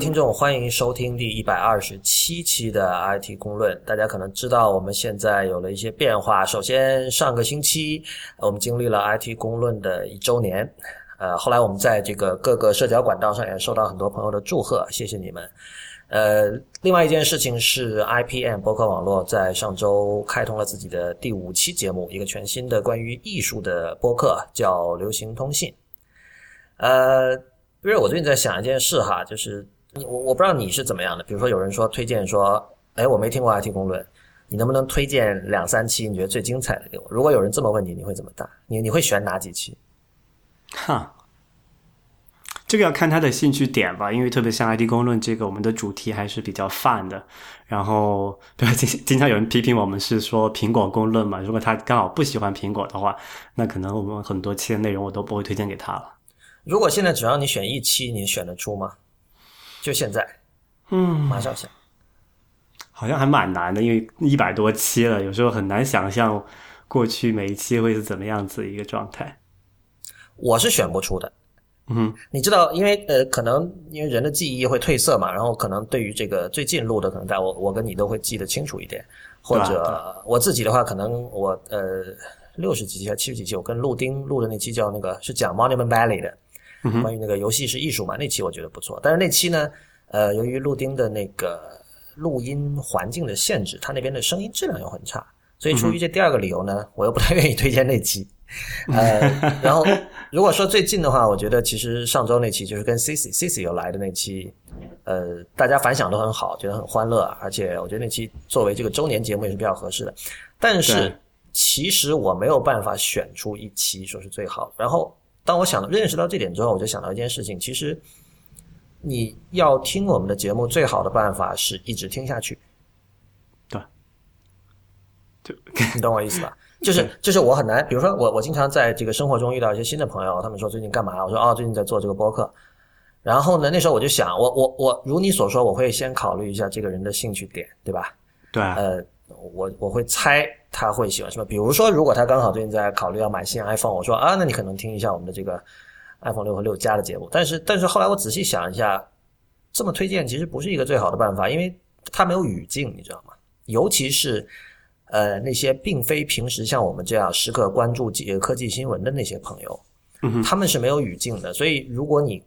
听众，欢迎收听第一百二十七期的 IT 公论。大家可能知道，我们现在有了一些变化。首先，上个星期我们经历了 IT 公论的一周年，呃，后来我们在这个各个社交管道上也收到很多朋友的祝贺，谢谢你们。呃，另外一件事情是，IPM 博客网络在上周开通了自己的第五期节目，一个全新的关于艺术的播客，叫流行通信。呃，因为我最近在想一件事哈，就是我我不知道你是怎么样的，比如说有人说推荐说，哎，我没听过 IT 公论，你能不能推荐两三期你觉得最精彩的给我？如果有人这么问你，你会怎么答？你你会选哪几期？哈。这个要看他的兴趣点吧，因为特别像 IT 公论这个，我们的主题还是比较泛的。然后，对，经经常有人批评我们是说苹果公论嘛。如果他刚好不喜欢苹果的话，那可能我们很多期的内容我都不会推荐给他了。如果现在只要你选一期，你选得出吗？就现在，嗯，马上想。好像还蛮难的，因为一百多期了，有时候很难想象过去每一期会是怎么样子一个状态。我是选不出的。嗯，你知道，因为呃，可能因为人的记忆会褪色嘛，然后可能对于这个最近录的，可能在我我跟你都会记得清楚一点，或者我自己的话，可能我呃六十几期还七十几期，我跟陆丁录的那期叫那个是讲 Monument Valley 的，关于那个游戏是艺术嘛，那期我觉得不错，但是那期呢，呃，由于陆丁的那个录音环境的限制，他那边的声音质量又很差，所以出于这第二个理由呢，我又不太愿意推荐那期。呃，然后 如果说最近的话，我觉得其实上周那期就是跟 Cici Cici 有来的那期，呃，大家反响都很好，觉得很欢乐，而且我觉得那期作为这个周年节目也是比较合适的。但是其实我没有办法选出一期说是最好的。然后当我想认识到这点之后，我就想到一件事情，其实你要听我们的节目，最好的办法是一直听下去。对，就你懂我意思吧？就是就是我很难，比如说我我经常在这个生活中遇到一些新的朋友，他们说最近干嘛？我说哦，最近在做这个播客。然后呢，那时候我就想，我我我如你所说，我会先考虑一下这个人的兴趣点，对吧？对。呃，我我会猜他会喜欢什么。比如说，如果他刚好最近在考虑要买新 iPhone，我说啊，那你可能听一下我们的这个 iPhone 六和六加的节目。但是但是后来我仔细想一下，这么推荐其实不是一个最好的办法，因为它没有语境，你知道吗？尤其是。呃，那些并非平时像我们这样时刻关注科技新闻的那些朋友，他们是没有语境的。所以，如果你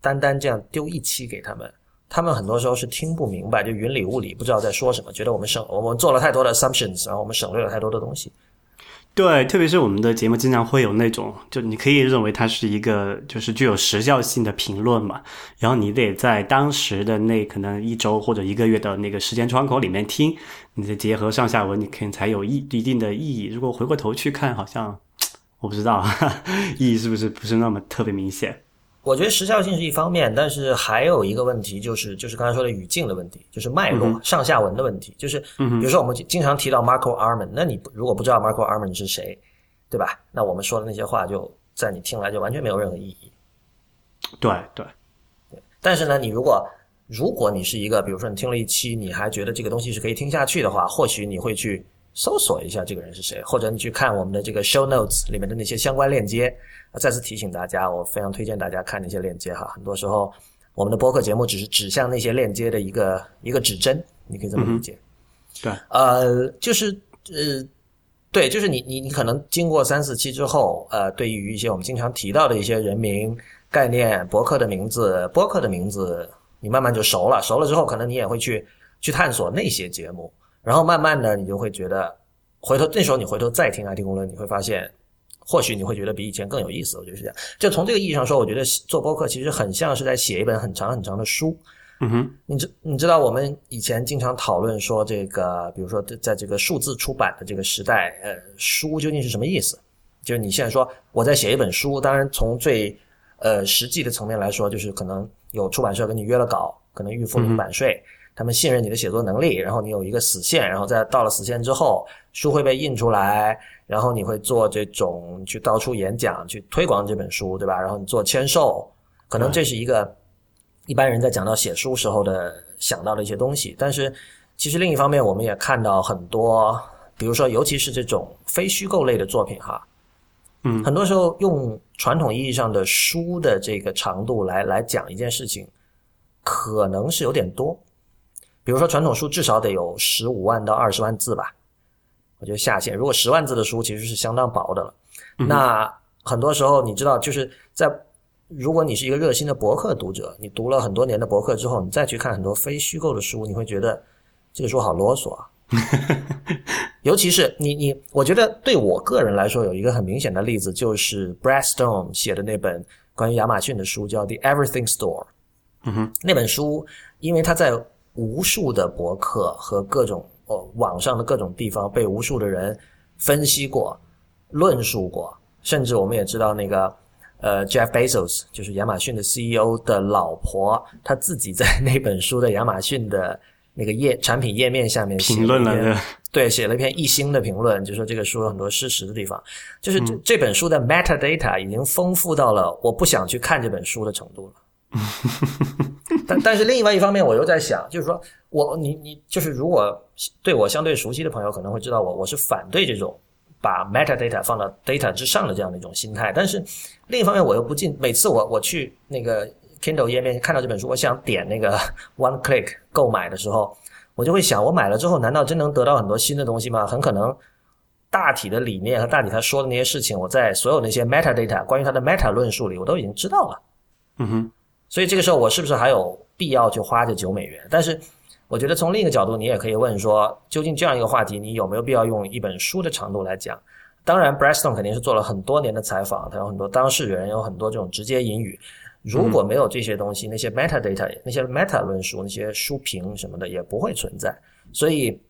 单单这样丢一期给他们，他们很多时候是听不明白，就云里雾里，不知道在说什么，觉得我们省我们做了太多的 assumptions，然后我们省略了太多的东西。对，特别是我们的节目经常会有那种，就你可以认为它是一个就是具有时效性的评论嘛，然后你得在当时的那可能一周或者一个月的那个时间窗口里面听，你再结合上下文，你肯定才有意一定的意义。如果回过头去看，好像我不知道 意义是不是不是那么特别明显。我觉得时效性是一方面，但是还有一个问题就是，就是刚才说的语境的问题，就是脉络、上下文的问题。就是，比如说我们经常提到 Marco Arman，那你如果不知道 Marco Arman 是谁，对吧？那我们说的那些话就在你听来就完全没有任何意义。对对对。但是呢，你如果如果你是一个，比如说你听了一期，你还觉得这个东西是可以听下去的话，或许你会去搜索一下这个人是谁，或者你去看我们的这个 Show Notes 里面的那些相关链接。再次提醒大家，我非常推荐大家看那些链接哈。很多时候，我们的播客节目只是指向那些链接的一个一个指针，你可以这么理解。对，呃，就是呃，对，就是你你你可能经过三四期之后，呃，对于一些我们经常提到的一些人名、概念、博客的名字、播客的名字，你慢慢就熟了。熟了之后，可能你也会去去探索那些节目，然后慢慢的，你就会觉得，回头那时候你回头再听 IT 公论，你会发现。或许你会觉得比以前更有意思，我觉得是这样。就从这个意义上说，我觉得做播客其实很像是在写一本很长很长的书。嗯哼，你知你知道我们以前经常讨论说，这个比如说在这个数字出版的这个时代，呃，书究竟是什么意思？就是你现在说我在写一本书，当然从最呃实际的层面来说，就是可能有出版社跟你约了稿，可能预付了版税。他们信任你的写作能力，然后你有一个死线，然后在到了死线之后，书会被印出来，然后你会做这种去到处演讲，去推广这本书，对吧？然后你做签售，可能这是一个一般人在讲到写书时候的想到的一些东西。但是其实另一方面，我们也看到很多，比如说尤其是这种非虚构类的作品，哈，嗯，很多时候用传统意义上的书的这个长度来来讲一件事情。可能是有点多。比如说传统书至少得有十五万到二十万字吧，我觉得下限。如果十万字的书其实是相当薄的了。那很多时候你知道，就是在如果你是一个热心的博客读者，你读了很多年的博客之后，你再去看很多非虚构的书，你会觉得这个书好啰嗦啊。尤其是你你，我觉得对我个人来说，有一个很明显的例子，就是 Brad Stone 写的那本关于亚马逊的书，叫《The Everything Store》。嗯哼，那本书，因为它在无数的博客和各种哦网上的各种地方被无数的人分析过、论述过，甚至我们也知道那个呃 Jeff Bezos 就是亚马逊的 CEO 的老婆，她自己在那本书的亚马逊的。那个页产品页面下面评论了，对，写了一篇一星的评论，就说这个书有很多失实的地方，就是这这本书的 metadata 已经丰富到了我不想去看这本书的程度了。但 但是另外一方面，我又在想，就是说我你你就是如果对我相对熟悉的朋友可能会知道我我是反对这种把 metadata 放到 data 之上的这样的一种心态，但是另一方面我又不禁每次我我去那个。Kindle 页面看到这本书，我想点那个 One Click 购买的时候，我就会想，我买了之后，难道真能得到很多新的东西吗？很可能，大体的理念和大体他说的那些事情，我在所有那些 metadata 关于他的 meta 论述里，我都已经知道了。嗯哼，所以这个时候，我是不是还有必要去花这九美元？但是，我觉得从另一个角度，你也可以问说，究竟这样一个话题，你有没有必要用一本书的长度来讲？当然，Breston 肯定是做了很多年的采访，他有很多当事人，有很多这种直接引语。如果没有这些东西，那些 metadata、那些 meta 论述、那些书评什么的也不会存在。所以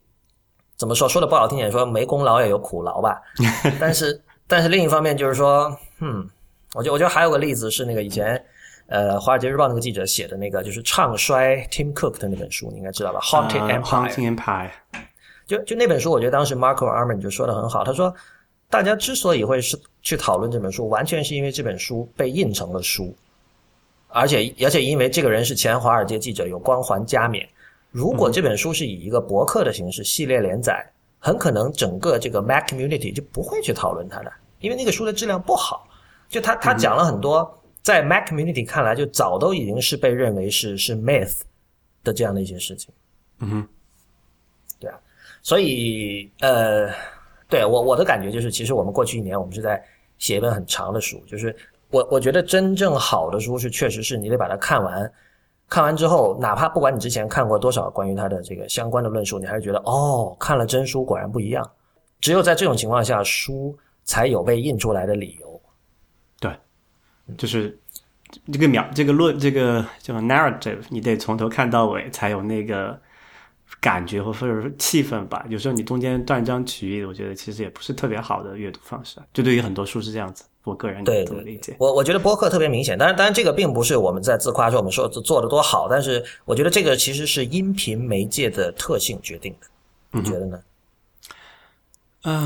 怎么说？说的不好听点，说没功劳也有苦劳吧。但是，但是另一方面就是说，嗯，我觉得我觉得还有个例子是那个以前呃《华尔街日报》那个记者写的那个，就是唱衰 Tim Cook 的那本书，你应该知道吧？Haunted Empire。就就那本书，我觉得当时 Marco Arman 就说的很好，他说，大家之所以会是去讨论这本书，完全是因为这本书被印成了书。而且，而且，因为这个人是前华尔街记者，有光环加冕。如果这本书是以一个博客的形式系列连载，很可能整个这个 Mac community 就不会去讨论它的，因为那个书的质量不好。就他他讲了很多，在 Mac community 看来，就早都已经是被认为是是 myth 的这样的一些事情。嗯哼，对啊，所以呃，对我我的感觉就是，其实我们过去一年，我们是在写一本很长的书，就是。我我觉得真正好的书是，确实是你得把它看完，看完之后，哪怕不管你之前看过多少关于它的这个相关的论述，你还是觉得哦，看了真书果然不一样。只有在这种情况下，书才有被印出来的理由。对，就是这个秒，这个论，这个叫 narrative，你得从头看到尾，才有那个感觉或或者说气氛吧。有时候你中间断章取义，我觉得其实也不是特别好的阅读方式。就对于很多书是这样子。我个人对对理解，我我觉得播客特别明显，当然当然这个并不是我们在自夸说我们说做的多好，但是我觉得这个其实是音频媒介的特性决定的，你觉得呢？嗯，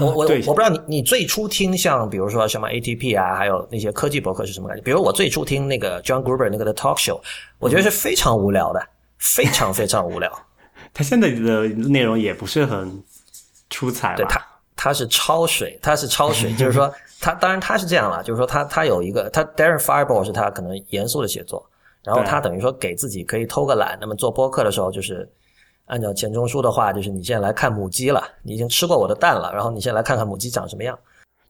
我我我不知道你你最初听像比如说什么 ATP 啊，还有那些科技博客是什么感觉？比如我最初听那个 John Gruber 那个的 Talk Show，我觉得是非常无聊的，非常非常无聊。他现在的内容也不是很出彩，对他他是超水，他是超水，就是说。他当然他是这样了，就是说他他有一个他 Darren Fireball 是他可能严肃的写作，然后他等于说给自己可以偷个懒，那么做播客的时候就是按照钱钟书的话，就是你现在来看母鸡了，你已经吃过我的蛋了，然后你现在来看看母鸡长什么样。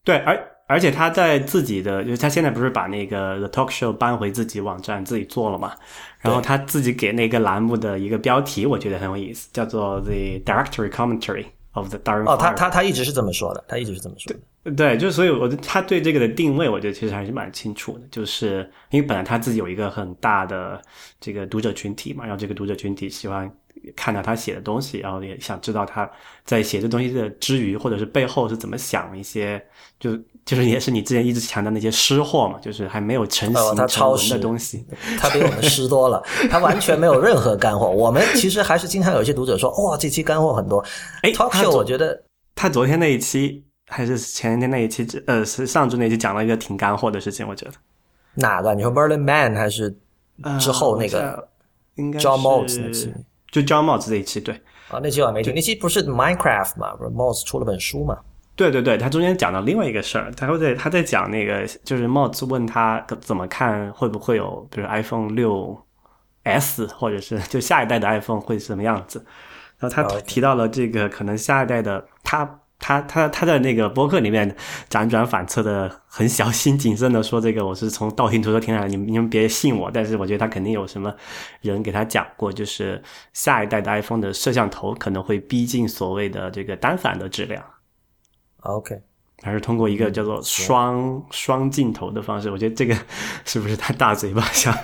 对，而而且他在自己的，就是他现在不是把那个 The Talk Show 搬回自己网站自己做了嘛，然后他自己给那个栏目的一个标题，我觉得很有意思，叫做 The Directory Commentary of the Darren。哦，他他他一直是这么说的，他一直是这么说的。对，就所以，我他对这个的定位，我觉得其实还是蛮清楚的。就是因为本来他自己有一个很大的这个读者群体嘛，然后这个读者群体喜欢看到他写的东西，然后也想知道他在写这东西的之余，或者是背后是怎么想一些，就就是也是你之前一直强调那些湿货嘛，就是还没有成型成文的东西。他比我们湿多了，他完全没有任何干货。我们其实还是经常有一些读者说，哇，这期干货很多。哎，Talk Show，我觉得他昨天那一期。还是前天那一期，呃，是上周那一期讲了一个挺干货的事情，我觉得。哪个？你说 Berlin Man 还是之后那个？应该 John Moss 那期，就 John Moss 这一期，对。啊，那期我还没听。那期不是 Minecraft 嘛？不是 Moss 出了本书嘛？对对对，他中间讲到另外一个事儿，他会在他在讲那个，就是 Moss 问他怎么看，会不会有，比如 iPhone 六 S 或者是就下一代的 iPhone 会是什么样子。然后他提到了这个可能下一代的他。他他他在那个博客里面辗转反侧的很小心谨慎的说这个我是从道听途说听来的，你们你们别信我。但是我觉得他肯定有什么人给他讲过，就是下一代的 iPhone 的摄像头可能会逼近所谓的这个单反的质量，OK，还是通过一个叫做双、双镜头的方式。我觉得这个 是不是他大嘴巴想？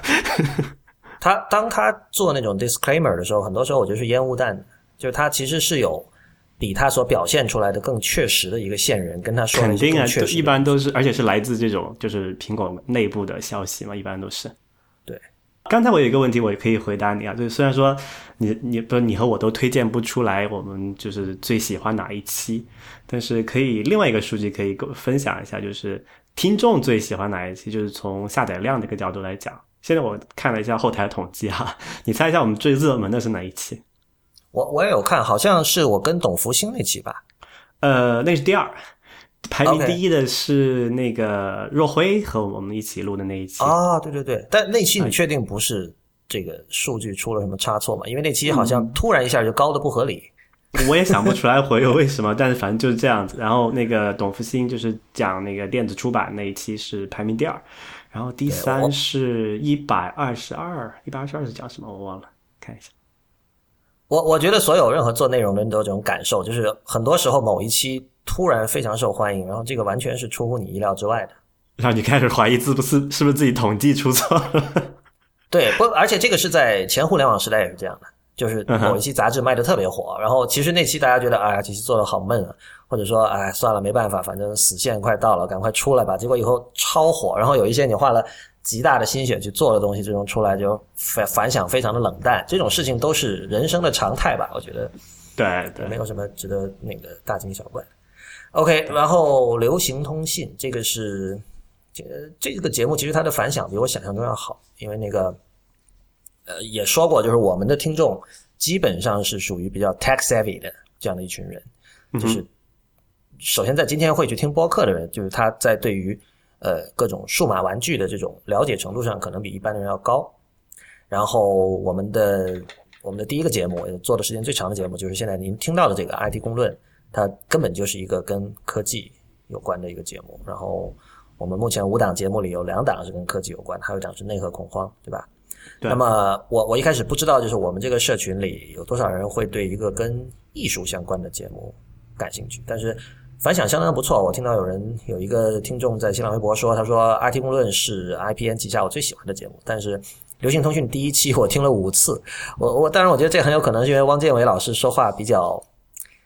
他当他做那种 disclaimer 的时候，很多时候我觉得是烟雾弹，就是他其实是有比他所表现出来的更确实的一个线人，跟他说的肯定啊，都更确实一般都是，而且是来自这种就是苹果内部的消息嘛，一般都是。对，刚才我有一个问题，我也可以回答你啊，就是虽然说你你不你和我都推荐不出来我们就是最喜欢哪一期，但是可以另外一个数据可以跟我分享一下，就是听众最喜欢哪一期，就是从下载量这个角度来讲。现在我看了一下后台统计哈，你猜一下我们最热门的是哪一期？我我也有看，好像是我跟董福星那期吧。呃，那是第二，排名第一的是那个若辉和我们一起录的那一期。啊，对对对，但那期你确定不是这个数据出了什么差错吗？因为那期好嗯像突然一下就高的不合理。我也想不出来回有为什么，但是反正就是这样子。然后那个董福星就是讲那个电子出版那一期是排名第二，然后第三是一百二十二，一百二十二是讲什么我忘了，看一下。我我觉得所有任何做内容的人都有这种感受，就是很多时候某一期突然非常受欢迎，然后这个完全是出乎你意料之外的。让你开始怀疑是不是是不是自己统计出错了？对，不，而且这个是在前互联网时代也是这样的，就是某一期杂志卖的特别火，然后其实那期大家觉得哎呀，这期做的好闷啊，或者说哎算了没办法，反正死线快到了，赶快出来吧。结果以后超火，然后有一些你画了极大的心血去做的东西，最终出来就反反响非常的冷淡，这种事情都是人生的常态吧，我觉得对对。没，有什么值得那个大惊小怪。OK，然后流行通信这个是这个这个节目其实它的反响比我想象中要好，因为那个呃也说过，就是我们的听众基本上是属于比较 tech savvy 的这样的一群人，就是首先在今天会去听播客的人，就是他在对于呃各种数码玩具的这种了解程度上，可能比一般的人要高。然后我们的我们的第一个节目也做的时间最长的节目，就是现在您听到的这个 IT 公论，它根本就是一个跟科技有关的一个节目。然后我们目前五档节目里有两档是跟科技有关，还有一档是内核恐慌，对吧？对那么我我一开始不知道，就是我们这个社群里有多少人会对一个跟艺术相关的节目感兴趣，但是反响相当不错。我听到有人有一个听众在新浪微博说，他说 IT 公论是 IPN 旗下我最喜欢的节目，但是流行通讯第一期我听了五次，我我当然我觉得这很有可能是因为汪建伟老师说话比较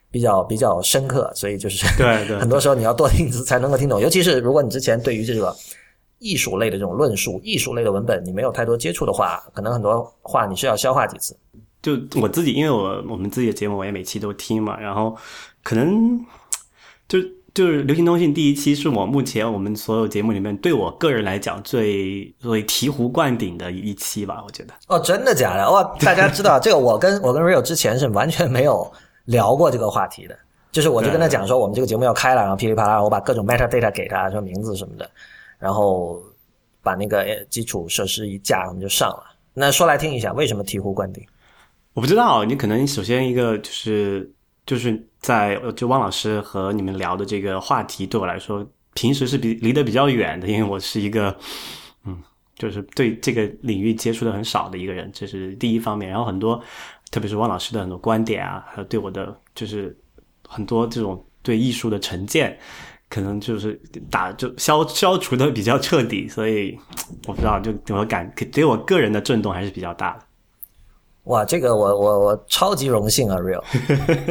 比较比较深刻，所以就是对对 很多时候你要多听一次才能够听懂，尤其是如果你之前对于这个艺术类的这种论述、艺术类的文本你没有太多接触的话，可能很多话你是要消化几次。就我自己，因为我我们自己的节目我也每期都听嘛，然后可能就就是流行通信第一期是我目前我们所有节目里面对我个人来讲最最醍醐灌顶的一期吧，我觉得。哦，真的假的？哇，大家知道这个，我跟我跟 Rio 之前是完全没有聊过这个话题的。就是我就跟他讲说，我们这个节目要开了，然后噼里啪啦，我把各种 metadata 给他，说名字什么的，然后把那个呃基础设施一架，我们就上了。那说来听一下，为什么醍醐灌顶？我不知道，你可能首先一个就是就是在就汪老师和你们聊的这个话题对我来说，平时是比离得比较远的，因为我是一个嗯，就是对这个领域接触的很少的一个人，这是第一方面。然后很多，特别是汪老师的很多观点啊，还有对我的就是很多这种对艺术的成见。可能就是打就消消除的比较彻底，所以我不知道，就我感给我个人的震动还是比较大的。哇，这个我我我超级荣幸啊，Real，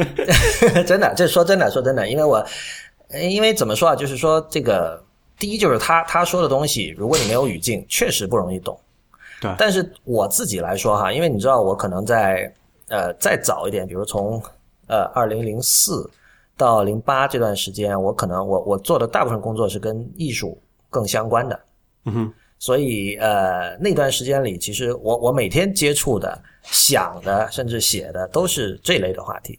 真的，这说真的说真的，因为我，呃因为怎么说啊，就是说这个第一就是他他说的东西，如果你没有语境，确实不容易懂。对但是我自己来说哈，因为你知道我可能在呃再早一点，比如从呃二零零四到零八这段时间，我可能我我做的大部分工作是跟艺术更相关的。嗯哼，所以呃，那段时间里，其实我我每天接触的、想的，甚至写的，都是这类的话题。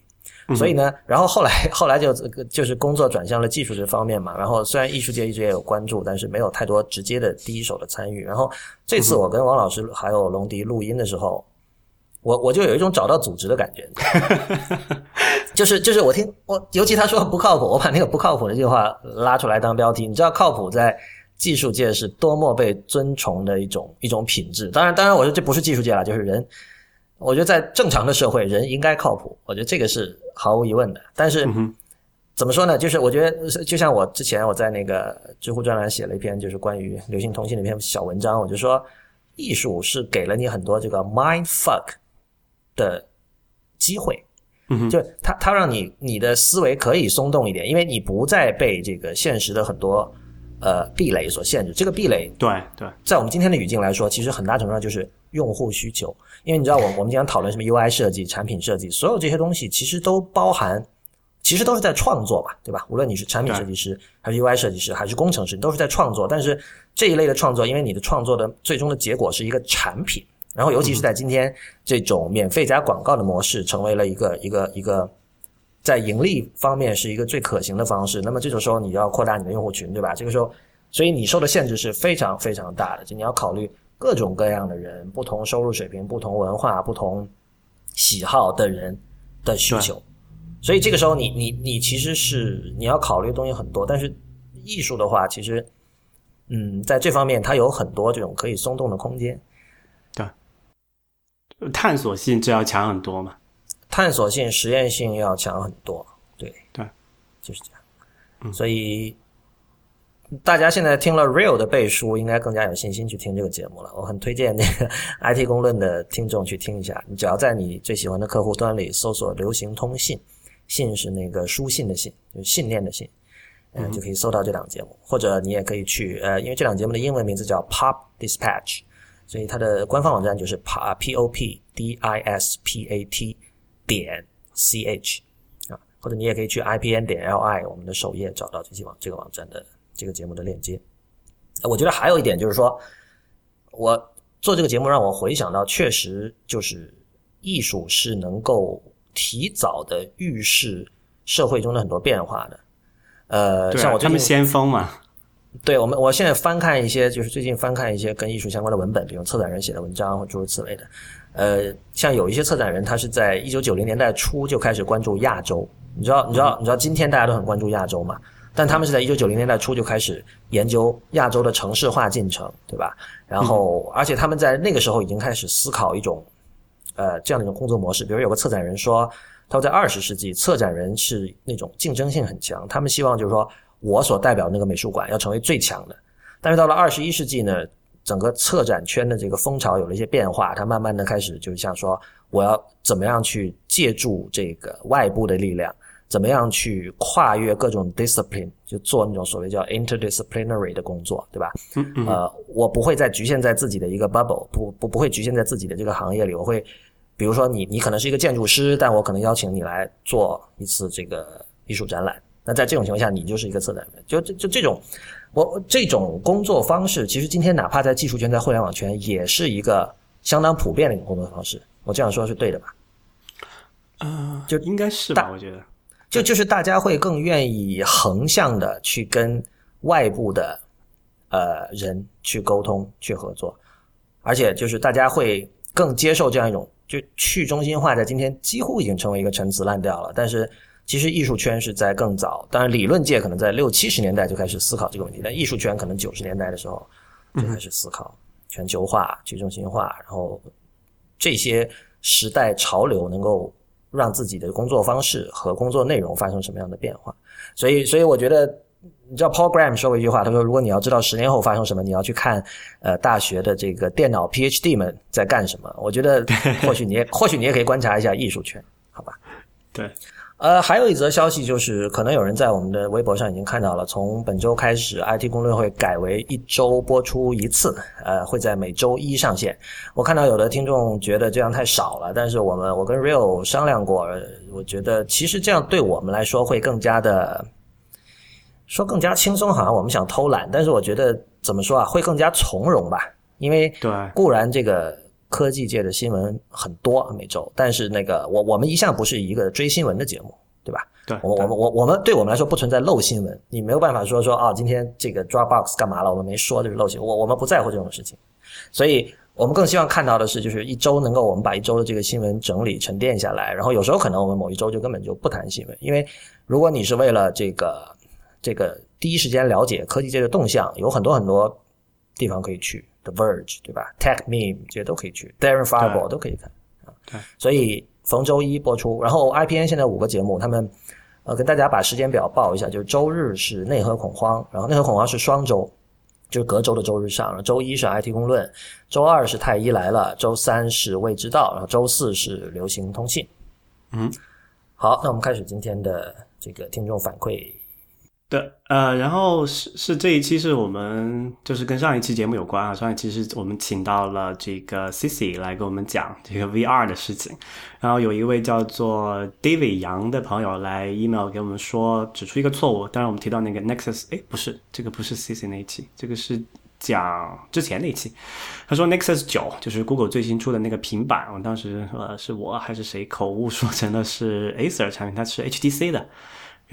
所以呢，然后后来后来就就是工作转向了技术这方面嘛。然后虽然艺术界一直也有关注，但是没有太多直接的第一手的参与。然后这次我跟王老师还有龙迪录音的时候，我我就有一种找到组织的感觉，就是就是我听我尤其他说不靠谱，我把那个不靠谱的这句话拉出来当标题。你知道靠谱在技术界是多么被尊崇的一种一种品质。当然当然，我说这不是技术界了，就是人。我觉得在正常的社会，人应该靠谱。我觉得这个是毫无疑问的。但是怎么说呢？就是我觉得，就像我之前我在那个知乎专栏写了一篇，就是关于流行通信的一篇小文章。我就说，艺术是给了你很多这个 mind fuck 的机会。嗯就它它让你你的思维可以松动一点，因为你不再被这个现实的很多呃壁垒所限制。这个壁垒，对对，在我们今天的语境来说，其实很大程度上就是用户需求。因为你知道，我我们经常讨论什么 UI 设计、产品设计，所有这些东西其实都包含，其实都是在创作嘛，对吧？无论你是产品设计师，还是 UI 设计师，还是工程师，你都是在创作。但是这一类的创作，因为你的创作的最终的结果是一个产品，然后尤其是在今天这种免费加广告的模式，成为了一个一个一个在盈利方面是一个最可行的方式。那么这种时候，你要扩大你的用户群，对吧？这个时候，所以你受的限制是非常非常大的，就你要考虑。各种各样的人，不同收入水平、不同文化、不同喜好的人的需求，所以这个时候，你你你其实是你要考虑的东西很多。但是艺术的话，其实嗯，在这方面它有很多这种可以松动的空间。对，探索性就要强很多嘛？探索性、实验性要强很多。对对，就是这样。嗯所以。大家现在听了 Real 的背书，应该更加有信心去听这个节目了。我很推荐那个 IT 公论的听众去听一下。你只要在你最喜欢的客户端里搜索“流行通信”，信是那个书信的信，就是信念的信，嗯，就可以搜到这档节目。或者你也可以去，呃，因为这档节目的英文名字叫 Pop Dispatch，所以它的官方网站就是 Pop P O P D I S P A T 点 C H 啊，或者你也可以去 I P N 点 L I 我们的首页找到这些网这个网站的。这个节目的链接，我觉得还有一点就是说，我做这个节目让我回想到，确实就是艺术是能够提早的预示社会中的很多变化的。呃，像我他们先锋嘛，对我们，我现在翻看一些，就是最近翻看一些跟艺术相关的文本，比如策展人写的文章或诸如此类的。呃，像有一些策展人，他是在一九九零年代初就开始关注亚洲。你知道，你知道，你知道，今天大家都很关注亚洲嘛？但他们是在一九九零年代初就开始研究亚洲的城市化进程，对吧？然后，而且他们在那个时候已经开始思考一种，呃，这样的一种工作模式。比如有个策展人说，他说在二十世纪，策展人是那种竞争性很强，他们希望就是说我所代表那个美术馆要成为最强的。但是到了二十一世纪呢，整个策展圈的这个风潮有了一些变化，它慢慢的开始就是像说，我要怎么样去借助这个外部的力量。怎么样去跨越各种 discipline，就做那种所谓叫 interdisciplinary 的工作，对吧？呃，我不会再局限在自己的一个 bubble，不不不会局限在自己的这个行业里。我会，比如说你你可能是一个建筑师，但我可能邀请你来做一次这个艺术展览。那在这种情况下，你就是一个策展人。就就就这种，我这种工作方式，其实今天哪怕在技术圈、在互联网圈，也是一个相当普遍的一种工作方式。我这样说是对的吧？嗯，就应该是吧？我觉得。就就是大家会更愿意横向的去跟外部的呃人去沟通去合作，而且就是大家会更接受这样一种就去中心化，在今天几乎已经成为一个陈词滥调了。但是其实艺术圈是在更早，当然理论界可能在六七十年代就开始思考这个问题，但艺术圈可能九十年代的时候就开始思考全球化、去中心化，然后这些时代潮流能够。让自己的工作方式和工作内容发生什么样的变化？所以，所以我觉得，你知道，Paul Graham 说过一句话，他说：“如果你要知道十年后发生什么，你要去看，呃，大学的这个电脑 PhD 们在干什么。”我觉得，或许你也，或许你也可以观察一下艺术圈，好吧？对。呃，还有一则消息就是，可能有人在我们的微博上已经看到了，从本周开始，IT 公论会改为一周播出一次，呃，会在每周一上线。我看到有的听众觉得这样太少了，但是我们我跟 Real 商量过，我觉得其实这样对我们来说会更加的，说更加轻松，好像我们想偷懒，但是我觉得怎么说啊，会更加从容吧，因为对，固然这个。科技界的新闻很多每周，但是那个我我们一向不是一个追新闻的节目，对吧？对，我我们我我们对我们来说不存在漏新闻，你没有办法说说啊，今天这个 Dropbox 干嘛了，我们没说就是漏新闻，我我们不在乎这种事情，所以我们更希望看到的是，就是一周能够我们把一周的这个新闻整理沉淀下来，然后有时候可能我们某一周就根本就不谈新闻，因为如果你是为了这个这个第一时间了解科技界的动向，有很多很多地方可以去，The Verge 对吧？Tech Meme 这些都可以去，Darren Fireball 都可以看啊，对，所以。逢周一播出，然后 IPN 现在五个节目，他们呃跟大家把时间表报一下，就是周日是内核恐慌，然后内核恐慌是双周，就是隔周的周日上，周一是 IT 公论，周二是太医来了，周三是未知道，然后周四是流行通信。嗯，好，那我们开始今天的这个听众反馈。对，呃，然后是是这一期是我们就是跟上一期节目有关啊，上一期是我们请到了这个 CC 来跟我们讲这个 VR 的事情，然后有一位叫做 David 杨的朋友来 email 给我们说指出一个错误，当然我们提到那个 Nexus，哎，不是，这个不是 CC 那一期，这个是讲之前那一期，他说 Nexus 九就是 Google 最新出的那个平板，我当时呃是我还是谁口误说成的是 Acer 产品，它是 HTC 的。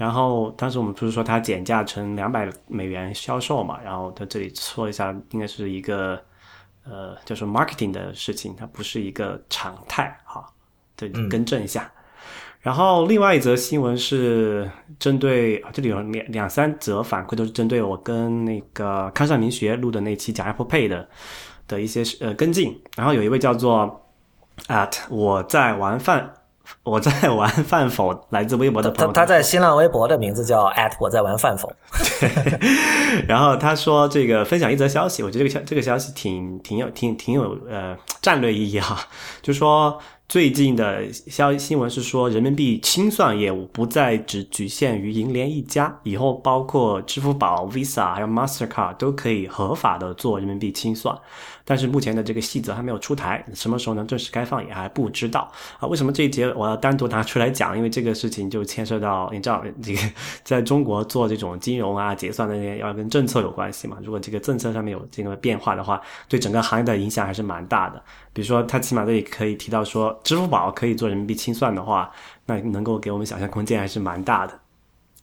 然后当时我们不是说它减价成两百美元销售嘛？然后他这里说一下，应该是一个呃，叫做 marketing 的事情，它不是一个常态哈。对，更正一下。然后另外一则新闻是针对这里有两两三则反馈，都是针对我跟那个康尚明学录的那期讲 Apple Pay 的的一些呃跟进。然后有一位叫做 at 我在玩饭。我在玩饭否，来自微博的朋友。他他在新浪微博的名字叫我在玩饭否。对，然后他说这个分享一则消息，我觉得这个消这个消息挺挺有挺挺有呃战略意义哈，就说最近的消新闻是说人民币清算业务不再只局限于银联一家，以后包括支付宝、Visa 还有 Mastercard 都可以合法的做人民币清算。但是目前的这个细则还没有出台，什么时候能正式开放也还不知道啊。为什么这一节我要单独拿出来讲？因为这个事情就牵涉到你知道，这个在中国做这种金融啊、结算那些要跟政策有关系嘛。如果这个政策上面有这个变化的话，对整个行业的影响还是蛮大的。比如说，他起码这里可以提到说，支付宝可以做人民币清算的话，那能够给我们想象空间还是蛮大的。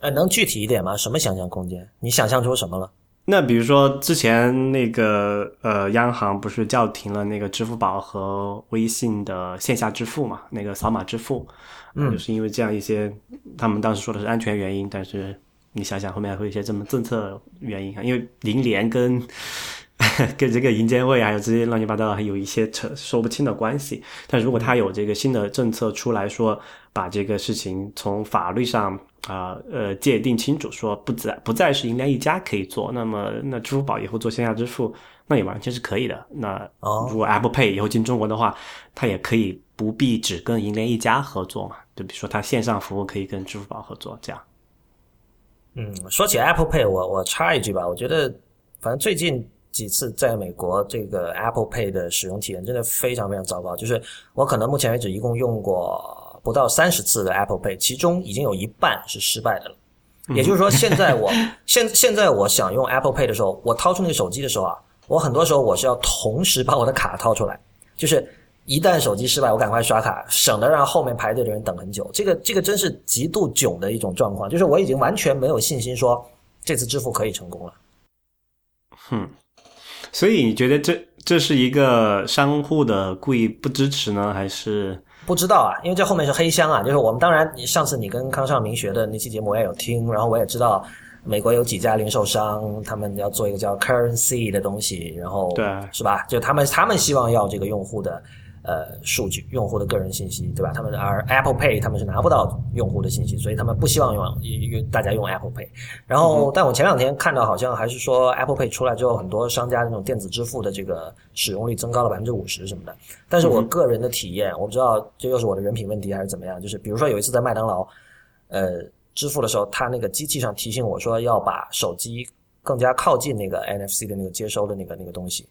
呃，能具体一点吗？什么想象空间？你想象出什么了？那比如说之前那个呃，央行不是叫停了那个支付宝和微信的线下支付嘛？那个扫码支付，嗯，就是因为这样一些，他们当时说的是安全原因，但是你想想后面还会有一些这么政策原因啊，因为银联跟跟这个银监会还有这些乱七八糟还有一些扯说不清的关系。但如果他有这个新的政策出来说，把这个事情从法律上。啊，呃，界定清楚，说不再不再是银联一家可以做，那么那支付宝以后做线下支付，那也完全是可以的。那如果 Apple Pay 以后进中国的话，它也可以不必只跟银联一家合作嘛？就比如说它线上服务可以跟支付宝合作，这样。嗯，说起 Apple Pay，我我插一句吧，我觉得反正最近几次在美国这个 Apple Pay 的使用体验真的非常非常糟糕，就是我可能目前为止一共用过。不到三十次的 Apple Pay，其中已经有一半是失败的了。也就是说，现在我 现现在我想用 Apple Pay 的时候，我掏出那个手机的时候啊，我很多时候我是要同时把我的卡掏出来，就是一旦手机失败，我赶快刷卡，省得让后面排队的人等很久。这个这个真是极度囧的一种状况，就是我已经完全没有信心说这次支付可以成功了。哼，所以你觉得这这是一个商户的故意不支持呢，还是？不知道啊，因为这后面是黑箱啊。就是我们当然你，上次你跟康尚明学的那期节目我也有听，然后我也知道美国有几家零售商，他们要做一个叫 Currency 的东西，然后对，是吧？就他们他们希望要这个用户的。呃，数据用户的个人信息，对吧？他们而 Apple Pay 他们是拿不到用户的信息，所以他们不希望用用大家用 Apple Pay。然后，但我前两天看到好像还是说 Apple Pay 出来之后，很多商家那种电子支付的这个使用率增高了百分之五十什么的。但是我个人的体验，我不知道这又是我的人品问题还是怎么样。就是比如说有一次在麦当劳，呃，支付的时候，他那个机器上提醒我说要把手机更加靠近那个 NFC 的那个接收的那个那个东西。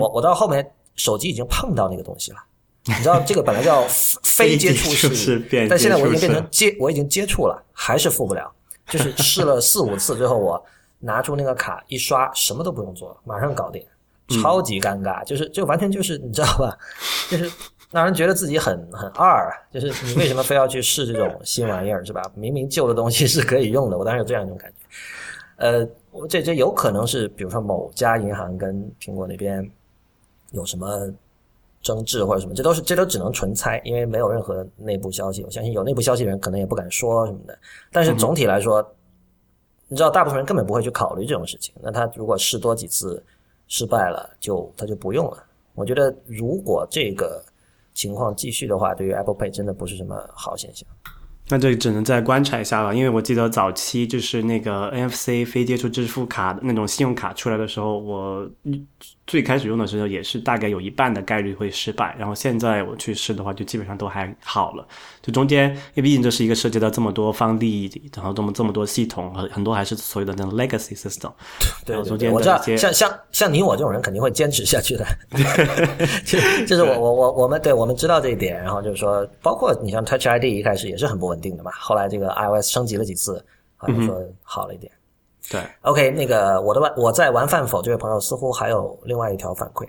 我我到后面手机已经碰到那个东西了。你知道这个本来叫 非接触式，但现在我已经变成接，我已经接触了，还是付不了。就是试了四五次，最后我拿出那个卡一刷，什么都不用做，马上搞定，超级尴尬。就是就完全就是你知道吧？就是让人觉得自己很很二，就是你为什么非要去试这种新玩意儿，是吧？明明旧的东西是可以用的，我当时有这样一种感觉。呃，这这有可能是，比如说某家银行跟苹果那边有什么争执或者什么，这都是这都只能纯猜，因为没有任何内部消息。我相信有内部消息的人可能也不敢说什么的。但是总体来说，你知道，大部分人根本不会去考虑这种事情。那他如果试多几次失败了，就他就不用了。我觉得如果这个。情况继续的话，对于 Apple Pay 真的不是什么好现象。那这只能再观察一下了，因为我记得早期就是那个 NFC 非接触支付卡的那种信用卡出来的时候，我。最开始用的时候也是大概有一半的概率会失败，然后现在我去试的话就基本上都还好了。就中间，因为毕竟这是一个涉及到这么多方利益，然后这么这么多系统，很很多还是所谓的那种 legacy system。对，中间我知道，像像像你我这种人肯定会坚持下去的。就就是我我我我们对我们知道这一点，然后就是说，包括你像 Touch ID 一开始也是很不稳定的嘛，后来这个 iOS 升级了几次，好像说好了一点。对，OK，那个我的玩我在玩饭否这位朋友似乎还有另外一条反馈。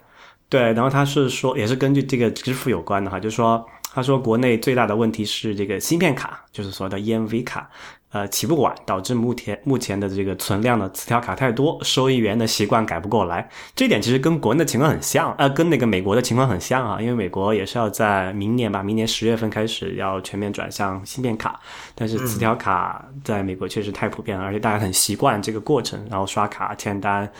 对，然后他是说，也是根据这个支付有关的哈，就是说，他说国内最大的问题是这个芯片卡，就是所谓的 EMV 卡。呃，起不晚，导致目前目前的这个存量的磁条卡太多，收银员的习惯改不过来。这点其实跟国内的情况很像，呃，跟那个美国的情况很像啊。因为美国也是要在明年吧，明年十月份开始要全面转向芯片卡，但是磁条卡在美国确实太普遍了，而且大家很习惯这个过程，然后刷卡签单，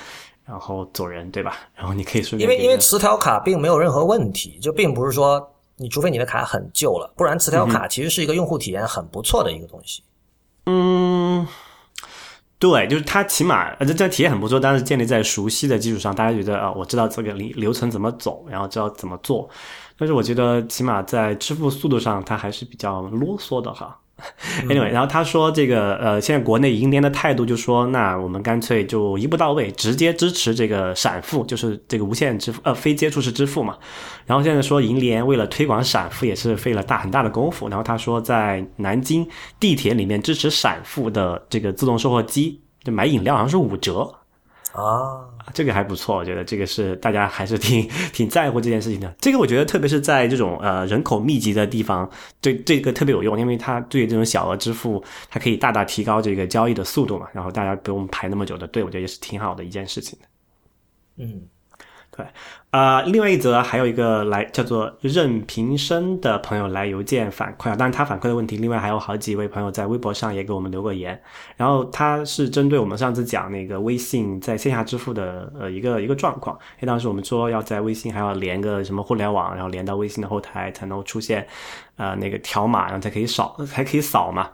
然后走人，对吧？然后你可以顺便因为因为磁条卡并没有任何问题，就并不是说你除非你的卡很旧了，不然磁条卡其实是一个用户体验很不错的一个东西。嗯，对，就是它起码这这体验很不错，但是建立在熟悉的基础上，大家觉得啊，我知道这个流流程怎么走，然后知道怎么做。但是我觉得起码在支付速度上，它还是比较啰嗦的哈。Anyway，然后他说这个呃，现在国内银联的态度就说，那我们干脆就一步到位，直接支持这个闪付，就是这个无线支付，呃，非接触式支付嘛。然后现在说银联为了推广闪付，也是费了大很大的功夫。然后他说在南京地铁里面支持闪付的这个自动售货机，就买饮料好像是五折。啊，这个还不错，我觉得这个是大家还是挺 挺在乎这件事情的。这个我觉得，特别是在这种呃人口密集的地方，对这个特别有用，因为它对这种小额支付，它可以大大提高这个交易的速度嘛，然后大家不用排那么久的队，我觉得也是挺好的一件事情的。嗯。对，呃，另外一则还有一个来叫做任平生的朋友来邮件反馈啊，当然他反馈的问题，另外还有好几位朋友在微博上也给我们留过言，然后他是针对我们上次讲那个微信在线下支付的呃一个一个状况，因为当时我们说要在微信还要连个什么互联网，然后连到微信的后台才能出现。啊，那个条码，然后才可以扫，才可以扫嘛。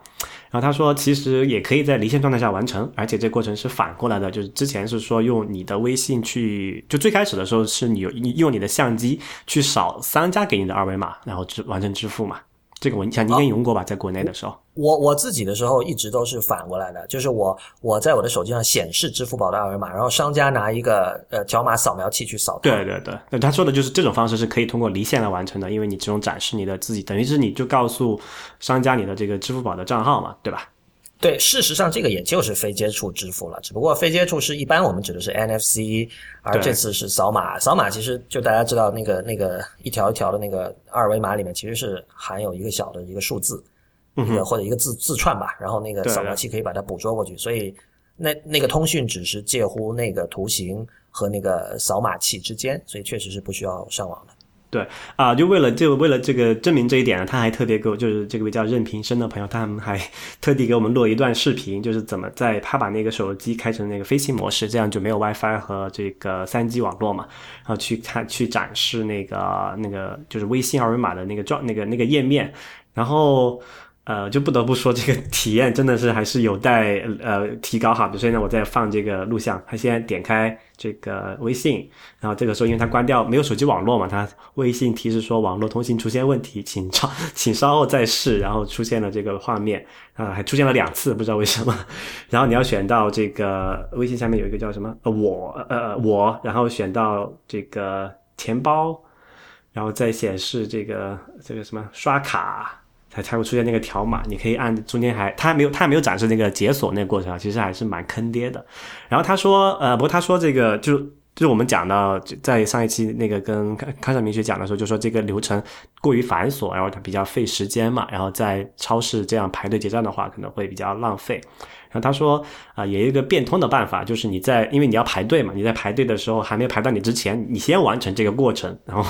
然后他说，其实也可以在离线状态下完成，而且这过程是反过来的，就是之前是说用你的微信去，就最开始的时候是你你用你的相机去扫商家给你的二维码，然后支完成支付嘛。这个我像你应该用过吧，在国内的时候，我我自己的时候一直都是反过来的，就是我我在我的手机上显示支付宝的二维码，然后商家拿一个呃条码扫描器去扫。对对对，那他说的就是这种方式是可以通过离线来完成的，因为你这种展示你的自己，等于是你就告诉商家你的这个支付宝的账号嘛，对吧？对，事实上这个也就是非接触支付了，只不过非接触是一般我们指的是 NFC，而这次是扫码。扫码其实就大家知道那个那个一条一条的那个二维码里面其实是含有一个小的一个数字，一个或者一个字字串吧，然后那个扫描器可以把它捕捉过去，所以那那个通讯只是介乎那个图形和那个扫码器之间，所以确实是不需要上网的。对啊，就为了就为了这个证明这一点呢，他还特别给我，就是这位叫任平生的朋友，他们还 特地给我们录了一段视频，就是怎么在他把那个手机开成那个飞行模式，这样就没有 WiFi 和这个三 G 网络嘛，然后去看去展示那个那个就是微信二维码的那个状那个那个页面，然后。呃，就不得不说这个体验真的是还是有待呃提高哈。比如说呢，我在放这个录像，他先点开这个微信，然后这个时候因为他关掉没有手机网络嘛，他微信提示说网络通信出现问题，请稍 请稍后再试，然后出现了这个画面啊，还出现了两次，不知道为什么。然后你要选到这个微信下面有一个叫什么呃我呃我，然后选到这个钱包，然后再显示这个这个什么刷卡。才才会出现那个条码，你可以按中间还，他还没有他还没有展示那个解锁那个过程啊，其实还是蛮坑爹的。然后他说，呃，不过他说这个就就是我们讲到在上一期那个跟康康尚明学讲的时候，就说这个流程过于繁琐，然后它比较费时间嘛，然后在超市这样排队结账的话，可能会比较浪费。他说啊，有一个变通的办法，就是你在因为你要排队嘛，你在排队的时候还没排到你之前，你先完成这个过程，然后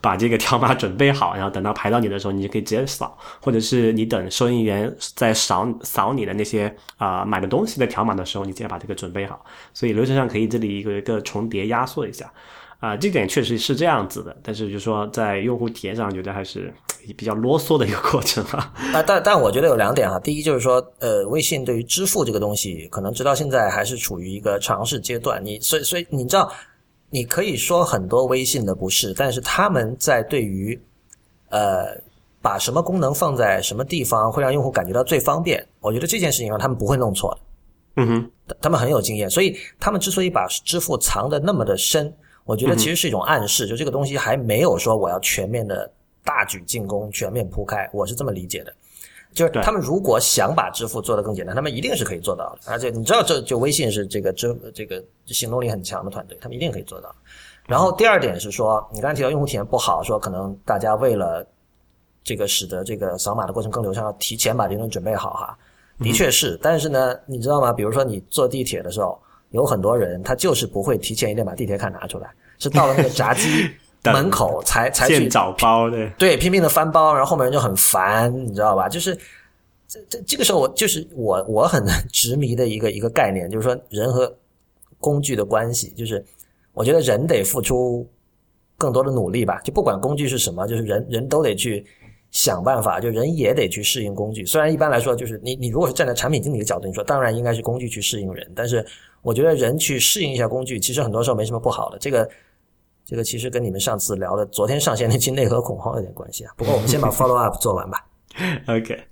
把这个条码准备好，然后等到排到你的时候，你就可以直接扫，或者是你等收银员在扫扫你的那些啊买的东西的条码的时候，你直接把这个准备好。所以流程上可以这里有一个重叠压缩一下。啊，这点确实是这样子的，但是就说在用户体验上，觉得还是比较啰嗦的一个过程啊。啊，但但我觉得有两点哈，第一就是说，呃，微信对于支付这个东西，可能直到现在还是处于一个尝试阶段。你所以所以你知道，你可以说很多微信的不是，但是他们在对于呃把什么功能放在什么地方会让用户感觉到最方便，我觉得这件事情上他们不会弄错的。嗯哼，他们很有经验，所以他们之所以把支付藏的那么的深。我觉得其实是一种暗示，就这个东西还没有说我要全面的大举进攻、全面铺开，我是这么理解的。就是他们如果想把支付做得更简单，他们一定是可以做到的。而且你知道，这就微信是这个支这个行动力很强的团队，他们一定可以做到。然后第二点是说，你刚才提到用户体验不好，说可能大家为了这个使得这个扫码的过程更流畅，要提前把这东西准备好哈。的确是，但是呢，你知道吗？比如说你坐地铁的时候。有很多人，他就是不会提前一点把地铁卡拿出来，是到了那个炸鸡 门口才才去找包的，对，拼命的翻包，然后后面人就很烦，你知道吧？就是这这这个时候，我就是我我很 执迷的一个一个概念，就是说人和工具的关系，就是我觉得人得付出更多的努力吧，就不管工具是什么，就是人人都得去。想办法，就人也得去适应工具。虽然一般来说，就是你你如果是站在产品经理的角度，你说当然应该是工具去适应人，但是我觉得人去适应一下工具，其实很多时候没什么不好的。这个这个其实跟你们上次聊的昨天上线那期内核恐慌有点关系啊。不过我们先把 follow up 做完吧。OK，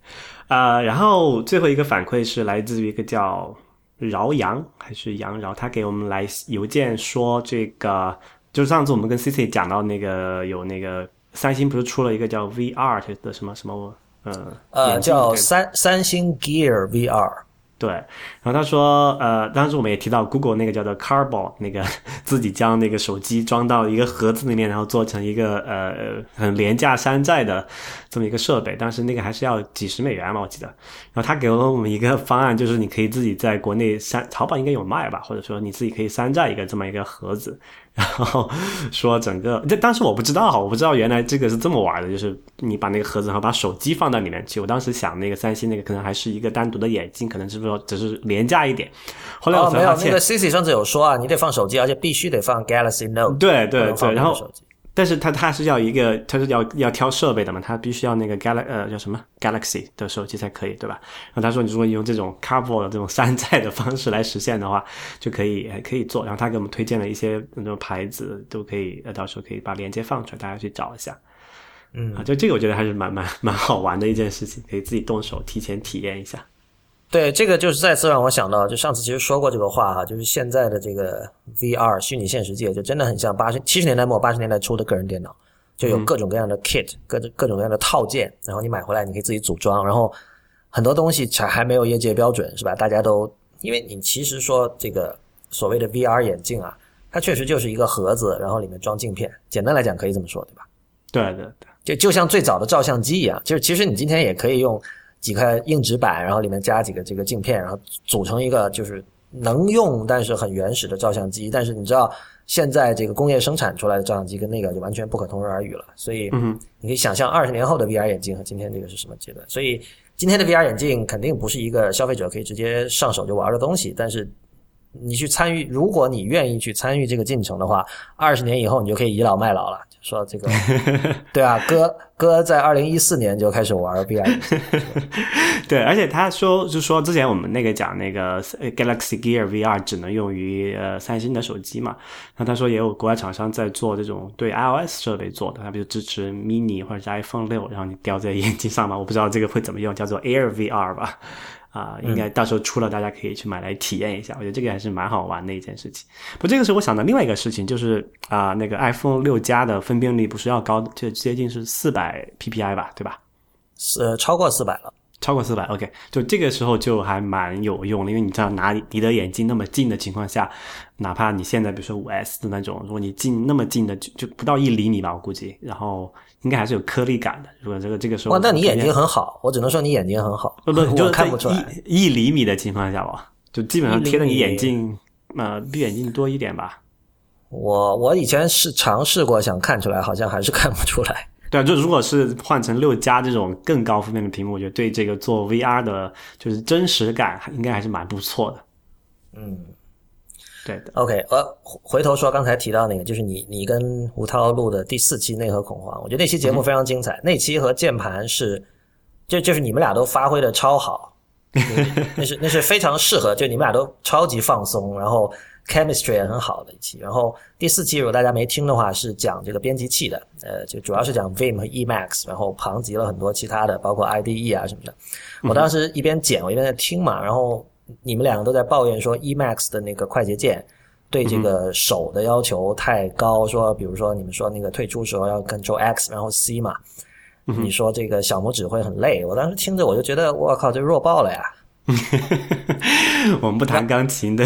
啊，然后最后一个反馈是来自于一个叫饶阳还是杨饶，他给我们来邮件说，这个就是上次我们跟 CC 讲到那个有那个。三星不是出了一个叫 VR 的什么什么，呃，呃，叫三三星 Gear VR。对，然后他说，呃，当时我们也提到 Google 那个叫做 Carbo 那个自己将那个手机装到一个盒子里面，然后做成一个呃很廉价山寨的这么一个设备，但是那个还是要几十美元嘛，我记得。然后他给了我们一个方案，就是你可以自己在国内山淘宝应该有卖吧，或者说你自己可以山寨一个这么一个盒子。然后说整个，这当时我不知道哈，我不知道原来这个是这么玩的，就是你把那个盒子，然后把手机放到里面去。我当时想，那个三星那个可能还是一个单独的眼镜，可能是不是只是廉价一点。后来我没有那个 C C 上次有说啊，你得放手机，而且必须得放 Galaxy Note。对对对，然后。但是它它是要一个，它是要要挑设备的嘛，它必须要那个 Gal 呃叫什么 Galaxy 的手机才可以，对吧？然后他说，你如果用这种 Cardboard 这种山寨的方式来实现的话，就可以可以做。然后他给我们推荐了一些那种牌子，都可以，呃，到时候可以把链接放出来，大家去找一下。嗯，啊，就这个我觉得还是蛮蛮蛮好玩的一件事情，可以自己动手提前体验一下。对，这个就是再次让我想到，就上次其实说过这个话哈，就是现在的这个 VR 虚拟现实界，就真的很像八十七十年代末八十年代初的个人电脑，就有各种各样的 kit，各种各种各样的套件，然后你买回来你可以自己组装，然后很多东西还还没有业界标准是吧？大家都因为你其实说这个所谓的 VR 眼镜啊，它确实就是一个盒子，然后里面装镜片，简单来讲可以这么说，对吧？对对对，就就像最早的照相机一样，就是其实你今天也可以用。几块硬纸板，然后里面加几个这个镜片，然后组成一个就是能用但是很原始的照相机。但是你知道，现在这个工业生产出来的照相机跟那个就完全不可同日而语了。所以，你可以想象二十年后的 VR 眼镜和今天这个是什么阶段。所以，今天的 VR 眼镜肯定不是一个消费者可以直接上手就玩的东西。但是，你去参与，如果你愿意去参与这个进程的话，二十年以后你就可以倚老卖老了。就说这个，对啊，哥哥在二零一四年就开始玩 VR，对，而且他说，就说之前我们那个讲那个 Galaxy Gear VR 只能用于呃三星的手机嘛，那他说也有国外厂商在做这种对 iOS 设备做的，他比如支持 Mini 或者是 iPhone 六，然后你叼在眼睛上嘛，我不知道这个会怎么用，叫做 Air VR 吧。啊，应该到时候出了，大家可以去买来体验一下。我觉得这个还是蛮好玩的一件事情。不，这个是我想到另外一个事情，就是啊，那个 iPhone 六加的分辨率不是要高，就接近是四百 PPI 吧，对吧？是超过四百了。超过四百，OK，就这个时候就还蛮有用的，因为你知道拿离的眼睛那么近的情况下，哪怕你现在比如说五 S 的那种，如果你近那么近的就就不到一厘米吧，我估计，然后应该还是有颗粒感的。如果这个这个时候，哇，那你眼睛很好，我只能说你眼睛很好，不不，就看不出来一一厘米的情况下吧，就基本上贴着你眼镜，呃，比眼镜多一点吧。我我以前是尝试过想看出来，好像还是看不出来。对啊，就如果是换成六加这种更高分辨的屏幕，我觉得对这个做 VR 的，就是真实感应该还是蛮不错的。嗯，对的。OK，呃，回头说刚才提到那个，就是你你跟吴涛录的第四期内核恐慌，我觉得那期节目非常精彩。那期和键盘是，就就是你们俩都发挥的超好，那是那是非常适合，就你们俩都超级放松，然后。Chemistry 也很好的一期，然后第四期如果大家没听的话，是讲这个编辑器的，呃，就主要是讲 Vim 和 Emacs，然后旁及了很多其他的，包括 IDE 啊什么的。我当时一边剪，我一边在听嘛，然后你们两个都在抱怨说 Emacs 的那个快捷键对这个手的要求太高，说比如说你们说那个退出时候要 Control X 然后 C 嘛，你说这个小拇指会很累，我当时听着我就觉得我靠，这弱爆了呀！我们不弹钢琴的，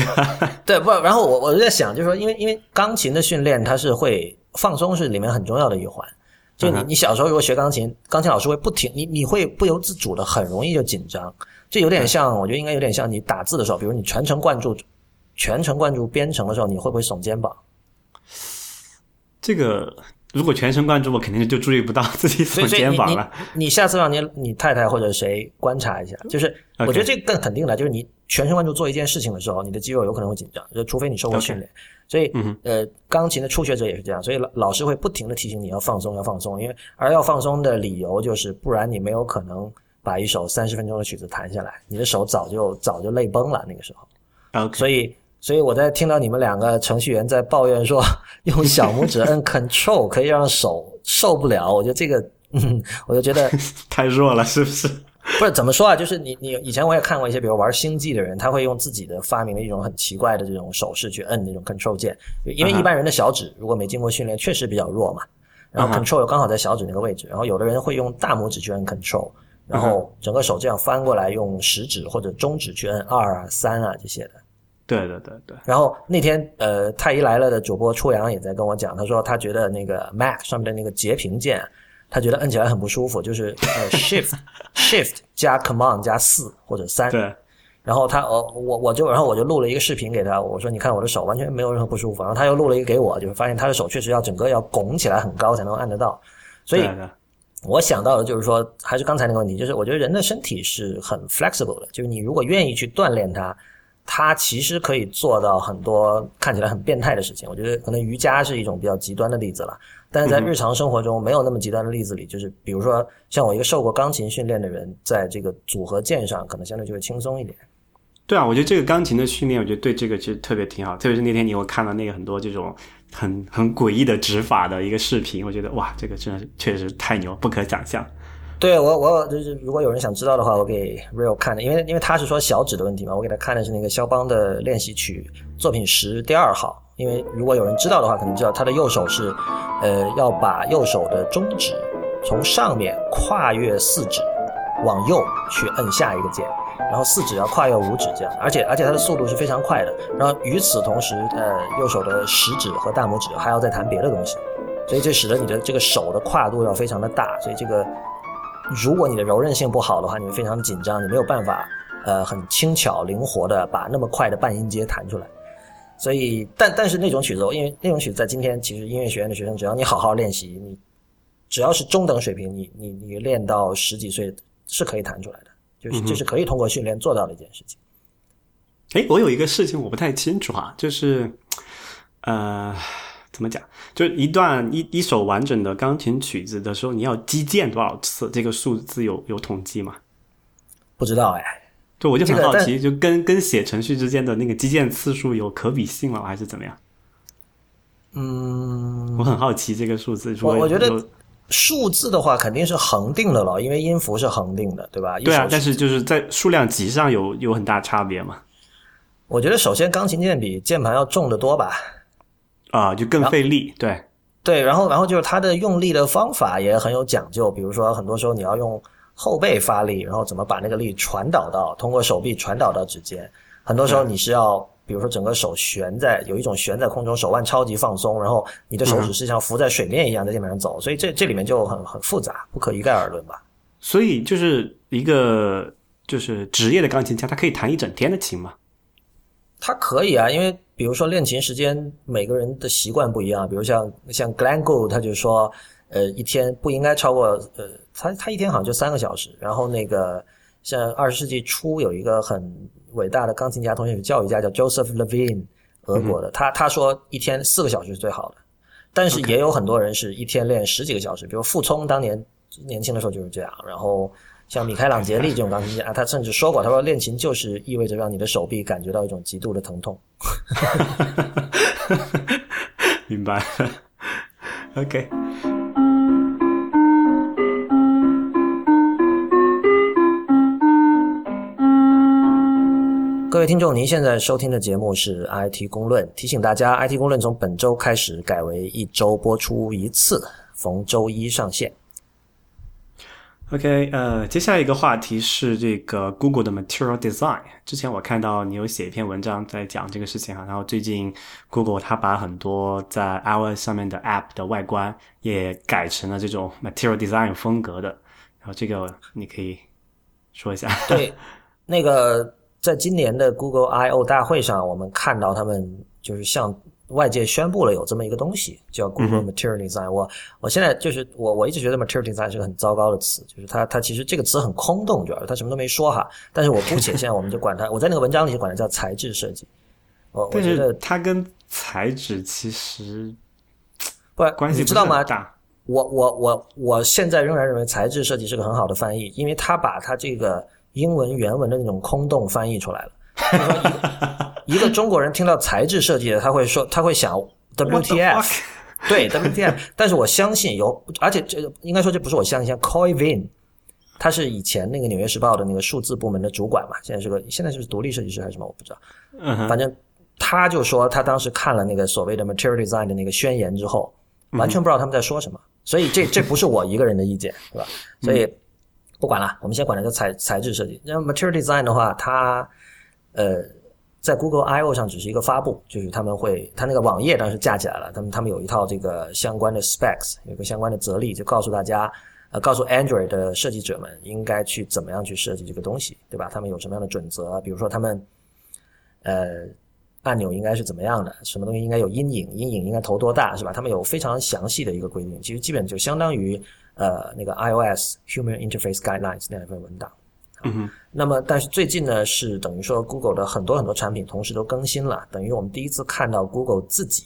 对 不？然后我我就在想，就是说，因为因为钢琴的训练，它是会放松，是里面很重要的一环。就你你小时候如果学钢琴，钢琴老师会不停，你你会不由自主的很容易就紧张，这有点像，我觉得应该有点像你打字的时候，比如你全程贯注全程贯注编程的时候，你会不会耸肩膀？这个。如果全神贯注，我肯定就注意不到自己耸肩膀了。你下次让你你太太或者谁观察一下，就是我觉得这更肯定的，就是你全神贯注做一件事情的时候，你的肌肉有可能会紧张，就除非你受过训练。所以，呃，钢琴的初学者也是这样，所以老老师会不停的提醒你要放松，要放松，因为而要放松的理由就是，不然你没有可能把一首三十分钟的曲子弹下来，你的手早就早就累崩了那个时候。所以。所以我在听到你们两个程序员在抱怨说 用小拇指摁 Control 可以让手受不了，我觉得这个，嗯，我就觉得 太弱了，是不是？不是怎么说啊？就是你你以前我也看过一些，比如玩星际的人，他会用自己的发明的一种很奇怪的这种手势去摁那种 Control 键，因为一般人的小指如果没经过训练，确实比较弱嘛。然后 Control 又刚好在小指那个位置，然后有的人会用大拇指去摁 Control，然后整个手这样翻过来，用食指或者中指去摁二啊、三啊这些的。对对对对，然后那天呃，太医来了的主播初阳也在跟我讲，他说他觉得那个 Mac 上面的那个截屏键，他觉得摁起来很不舒服，就是呃 Shift Shift 加 Command 加四或者三。对。然后他呃我我就然后我就录了一个视频给他，我说你看我的手完全没有任何不舒服。然后他又录了一个给我，就是发现他的手确实要整个要拱起来很高才能按得到。所以我想到的就是说，还是刚才那个问题，就是我觉得人的身体是很 flexible 的，就是你如果愿意去锻炼它。它其实可以做到很多看起来很变态的事情。我觉得可能瑜伽是一种比较极端的例子了，但是在日常生活中没有那么极端的例子里，就是比如说像我一个受过钢琴训练的人，在这个组合键上可能相对就会轻松一点。对啊，我觉得这个钢琴的训练，我觉得对这个其实特别挺好。特别是那天你我看了那个很多这种很很诡异的指法的一个视频，我觉得哇，这个真的是确实太牛，不可想象。对我，我就是如果有人想知道的话，我给 Real 看的，因为因为他是说小指的问题嘛，我给他看的是那个肖邦的练习曲作品十第二号。因为如果有人知道的话，可能知道他的右手是，呃，要把右手的中指从上面跨越四指往右去摁下一个键，然后四指要跨越五指这样，而且而且它的速度是非常快的。然后与此同时，呃，右手的食指和大拇指还要再弹别的东西，所以这使得你的这个手的跨度要非常的大，所以这个。如果你的柔韧性不好的话，你会非常的紧张，你没有办法，呃，很轻巧灵活的把那么快的半音阶弹出来。所以，但但是那种曲子，因为那种曲子在今天其实音乐学院的学生，只要你好好练习，你只要是中等水平，你你你练到十几岁是可以弹出来的，就是就是可以通过训练做到的一件事情。哎，我有一个事情我不太清楚啊，就是，呃。怎么讲？就一段一一首完整的钢琴曲子的时候，你要击键多少次？这个数字有有统计吗？不知道哎。对，我就很好奇，就跟跟写程序之间的那个击键次数有可比性吗？还是怎么样？嗯，我很好奇这个数字。我我觉得数字的话肯定是恒定的了，因为音符是恒定的，对吧？对啊，但是就是在数量级上有有很大差别嘛？我觉得首先钢琴键比键盘要重得多吧。啊，就更费力，对，对，然后，然后就是它的用力的方法也很有讲究，比如说很多时候你要用后背发力，然后怎么把那个力传导到通过手臂传导到指尖。很多时候你是要，比如说整个手悬在有一种悬在空中，手腕超级放松，然后你的手指是像浮在水面一样在地面上走，所以这这里面就很很复杂，不可一概而论吧。所以就是一个就是职业的钢琴家，他可以弹一整天的琴吗？他可以啊，因为比如说练琴时间每个人的习惯不一样，比如像像 Glenn Gould 他就说，呃，一天不应该超过呃，他他一天好像就三个小时。然后那个像二十世纪初有一个很伟大的钢琴家、同学教育家叫 Joseph Levine，俄国的，他他说一天四个小时是最好的，但是也有很多人是一天练十几个小时，比如傅聪当年。年轻的时候就是这样，然后像米开朗杰利这种钢琴家，他甚至说过，他说练琴就是意味着让你的手臂感觉到一种极度的疼痛。明白。OK。各位听众，您现在收听的节目是 IT 公论，提醒大家，IT 公论从本周开始改为一周播出一次，逢周一上线。OK，呃，接下来一个话题是这个 Google 的 Material Design。之前我看到你有写一篇文章在讲这个事情哈，然后最近 Google 它把很多在 iOS 上面的 App 的外观也改成了这种 Material Design 风格的，然后这个你可以说一下。对，那个在今年的 Google I/O 大会上，我们看到他们就是像。外界宣布了有这么一个东西叫 Google Material Design，我我现在就是我我一直觉得 Material Design 是个很糟糕的词，就是它它其实这个词很空洞，主要是它什么都没说哈。但是我姑且现在我们就管它，我在那个文章里就管它叫材质设计。我我觉得它跟材质其实不关系你知道吗？大。我我我我现在仍然认为材质设计是个很好的翻译，因为它把它这个英文原文的那种空洞翻译出来了。一个中国人听到材质设计的，他会说，他会想 WTF，对 WTF。但是我相信有，而且这应该说这不是我相信，像 Coy Vin，他是以前那个纽约时报的那个数字部门的主管嘛，现在是个现在是独立设计师还是什么，我不知道。嗯，反正他就说，他当时看了那个所谓的 Material Design 的那个宣言之后，完全不知道他们在说什么。所以这这不是我一个人的意见，对吧？所以不管了，我们先管它叫材材质设计。那 Material Design 的话，它呃。在 Google I/O 上只是一个发布，就是他们会，他那个网页当时架起来了，他们他们有一套这个相关的 specs，有个相关的则例，就告诉大家，呃，告诉 Android 的设计者们应该去怎么样去设计这个东西，对吧？他们有什么样的准则？比如说他们，呃，按钮应该是怎么样的？什么东西应该有阴影？阴影应该投多大？是吧？他们有非常详细的一个规定，其实基本就相当于呃那个 iOS Human Interface Guidelines 那样一份文档。嗯哼，那么但是最近呢，是等于说 Google 的很多很多产品同时都更新了，等于我们第一次看到 Google 自己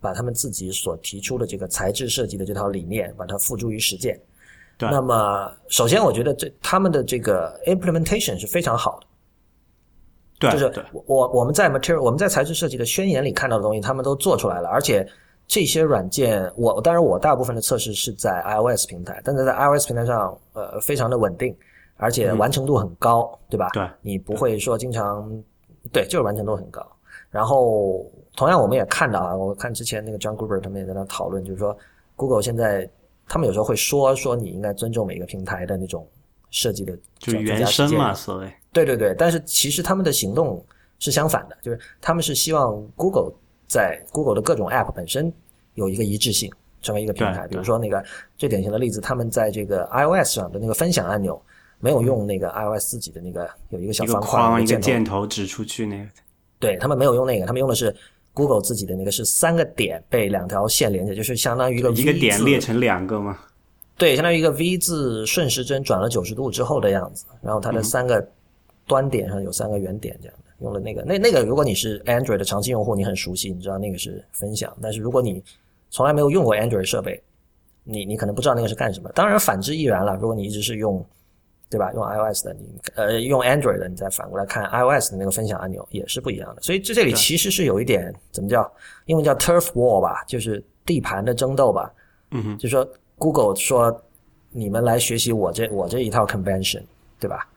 把他们自己所提出的这个材质设计的这套理念，把它付诸于实践。对。那么首先，我觉得这他们的这个 implementation 是非常好的。对。就是我我们在 material 我们在材质设计的宣言里看到的东西，他们都做出来了，而且这些软件，我当然我大部分的测试是在 iOS 平台，但是在 iOS 平台上，呃，非常的稳定。而且完成度很高，对吧？对，你不会说经常，对，就是完成度很高。然后，同样我们也看到啊，我看之前那个 John Gruber 他们也在那讨论，就是说，Google 现在他们有时候会说说你应该尊重每个平台的那种设计的，就原生嘛，所谓。对对对，但是其实他们的行动是相反的，就是他们是希望 Google 在 Google 的各种 App 本身有一个一致性，成为一个平台。比如说那个最典型的例子，他们在这个 iOS 上的那个分享按钮。没有用那个 iOS 自己的那个有一个小方框一个箭头指出去那个，对他们没有用那个，他们用的是 Google 自己的那个，是三个点被两条线连着，就是相当于一个一个点列成两个吗？对，相当于一个 V 字顺时针转了九十度之后的样子，然后它的三个端点上有三个圆点这样的，用了那个那那个，如果你是 Android 的长期用户，你很熟悉，你知道那个是分享，但是如果你从来没有用过 Android 设备，你你可能不知道那个是干什么。当然反之亦然了，如果你一直是用对吧？用 iOS 的你，呃，用 Android 的你再反过来看 iOS 的那个分享按钮也是不一样的。所以这这里其实是有一点怎么叫英文叫 turf war 吧，就是地盘的争斗吧。嗯哼，就说 Google 说你们来学习我这我这一套 convention，对吧？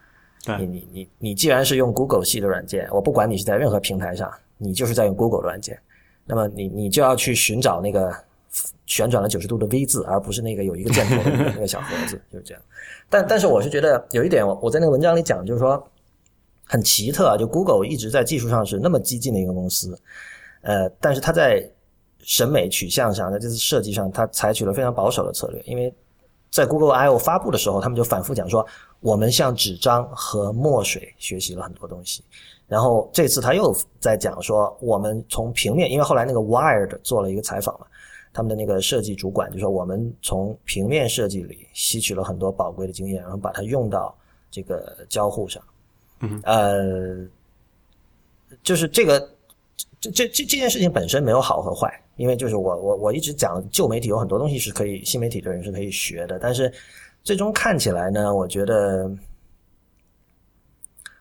对，你你你你既然是用 Google 系的软件，我不管你是在任何平台上，你就是在用 Google 的软件，那么你你就要去寻找那个旋转了九十度的 V 字，而不是那个有一个箭头的那个小盒子，就是这样。但但是我是觉得有一点，我我在那个文章里讲，就是说很奇特啊，就 Google 一直在技术上是那么激进的一个公司，呃，但是它在审美取向上，在这次设计上，它采取了非常保守的策略，因为在 Google I/O 发布的时候，他们就反复讲说，我们向纸张和墨水学习了很多东西。然后这次他又在讲说，我们从平面，因为后来那个 Wired 做了一个采访嘛，他们的那个设计主管就说，我们从平面设计里吸取了很多宝贵的经验，然后把它用到这个交互上。嗯，呃，就是这个这这这这件事情本身没有好和坏，因为就是我我我一直讲旧媒体有很多东西是可以新媒体的人是可以学的，但是最终看起来呢，我觉得。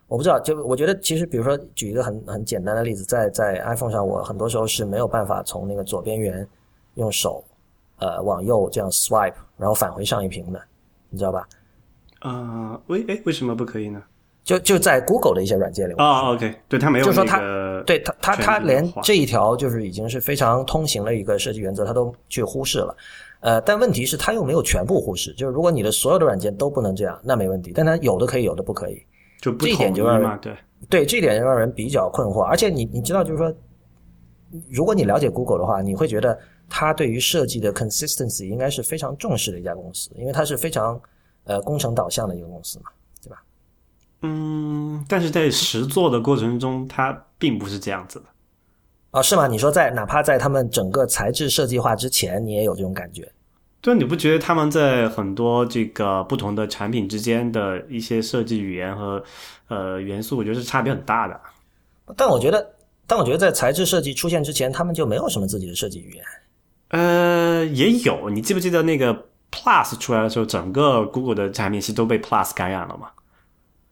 我不知道，就我觉得其实，比如说举一个很很简单的例子，在在 iPhone 上，我很多时候是没有办法从那个左边缘用手呃往右这样 swipe，然后返回上一屏的，你知道吧？啊，为哎为什么不可以呢？就就在 Google 的一些软件里。哦，OK，对他没有，就是说他对他他他连这一条就是已经是非常通行的一个设计原则，他都去忽视了。呃，但问题是，他又没有全部忽视，就是如果你的所有的软件都不能这样，那没问题，但他有的可以，有的不可以。就这一点就让人对对这一点让人比较困惑，而且你你知道，就是说，如果你了解 Google 的话，你会觉得它对于设计的 consistency 应该是非常重视的一家公司，因为它是非常呃工程导向的一个公司嘛，对吧？嗯，但是在实做的过程中，它并不是这样子的。哦，是吗？你说在哪怕在他们整个材质设计化之前，你也有这种感觉？对，你不觉得他们在很多这个不同的产品之间的一些设计语言和呃元素，我觉得是差别很大的。但我觉得，但我觉得在材质设计出现之前，他们就没有什么自己的设计语言。呃，也有，你记不记得那个 Plus 出来的时候，整个 Google 的产品是都被 Plus 感染了吗？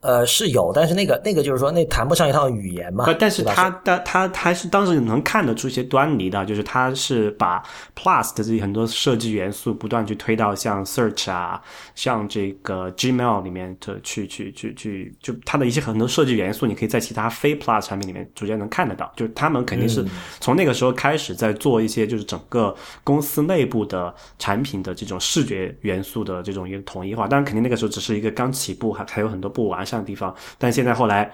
呃，是有，但是那个那个就是说，那谈不上一套语言嘛。但是他他他还是当时能看得出一些端倪的，就是他是把 Plus 的这些很多设计元素不断去推到像 Search 啊，像这个 Gmail 里面的去去去去，就它的一些很多设计元素，你可以在其他非 Plus 产品里面逐渐能看得到。就是他们肯定是从那个时候开始在做一些，就是整个公司内部的产品的这种视觉元素的这种一个统一化。当然，肯定那个时候只是一个刚起步，还还有很多不完。像地方，但现在后来，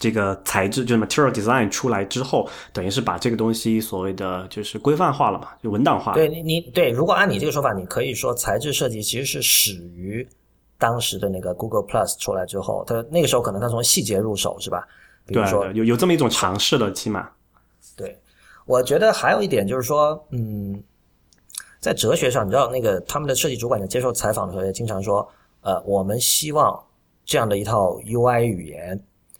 这个材质就是 material design 出来之后，等于是把这个东西所谓的就是规范化了嘛，就文档化。对你，你对，如果按你这个说法，你可以说材质设计其实是始于当时的那个 Google Plus 出来之后，它那个时候可能它从细节入手是吧？比如说有有这么一种尝试的，起码。对，我觉得还有一点就是说，嗯，在哲学上，你知道那个他们的设计主管在接受采访的时候也经常说，呃，我们希望。这样的一套 UI 语言，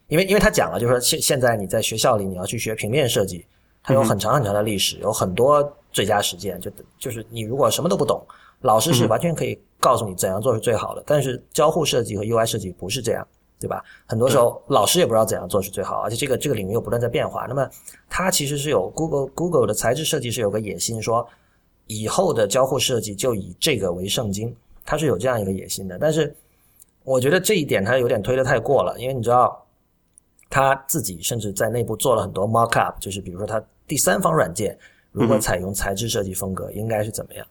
因为因为他讲了，就是说现现在你在学校里你要去学平面设计，它有很长很长的历史，有很多最佳实践，就就是你如果什么都不懂，老师是完全可以告诉你怎样做是最好的。但是交互设计和 UI 设计不是这样，对吧？很多时候老师也不知道怎样做是最好，而且这个这个领域又不断在变化。那么它其实是有 Google Google 的材质设计是有个野心，说以后的交互设计就以这个为圣经，它是有这样一个野心的，但是。我觉得这一点他有点推的太过了，因为你知道，他自己甚至在内部做了很多 mock up，就是比如说他第三方软件如果采用材质设计风格应该是怎么样。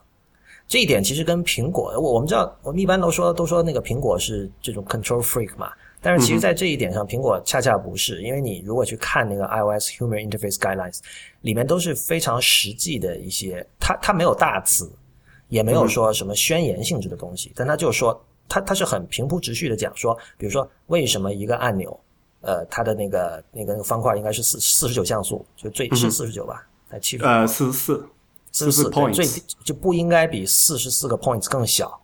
这一点其实跟苹果，我我们知道，我们一般都说都说那个苹果是这种 control freak 嘛，但是其实在这一点上，苹果恰恰不是，因为你如果去看那个 iOS Human Interface Guidelines，里面都是非常实际的一些，它它没有大词，也没有说什么宣言性质的东西，但它就说。他他是很平铺直叙的讲说，比如说为什么一个按钮，呃，它的那个那个方块应该是四四十九像素，就最是四十九吧，才七十呃四十四四十四 points 最就不应该比四十四个 points 更小。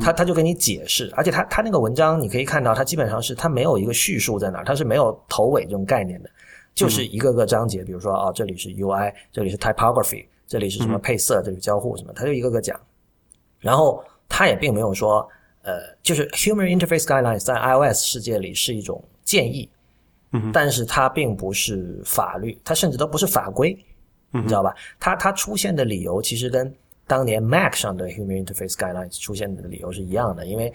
他他就给你解释，而且他他那个文章你可以看到，他基本上是他没有一个叙述在哪儿，他是没有头尾这种概念的，就是一个个章节，比如说啊这里是 UI，这里是 typography，这里是什么配色，这里交互什么，他就一个个讲，然后他也并没有说。呃，就是 Human Interface Guidelines 在 iOS 世界里是一种建议，嗯，但是它并不是法律，它甚至都不是法规，你知道吧？它它出现的理由其实跟当年 Mac 上的 Human Interface Guidelines 出现的理由是一样的，因为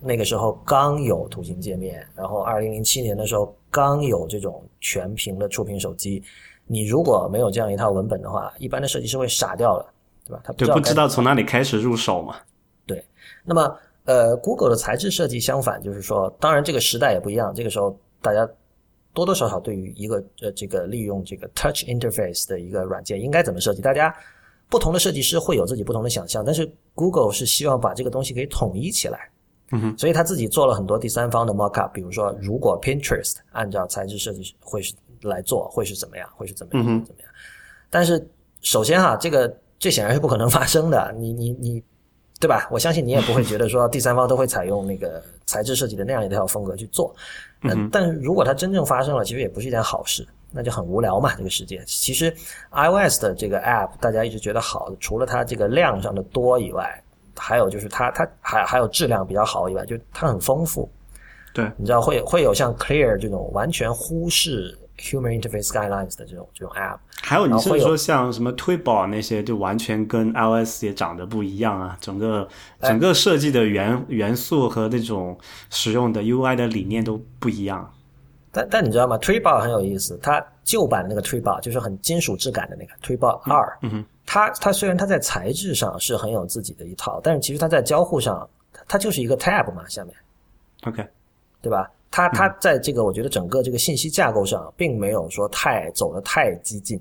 那个时候刚有图形界面，然后二零零七年的时候刚有这种全屏的触屏手机，你如果没有这样一套文本的话，一般的设计师会傻掉了。对吧？他对不知道从哪里开始入手嘛。对，那么呃，Google 的材质设计相反，就是说，当然这个时代也不一样，这个时候大家多多少少对于一个呃这个利用这个 Touch Interface 的一个软件应该怎么设计，大家不同的设计师会有自己不同的想象，但是 Google 是希望把这个东西给统一起来。嗯哼，所以他自己做了很多第三方的 mockup，比如说，如果 Pinterest 按照材质设计会是来做，会是怎么样？会是怎么样？怎么样？但是首先哈，这个这显然是不可能发生的。你你你，对吧？我相信你也不会觉得说第三方都会采用那个材质设计的那样一套风格去做。嗯，但如果它真正发生了，其实也不是一件好事，那就很无聊嘛。这个世界其实 iOS 的这个 app 大家一直觉得好，除了它这个量上的多以外。还有就是它，它还还有质量比较好以外，就它很丰富。对，你知道会会有像 Clear 这种完全忽视 Human Interface Guidelines 的这种这种 App。还有你是说像什么推宝那些，就完全跟 iOS 也长得不一样啊？整个整个设计的元元素和那种使用的 UI 的理念都不一样。但但你知道吗？推宝很有意思，它旧版那个推宝就是很金属质感的那个推宝二。它它虽然它在材质上是很有自己的一套，但是其实它在交互上，它就是一个 tab 嘛，下面，OK，对吧？它它在这个我觉得整个这个信息架构上，并没有说太走的太激进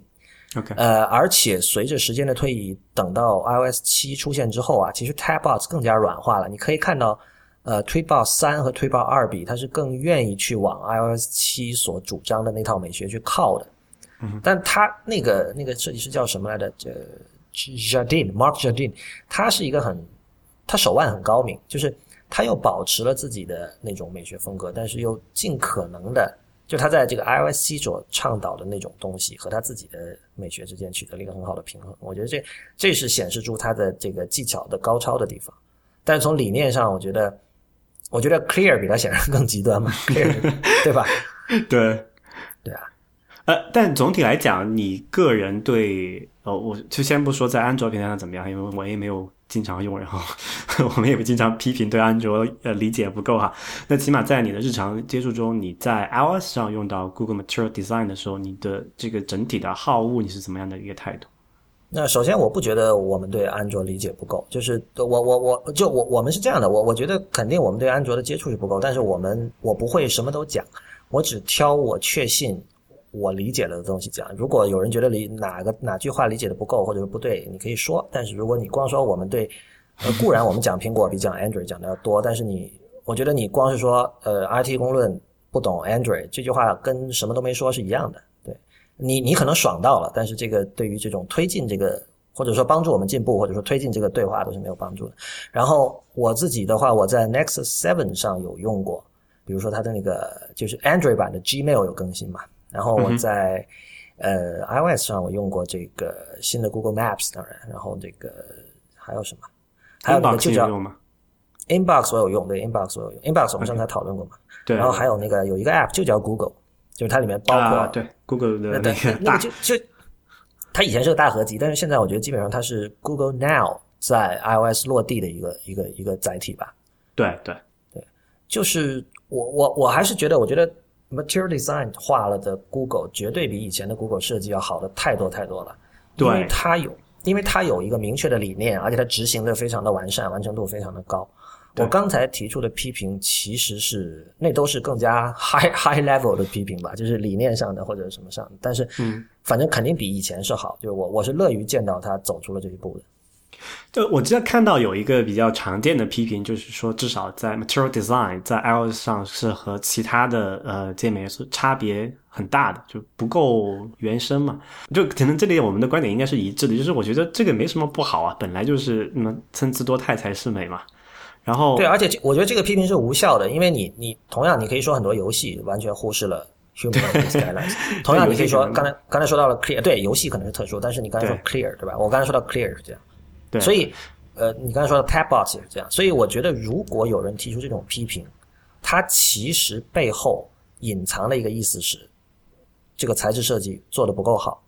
，OK，呃，而且随着时间的推移，等到 iOS 七出现之后啊，其实 tab box 更加软化了。你可以看到，呃，Tweetbot 三和 Tweetbot 二比，它是更愿意去往 iOS 七所主张的那套美学去靠的。但他那个那个设计师叫什么来着？这 Jardine，Mark Jardine，他是一个很，他手腕很高明，就是他又保持了自己的那种美学风格，但是又尽可能的，就他在这个 iOS 七所倡导的那种东西和他自己的美学之间取得了一个很好的平衡。我觉得这这是显示出他的这个技巧的高超的地方。但是从理念上，我觉得，我觉得 Clear 比他显然更极端嘛，Clear 对吧？对，对啊。呃，但总体来讲，你个人对，哦，我就先不说在安卓平台上怎么样，因为我也没有经常用，然后 我们也不经常批评对安卓呃理解不够哈。那起码在你的日常接触中，你在 iOS 上用到 Google Material Design 的时候，你的这个整体的好恶，你是怎么样的一个态度？那首先，我不觉得我们对安卓理解不够，就是我我我就我我们是这样的，我我觉得肯定我们对安卓的接触是不够，但是我们我不会什么都讲，我只挑我确信。我理解了的东西讲，如果有人觉得理哪个哪句话理解的不够或者是不对，你可以说。但是如果你光说我们对，呃，固然我们讲苹果比讲 Android 讲的要多，但是你，我觉得你光是说呃 IT 公论不懂 Android 这句话跟什么都没说是一样的。对你，你可能爽到了，但是这个对于这种推进这个或者说帮助我们进步或者说推进这个对话都是没有帮助的。然后我自己的话，我在 Nexus Seven 上有用过，比如说它的那个就是 Android 版的 Gmail 有更新嘛。然后我在呃 iOS 上我用过这个新的 Google Maps，当然，然后这个还有什么？还有那个就叫 Inbox 我有用，对 Inbox 我有用，Inbox 我们上次讨论过嘛？对。然后还有那个有一个 App 就叫 Google，就是它里面包括对 Google 的那个那个就就它以前是个大合集，但是现在我觉得基本上它是 Google Now 在 iOS 落地的一个一个一个载体吧。对对对，就是我我我还是觉得，我觉得。Material Design 画了的 Google 绝对比以前的 Google 设计要好的太多太多了，因为它有，因为它有一个明确的理念，而且它执行的非常的完善，完成度非常的高。我刚才提出的批评其实是那都是更加 high high level 的批评吧，就是理念上的或者什么上，但是嗯，反正肯定比以前是好，就是我我是乐于见到它走出了这一步的。就我记得看到有一个比较常见的批评，就是说至少在 Material Design 在 iOS 上是和其他的呃界面是差别很大的，就不够原生嘛。就可能这里我们的观点应该是一致的，就是我觉得这个没什么不好啊，本来就是那么参差多态才是美嘛。然后对，而且我觉得这个批评是无效的，因为你你同样你可以说很多游戏完全忽视了 Human Guidelines，同样你可以说刚才刚才说到了 Clear，对游戏可能是特殊，但是你刚才说 Clear 对吧？我刚才说到 Clear 是这样。所以，呃，你刚才说的 Tabbox 也是这样。所以我觉得，如果有人提出这种批评，它其实背后隐藏的一个意思是，这个材质设计做的不够好。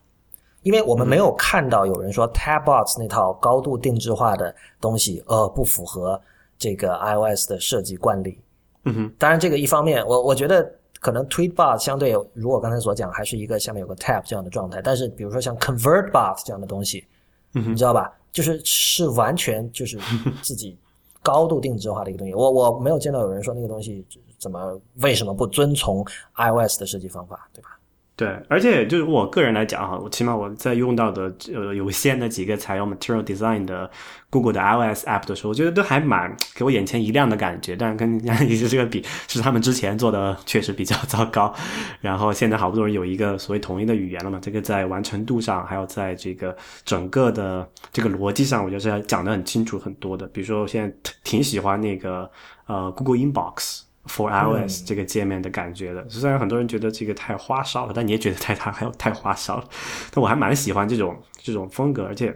因为我们没有看到有人说 Tabbox 那套高度定制化的东西，呃，不符合这个 iOS 的设计惯例。嗯哼。当然，这个一方面，我我觉得可能 Tweetbot 相对，如果刚才所讲，还是一个下面有个 Tab 这样的状态。但是，比如说像 ConvertBot 这样的东西。嗯哼你知道吧？就是是完全就是 自己高度定制化的一个东西。我我没有见到有人说那个东西怎么为什么不遵从 iOS 的设计方法，对吧？对，而且就是我个人来讲哈，我起码我在用到的呃有限的几个采用 Material Design 的 Google 的 iOS App 的时候，我觉得都还蛮给我眼前一亮的感觉。但是跟一直这个比，是他们之前做的确实比较 糟糕。然后现在好不容易有一个所谓统一的语言了嘛，这个在完成度上，还有在这个整个的这个逻辑上，我觉得是讲的很清楚很多的。比如说，我现在挺喜欢那个呃 Google Inbox。For iOS 这个界面的感觉的，虽然很多人觉得这个太花哨了，但你也觉得太它还有太花哨了。但我还蛮喜欢这种这种风格，而且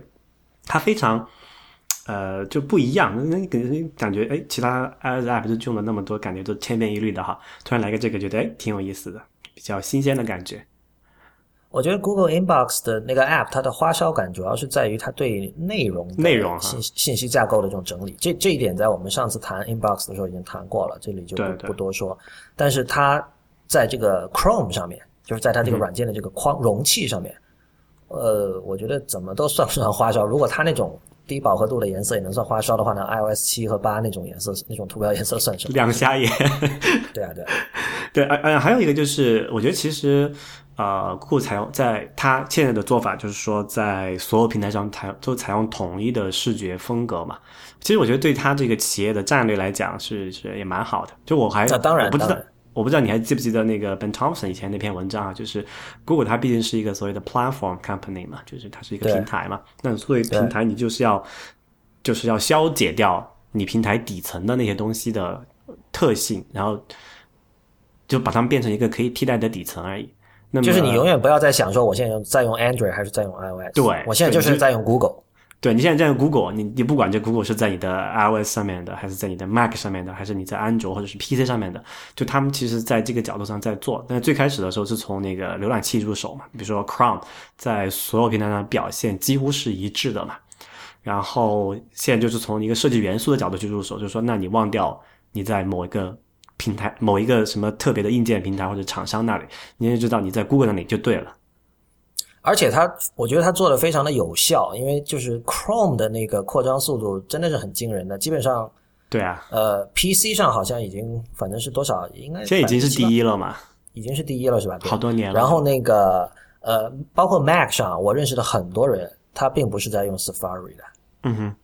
它非常呃就不一样。那感感觉哎，其他 iOS app 就用了那么多，感觉都千篇一律的哈。突然来个这个，觉得哎挺有意思的，比较新鲜的感觉。我觉得 Google Inbox 的那个 App，它的花哨感主要是在于它对内容、内容信信息架构的这种整理。这这一点在我们上次谈 Inbox 的时候已经谈过了，这里就不不多说。但是它在这个 Chrome 上面，就是在它这个软件的这个框容器上面，呃，我觉得怎么都算不上花哨。如果它那种低饱和度的颜色也能算花哨的话呢，iOS 七和八那种颜色，那种图标颜色算什么？两瞎眼。对啊，对，对，呃呃，还有一个就是，我觉得其实。呃，Google 采用在它现在的做法，就是说在所有平台上采都采用统一的视觉风格嘛。其实我觉得对它这个企业的战略来讲，是是也蛮好的。就我还当然我不知道，我不知道你还记不记得那个 Ben Thompson 以前那篇文章啊？就是 Google 它毕竟是一个所谓的 platform company 嘛，就是它是一个平台嘛。那作为平台，你就是要就是要消解掉你平台底层的那些东西的特性，然后就把它们变成一个可以替代的底层而已。就是你永远不要再想说，我现在用在用 Android 还是在用 iOS？对，我现在就是在用 Google。对你现在在用 Google，你你不管这 Google 是在你的 iOS 上面的，还是在你的 Mac 上面的，还是你在安卓或者是 PC 上面的，就他们其实在这个角度上在做。但是最开始的时候是从那个浏览器入手嘛，比如说 Chrome 在所有平台上表现几乎是一致的嘛。然后现在就是从一个设计元素的角度去入手，就是说，那你忘掉你在某一个。平台某一个什么特别的硬件平台或者厂商那里，你也知道你在 Google 那里就对了。而且它，我觉得它做的非常的有效，因为就是 Chrome 的那个扩张速度真的是很惊人的，基本上。对啊。呃，PC 上好像已经反正是多少，应该现在已经是第一了嘛？已经是第一了是吧？好多年了。然后那个呃，包括 Mac 上，我认识的很多人，他并不是在用 Safari 的。嗯哼。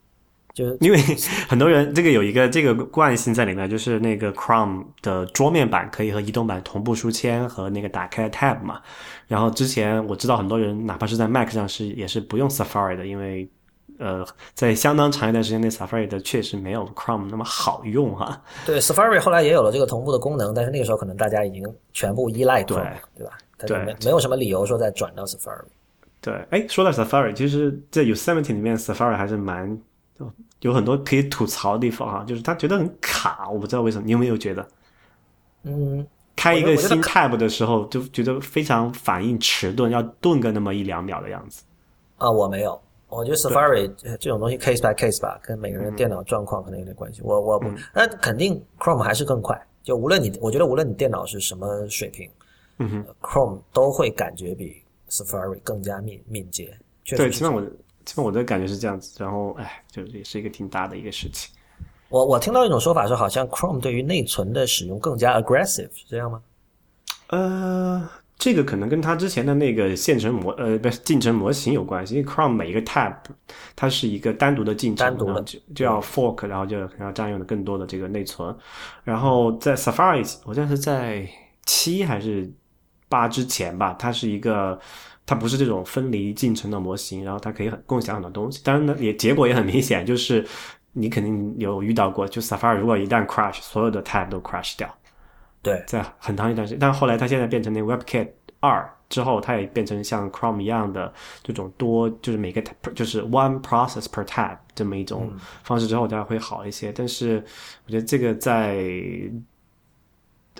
就是因为 很多人这个有一个这个惯性在里面，就是那个 Chrome 的桌面版可以和移动版同步书签和那个打开 Tab 嘛。然后之前我知道很多人哪怕是在 Mac 上是也是不用 Safari 的，因为呃在相当长一段时间内 Safari 的确实没有 Chrome 那么好用哈。对，Safari 后来也有了这个同步的功能，但是那个时候可能大家已经全部依赖 Chrome，对吧？对，没没有什么理由说再转到 Safari。对，哎，说到 Safari，其实在 Yosemite 里面 Safari 还是蛮。有很多可以吐槽的地方啊，就是他觉得很卡，我不知道为什么，你有没有觉得？嗯，开一个新 tab 的时候就觉得非常反应迟钝，要顿个那么一两秒的样子。啊，我没有，我觉得 Safari 这种东西 case by case 吧，跟每个人的电脑状况可能有点关系。我我不，那肯定 Chrome 还是更快。就无论你，我觉得无论你电脑是什么水平，嗯哼，Chrome 都会感觉比 Safari 更加敏敏捷。对，起码我。基本我的感觉是这样子，然后哎，就也是一个挺大的一个事情。我我听到一种说法说，好像 Chrome 对于内存的使用更加 aggressive，是这样吗？呃，这个可能跟它之前的那个线程模呃不是进程模型有关系。因为 Chrome 每一个 tab 它是一个单独的进程，单独的就就要 fork，然后就要占用的更多的这个内存。然后在 Safari，我记得是在七还是八之前吧，它是一个。它不是这种分离进程的模型，然后它可以很共享很多东西。当然呢，也结果也很明显，就是你肯定有遇到过，就 Safari 如果一旦 crash，所有的 tab 都 crash 掉。对，在很长一段时间，但后来它现在变成那 WebKit 二之后，它也变成像 Chrome 一样的这种多，就是每个就是 one process per tab 这么一种方式之后，它会好一些。但是我觉得这个在。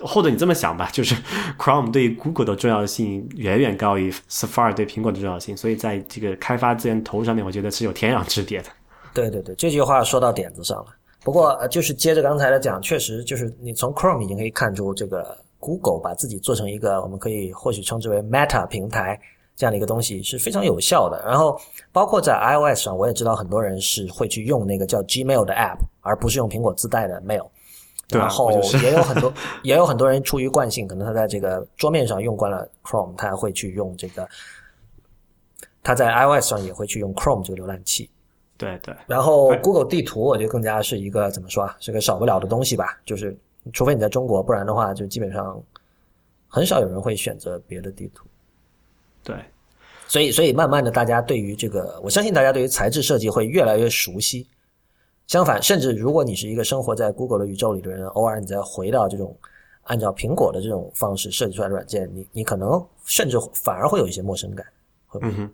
或者你这么想吧，就是 Chrome 对 Google 的重要性远远高于 Safari 对苹果的重要性，所以在这个开发资源投入上面，我觉得是有天壤之别的。对对对，这句话说到点子上了。不过，就是接着刚才的讲，确实就是你从 Chrome 已经可以看出，这个 Google 把自己做成一个我们可以或许称之为 Meta 平台，这样的一个东西是非常有效的。然后包括在 iOS 上，我也知道很多人是会去用那个叫 Gmail 的 app，而不是用苹果自带的 Mail。然后也有很多 也有很多人出于惯性，可能他在这个桌面上用惯了 Chrome，他会去用这个。他在 iOS 上也会去用 Chrome 这个浏览器。对对。然后 Google 地图，我觉得更加是一个怎么说啊，是个少不了的东西吧。就是除非你在中国，不然的话，就基本上很少有人会选择别的地图。对。所以，所以慢慢的，大家对于这个，我相信大家对于材质设计会越来越熟悉。相反，甚至如果你是一个生活在 Google 的宇宙里的人，偶尔你再回到这种按照苹果的这种方式设计出来的软件，你你可能甚至反而会有一些陌生感。嗯哼，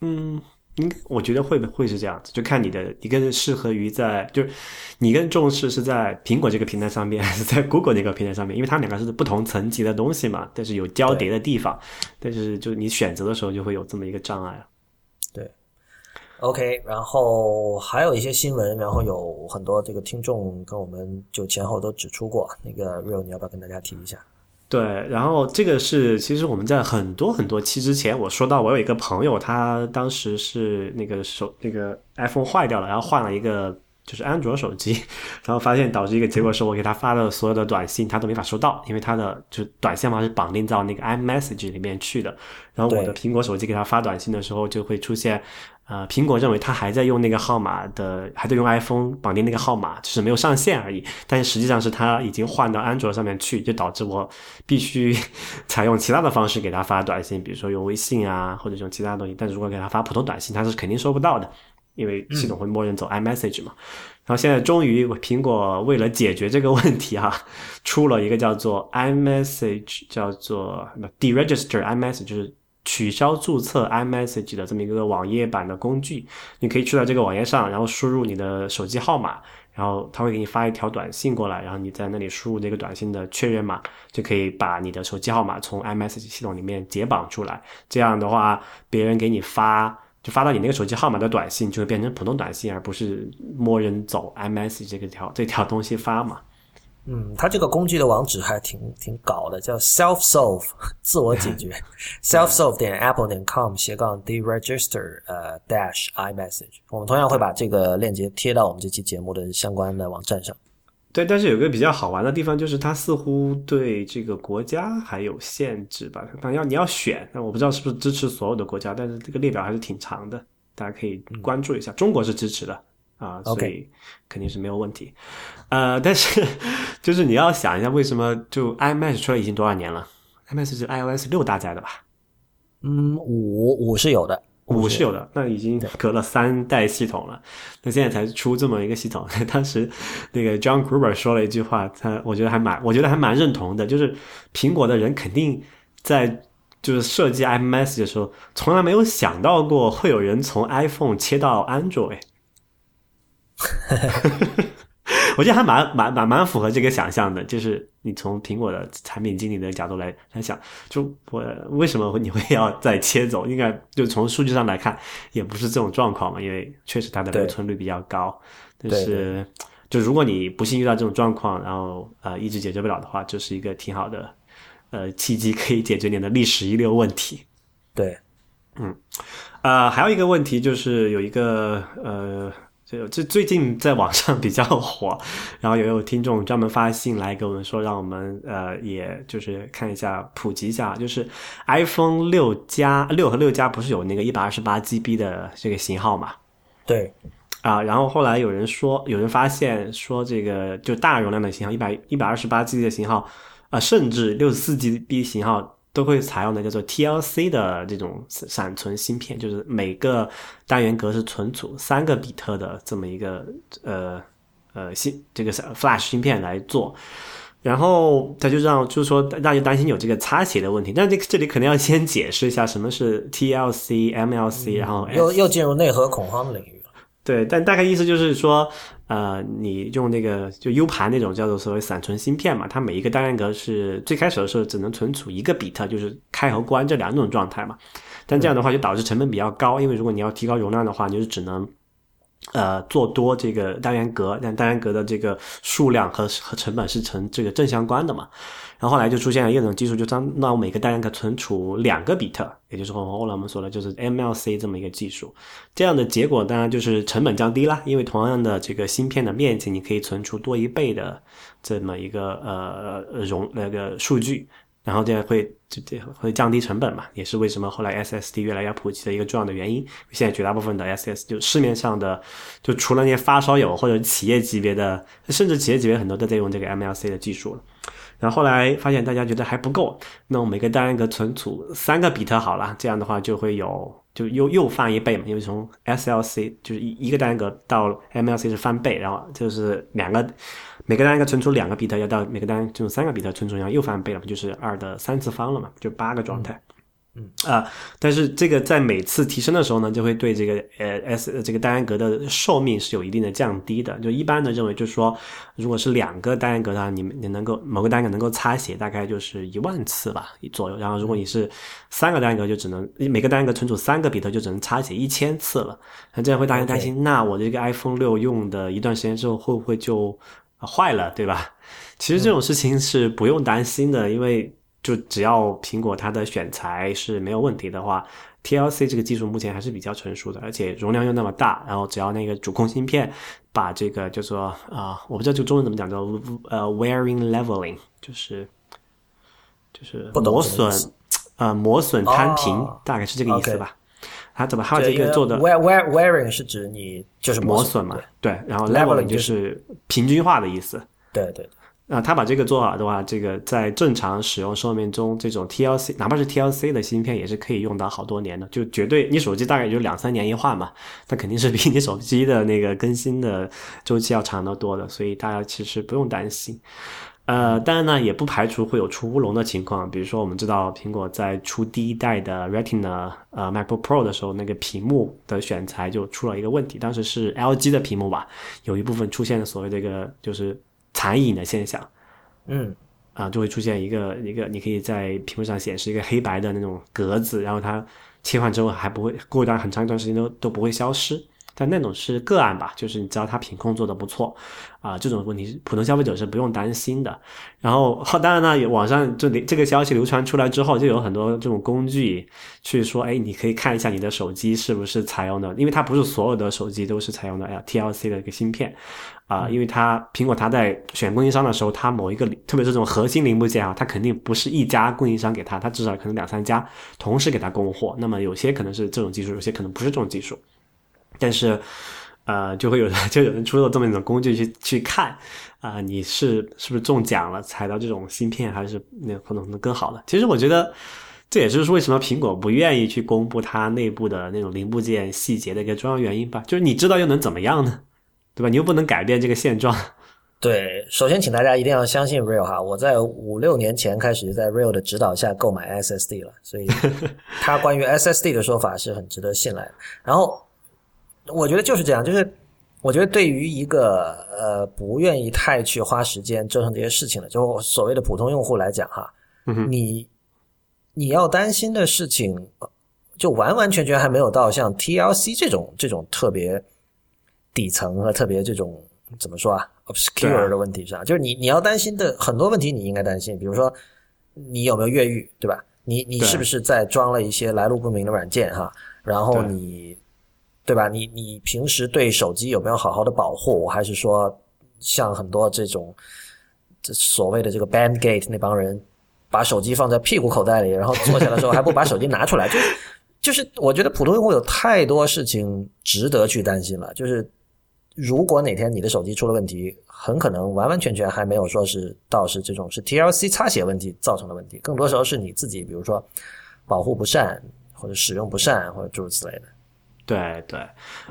嗯，应该我觉得会会是这样子，就看你的你更适合于在，就是你更重视是在苹果这个平台上面，还是在 Google 那个平台上面？因为它们两个是不同层级的东西嘛，但是有交叠的地方，但是就你选择的时候就会有这么一个障碍。OK，然后还有一些新闻，然后有很多这个听众跟我们就前后都指出过，那个 Real，你要不要跟大家提一下？对，然后这个是其实我们在很多很多期之前，我说到我有一个朋友，他当时是那个手那个 iPhone 坏掉了，然后换了一个就是安卓手机，然后发现导致一个结果是我给他发的所有的短信他都没法收到，因为他的就短信嘛是绑定到那个 iMessage 里面去的，然后我的苹果手机给他发短信的时候就会出现。呃，苹果认为他还在用那个号码的，还在用 iPhone 绑定那个号码，只是没有上线而已。但是实际上是他已经换到安卓上面去，就导致我必须 采用其他的方式给他发短信，比如说用微信啊，或者用其他东西。但是如果给他发普通短信，他是肯定收不到的，因为系统会默认走 iMessage 嘛。然后现在终于苹果为了解决这个问题哈，出了一个叫做 iMessage，叫做 deregister iMessage，就是。取消注册 iMessage 的这么一个网页版的工具，你可以去到这个网页上，然后输入你的手机号码，然后他会给你发一条短信过来，然后你在那里输入那个短信的确认码，就可以把你的手机号码从 iMessage 系统里面解绑出来。这样的话，别人给你发就发到你那个手机号码的短信，就会变成普通短信，而不是默认走 iMessage 这个条这条东西发嘛。嗯，它这个工具的网址还挺挺搞的，叫 self solve 自我解决，self solve 点 apple 点 com 斜杠 deregister 呃 dash iMessage。我们同样会把这个链接贴到我们这期节目的相关的网站上。对，但是有个比较好玩的地方，就是它似乎对这个国家还有限制吧？反正要你要选，那我不知道是不是支持所有的国家，但是这个列表还是挺长的，大家可以关注一下。中国是支持的。啊，所以肯定是没有问题，呃，但是就是你要想一下，为什么就 iMessage 出来已经多少年了？iMessage 是 iOS 六搭载的吧？嗯，五五是有的，五是有的，那已经隔了三代系统了，那现在才出这么一个系统。当时那个 John Gruber 说了一句话，他我觉得还蛮，我觉得还蛮认同的，就是苹果的人肯定在就是设计 iMessage 的时候，从来没有想到过会有人从 iPhone 切到 Android。我觉得还蛮蛮蛮蛮符合这个想象的，就是你从苹果的产品经理的角度来来想，就我为什么你会要再切走？应该就从数据上来看，也不是这种状况嘛，因为确实它的留存率比较高。但是，就如果你不幸遇到这种状况，然后呃一直解决不了的话，就是一个挺好的呃契机，可以解决你的历史遗留问题。对，嗯，呃，还有一个问题就是有一个呃。就这最近在网上比较火，然后也有听众专门发信来给我们说，让我们呃，也就是看一下普及一下，就是 iPhone 六加六和六加不是有那个一百二十八 GB 的这个型号嘛？对，啊，然后后来有人说，有人发现说这个就大容量的型号一百一百二十八 GB 的型号啊，甚至六十四 GB 型号。都会采用的叫做 TLC 的这种闪存芯片，就是每个单元格是存储三个比特的这么一个呃呃芯这个 Flash 芯片来做，然后他就让就是说大家担心有这个擦写的问题，但这这里可能要先解释一下什么是 TLC、MLC，然后又又进入内核恐慌的领域。对，但大概意思就是说，呃，你用那个就 U 盘那种叫做所谓闪存芯片嘛，它每一个单元格是最开始的时候只能存储一个比特，就是开和关这两种状态嘛。但这样的话就导致成本比较高，因为如果你要提高容量的话，你就只能呃，做多这个单元格，但单元格的这个数量和和成本是成这个正相关的嘛。然后后来就出现了一种技术，就当让每个单元格存储两个比特，也就是后来我们说的，就是 MLC 这么一个技术。这样的结果当然就是成本降低啦，因为同样的这个芯片的面积，你可以存储多一倍的这么一个呃容那个数据。然后这样会就这会降低成本嘛，也是为什么后来 SSD 越来越普及的一个重要的原因。现在绝大部分的 SS 就市面上的，就除了那些发烧友或者企业级别的，甚至企业级别很多都在用这个 MLC 的技术了。然后后来发现大家觉得还不够，那我每个单元格存储三个比特好了，这样的话就会有就又又翻一倍嘛，因为从 SLC 就是一一个单元格到 MLC 是翻倍，然后就是两个。每个单元格存储两个比特，要到每个单元存储三个比特，存储然后又翻倍了，不就是二的三次方了嘛？就八个状态。啊，但是这个在每次提升的时候呢，就会对这个呃 S 这个单元格的寿命是有一定的降低的。就一般的认为，就是说，如果是两个单元格的话，你你能够某个单元格能够擦写大概就是一万次吧左右。然后如果你是三个单元格，就只能每个单元格存储三个比特，就只能擦写一千次了。那这样会大家担心，那我这个 iPhone 六用的一段时间之后，会不会就？坏了，对吧？其实这种事情是不用担心的，因为就只要苹果它的选材是没有问题的话，TLC 这个技术目前还是比较成熟的，而且容量又那么大，然后只要那个主控芯片把这个叫做啊，我不知道这个中文怎么讲，叫呃 wearing leveling，就是就是磨损呃磨损摊平，大概是这个意思吧。它怎么还有这个做的？wear wear wearing 是指你就是磨损嘛？对，然后 leveling 就是平均化的意思。对对。那他把这个做好的话，这个在正常使用寿命中，这种 TLC 哪怕是 TLC 的芯片也是可以用到好多年的，就绝对你手机大概也就两三年一换嘛，那肯定是比你手机的那个更新的周期要长得多的，所以大家其实不用担心。呃，当然呢，也不排除会有出乌龙的情况。比如说，我们知道苹果在出第一代的 Retina 呃 MacBook Pro 的时候，那个屏幕的选材就出了一个问题。当时是 LG 的屏幕吧，有一部分出现了所谓这个就是残影的现象。嗯，啊，就会出现一个一个，你可以在屏幕上显示一个黑白的那种格子，然后它切换之后还不会过一段很长一段时间都都不会消失。但那种是个案吧，就是你知道它品控做的不错，啊，这种问题普通消费者是不用担心的。然后 当然呢，网上这里这个消息流传出来之后，就有很多这种工具去说，哎，你可以看一下你的手机是不是采用的，因为它不是所有的手机都是采用的 L TLC 的一个芯片，啊，因为它苹果它在选供应商的时候，它某一个特别是这种核心零部件啊，它肯定不是一家供应商给它，它至少可能两三家同时给它供货。那么有些可能是这种技术，有些可能不是这种技术。但是，呃，就会有人 就有人出了这么一种工具去去看，啊，你是是不是中奖了，踩到这种芯片，还是那可能能更好的？其实我觉得，这也就是为什么苹果不愿意去公布它内部的那种零部件细节的一个重要原因吧。就是你知道又能怎么样呢？对吧？你又不能改变这个现状。对，首先请大家一定要相信 Real 哈，我在五六年前开始在 Real 的指导下购买 SSD 了，所以他关于 SSD 的说法是很值得信赖。然后。我觉得就是这样，就是我觉得对于一个呃不愿意太去花时间折腾这些事情的，就所谓的普通用户来讲哈，你你要担心的事情，就完完全全还没有到像 TLC 这种这种特别底层和特别这种怎么说啊 obscure 的问题上，就是你你要担心的很多问题，你应该担心，比如说你有没有越狱，对吧？你你是不是在装了一些来路不明的软件哈？然后你。对吧？你你平时对手机有没有好好的保护？还是说，像很多这种这所谓的这个 Bandgate 那帮人，把手机放在屁股口袋里，然后坐下的时候还不把手机拿出来？就就是我觉得普通用户有太多事情值得去担心了。就是如果哪天你的手机出了问题，很可能完完全全还没有说是到是这种是 TLC 擦写问题造成的问题，更多时候是你自己，比如说保护不善，或者使用不善，或者诸如此类的。对对，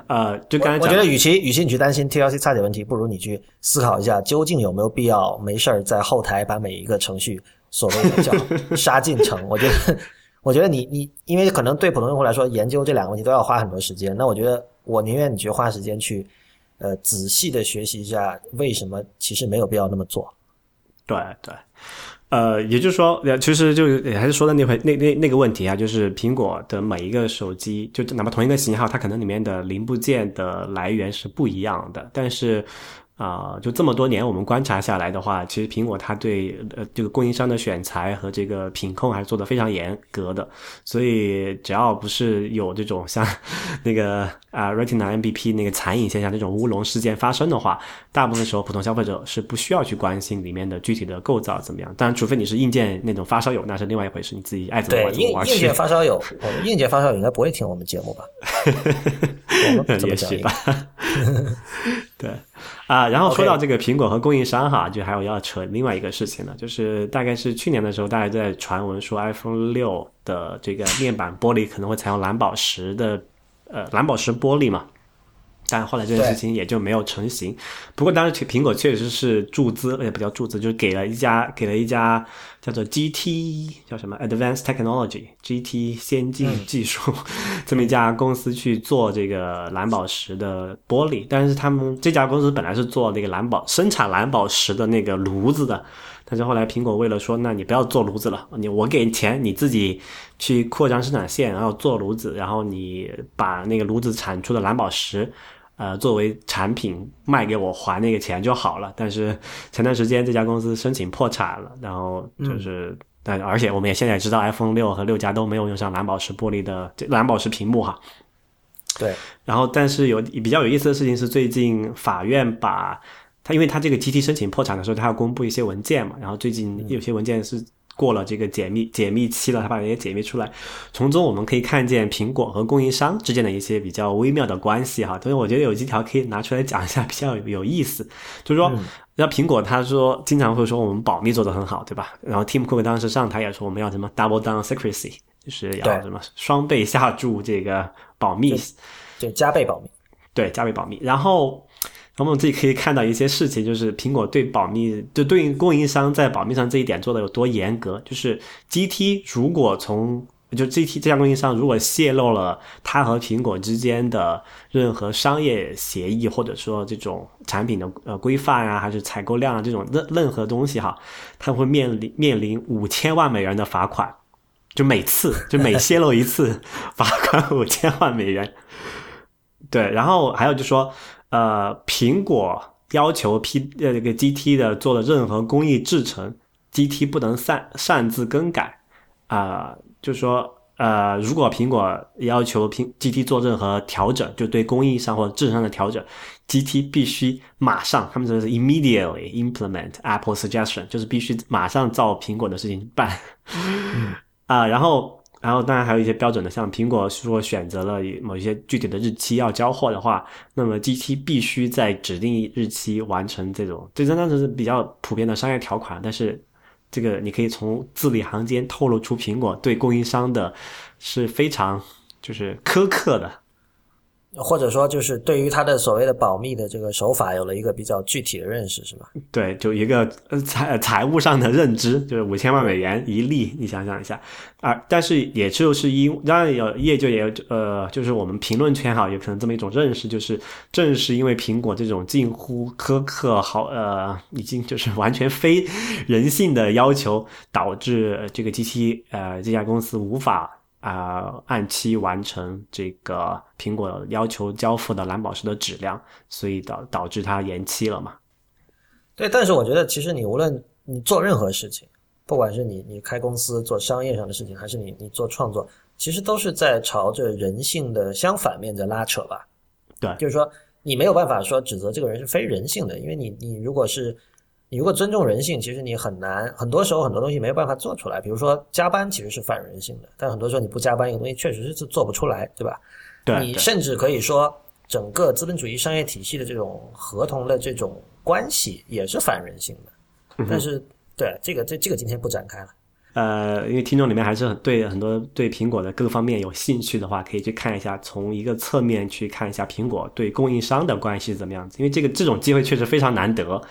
呃，就刚才我觉得，与其与其你去担心 TLC 差点问题，不如你去思考一下，究竟有没有必要没事儿在后台把每一个程序所谓的叫 杀进程？我觉得，我觉得你你，因为可能对普通用户来说，研究这两个问题都要花很多时间。那我觉得，我宁愿你去花时间去，呃，仔细的学习一下为什么其实没有必要那么做。对对。呃，也就是说，其实就还是说的那回那那那个问题啊，就是苹果的每一个手机，就哪怕同一个型号，它可能里面的零部件的来源是不一样的，但是。啊，就这么多年我们观察下来的话，其实苹果它对呃这个供应商的选材和这个品控还是做的非常严格的，所以只要不是有这种像那个 啊 Retina MVP 那个残影现象这种乌龙事件发生的话，大部分时候普通消费者是不需要去关心里面的具体的构造怎么样。当然，除非你是硬件那种发烧友，那是另外一回事，你自己爱怎么玩怎么玩硬件发烧友，硬件发烧友应该不会听我们节目吧？也许吧。对啊，然后说到这个苹果和供应商哈，就还有要扯另外一个事情了，就是大概是去年的时候，大家在传闻说 iPhone 六的这个面板玻璃可能会采用蓝宝石的呃蓝宝石玻璃嘛。但后来这件事情也就没有成型。不过当时苹果确实是注资，也不叫注资，就是给了一家给了一家叫做 GT 叫什么 Advanced Technology GT 先进技术这么一家公司去做这个蓝宝石的玻璃。但是他们这家公司本来是做那个蓝宝生产蓝宝石的那个炉子的。但是后来苹果为了说，那你不要做炉子了，你我给钱，你自己去扩张生产线，然后做炉子，然后你把那个炉子产出的蓝宝石。呃，作为产品卖给我还那个钱就好了。但是 前段时间这家公司申请破产了，然后就是，但而且我们也现在知道，iPhone 六和六加都没有用上蓝宝石玻璃的蓝宝石屏幕哈。对。然后，但是有比较有意思的事情是，最近法院把它，因为它这个集体申请破产的时候，它要公布一些文件嘛，然后最近有些文件是。过了这个解密解密期了，他把这些解密出来，从中我们可以看见苹果和供应商之间的一些比较微妙的关系哈。所以我觉得有几条可以拿出来讲一下，比较有意思。就是说，那苹果他说经常会说我们保密做得很好，对吧？然后 Tim Cook 当时上台也说我们要什么 double down secrecy，就是要什么双倍下注这个保密，就加倍保密，对，加倍保密。然后。我们自己可以看到一些事情，就是苹果对保密，就对应供应商在保密上这一点做的有多严格。就是 GT 如果从就 GT 这家供应商如果泄露了它和苹果之间的任何商业协议，或者说这种产品的呃规范啊，还是采购量啊这种任任何东西哈，它会面临面临五千万美元的罚款，就每次就每泄露一次 罚款五千万美元。对，然后还有就说。呃，苹果要求 P 呃这个 GT 的做的任何工艺制成，GT 不能擅擅自更改啊。就是说，呃，如果苹果要求苹 GT 做任何调整，就对工艺上或者制成上的调整，GT 必须马上，他们说是 immediately implement Apple suggestion，就是必须马上照苹果的事情办 啊，然后。然后，当然还有一些标准的，像苹果说选择了某一些具体的日期要交货的话，那么 GT 必须在指定日期完成这种，这当然是比较普遍的商业条款。但是，这个你可以从字里行间透露出苹果对供应商的是非常就是苛刻的。或者说，就是对于他的所谓的保密的这个手法有了一个比较具体的认识，是吧？对，就一个财财务上的认知，就是五千万美元一例，你想想一下啊。但是也就是因，当然有业界也有呃，就是我们评论圈哈，有可能这么一种认识，就是正是因为苹果这种近乎苛刻、好呃，已经就是完全非人性的要求，导致这个机器呃这家公司无法。啊，按期完成这个苹果要求交付的蓝宝石的质量，所以导导致它延期了嘛？对，但是我觉得，其实你无论你做任何事情，不管是你你开公司做商业上的事情，还是你你做创作，其实都是在朝着人性的相反面在拉扯吧？对，就是说你没有办法说指责这个人是非人性的，因为你你如果是。你如果尊重人性，其实你很难，很多时候很多东西没有办法做出来。比如说加班其实是反人性的，但很多时候你不加班，一个东西确实是做不出来，对吧？对。你甚至可以说，整个资本主义商业体系的这种合同的这种关系也是反人性的。但是，对这个这这个今天不展开了。呃，因为听众里面还是很对很多对苹果的各个方面有兴趣的话，可以去看一下，从一个侧面去看一下苹果对供应商的关系怎么样子。因为这个这种机会确实非常难得。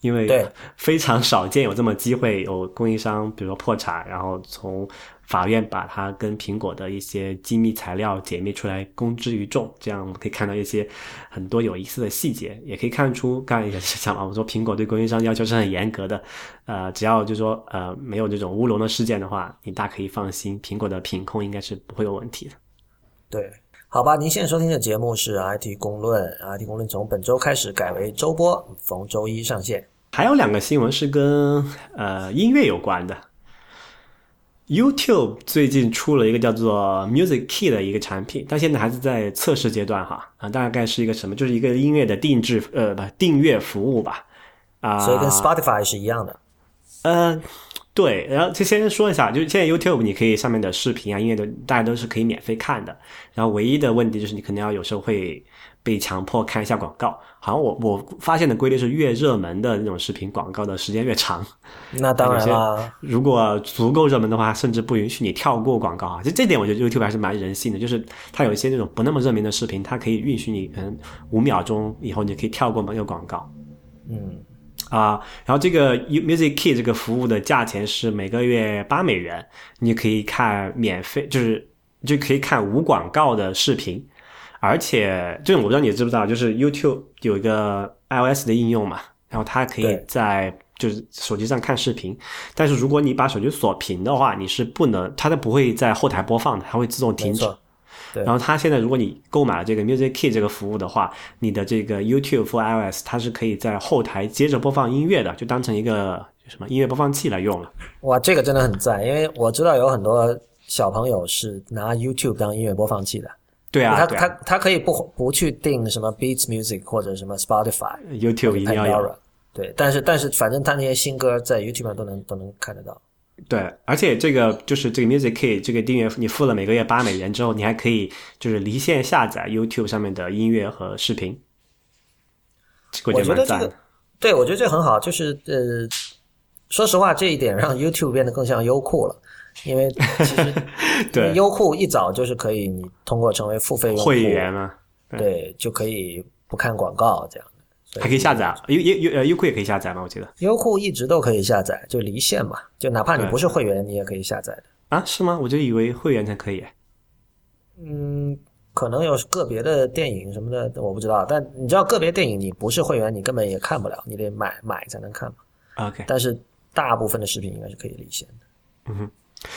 因为对非常少见有这么机会，有供应商比如说破产，然后从法院把它跟苹果的一些机密材料解密出来公之于众，这样我们可以看到一些很多有意思的细节，也可以看出刚才也是讲了，我说苹果对供应商要求是很严格的，呃，只要就说呃没有这种乌龙的事件的话，你大可以放心，苹果的品控应该是不会有问题的。对，好吧，您现在收听的节目是 IT 公论，IT 公论从本周开始改为周播，逢周一上线。还有两个新闻是跟呃音乐有关的。YouTube 最近出了一个叫做 Music Key 的一个产品，但现在还是在测试阶段哈啊，大概是一个什么，就是一个音乐的定制呃不订阅服务吧啊，所以跟 Spotify 是一样的。呃对，然后就先说一下，就是现在 YouTube 你可以上面的视频啊、音乐都大家都是可以免费看的，然后唯一的问题就是你可能要有时候会被强迫看一下广告，好像我我发现的规律是越热门的那种视频广告的时间越长。那当然啦，如果足够热门的话，甚至不允许你跳过广告啊。就这点，我觉得 YouTube 还是蛮人性的，就是它有一些那种不那么热门的视频，它可以允许你可能五秒钟以后你可以跳过某个广告。嗯，啊，然后这个 U- Music Key 这个服务的价钱是每个月八美元，你可以看免费，就是就可以看无广告的视频，而且这种我不知道你知不知道，就是 YouTube 有一个 iOS 的应用嘛，然后它可以在就是手机上看视频，但是如果你把手机锁屏的话，你是不能，它都不会在后台播放的，它会自动停止。对然后它现在，如果你购买了这个 Music Key 这个服务的话，你的这个 YouTube for iOS 它是可以在后台接着播放音乐的，就当成一个什么音乐播放器来用了。哇，这个真的很赞，因为我知道有很多小朋友是拿 YouTube 当音乐播放器的。对啊，他他他可以不不去定什么 Beats Music 或者什么 Spotify、，YouTube 一定要有。对，但是但是反正他那些新歌在 YouTube 上都能都能看得到。对，而且这个就是这个 Music Key 这个订阅，你付了每个月八美元之后，你还可以就是离线下载 YouTube 上面的音乐和视频。我我觉得这个，对我觉得这很好，就是呃，说实话，这一点让 YouTube 变得更像优酷了，因为其实 对。优酷一早就是可以你通过成为付费会员嘛，对就可以不看广告这样还可以下载啊，优优优呃优酷也可以下载吗？我记得优酷一直都可以下载，就离线嘛，就哪怕你不是会员，你也可以下载的。啊，是吗？我就以为会员才可以。嗯，可能有个别的电影什么的，我不知道。但你知道，个别电影你不是会员，你根本也看不了，你得买买才能看嘛。OK，但是大部分的视频应该是可以离线的。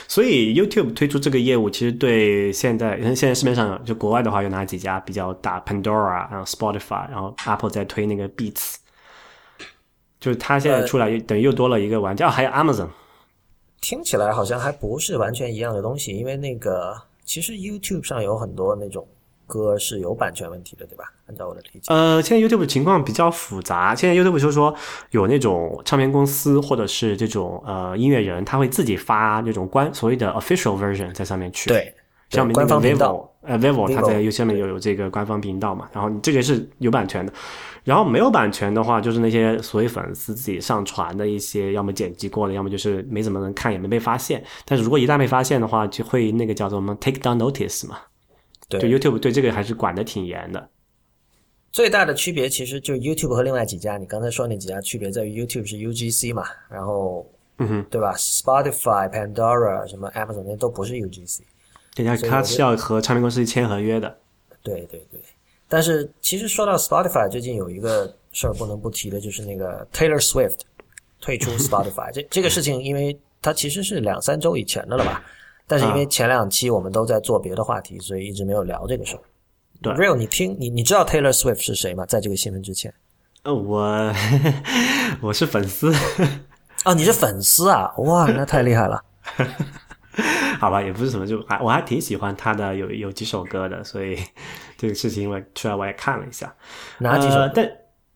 所以 YouTube 推出这个业务，其实对现在现在市面上就国外的话有哪几家比较大？Pandora，然后 Spotify，然后 Apple 在推那个 Beats，就是它现在出来等于又多了一个玩家，哦，还有 Amazon。听起来好像还不是完全一样的东西，因为那个其实 YouTube 上有很多那种歌是有版权问题的，对吧？按照我的理解。呃，现在 YouTube 情况比较复杂。现在 YouTube 就是说有那种唱片公司或者是这种呃音乐人，他会自己发那种官所谓的 official version 在上面去。，对，像我们那个官方频 vivo 道，呃 vivo 它在 vivo，YouTube 上面有有这个官方频道嘛，然后你这个是有版权的。然后没有版权的话，就是那些所谓粉丝自己上传的一些，要么剪辑过的，要么就是没怎么能看，也没被发现。但是如果一旦被发现的话，就会那个叫做什么 take down notice 嘛。对就 YouTube 对这个还是管的挺严的。最大的区别其实就是 YouTube 和另外几家，你刚才说那几家区别在于 YouTube 是 UGC 嘛，然后嗯哼，对吧？Spotify、Pandora 什么 Amazon 那些都不是 UGC。人家所以我觉得他是要和唱片公司签合约的。对对对，但是其实说到 Spotify，最近有一个事儿不能不提的，就是那个 Taylor Swift 退出 Spotify 这这个事情，因为它其实是两三周以前的了吧，但是因为前两期我们都在做别的话题，所以一直没有聊这个事儿。对 Real，你听你你知道 Taylor Swift 是谁吗？在这个新闻之前，呃，我 我是粉丝，哦，你是粉丝啊？哇，那太厉害了。好吧，也不是什么，就还我还挺喜欢他的有有几首歌的，所以 这个事情我出来我也看了一下。哪几首？呃、但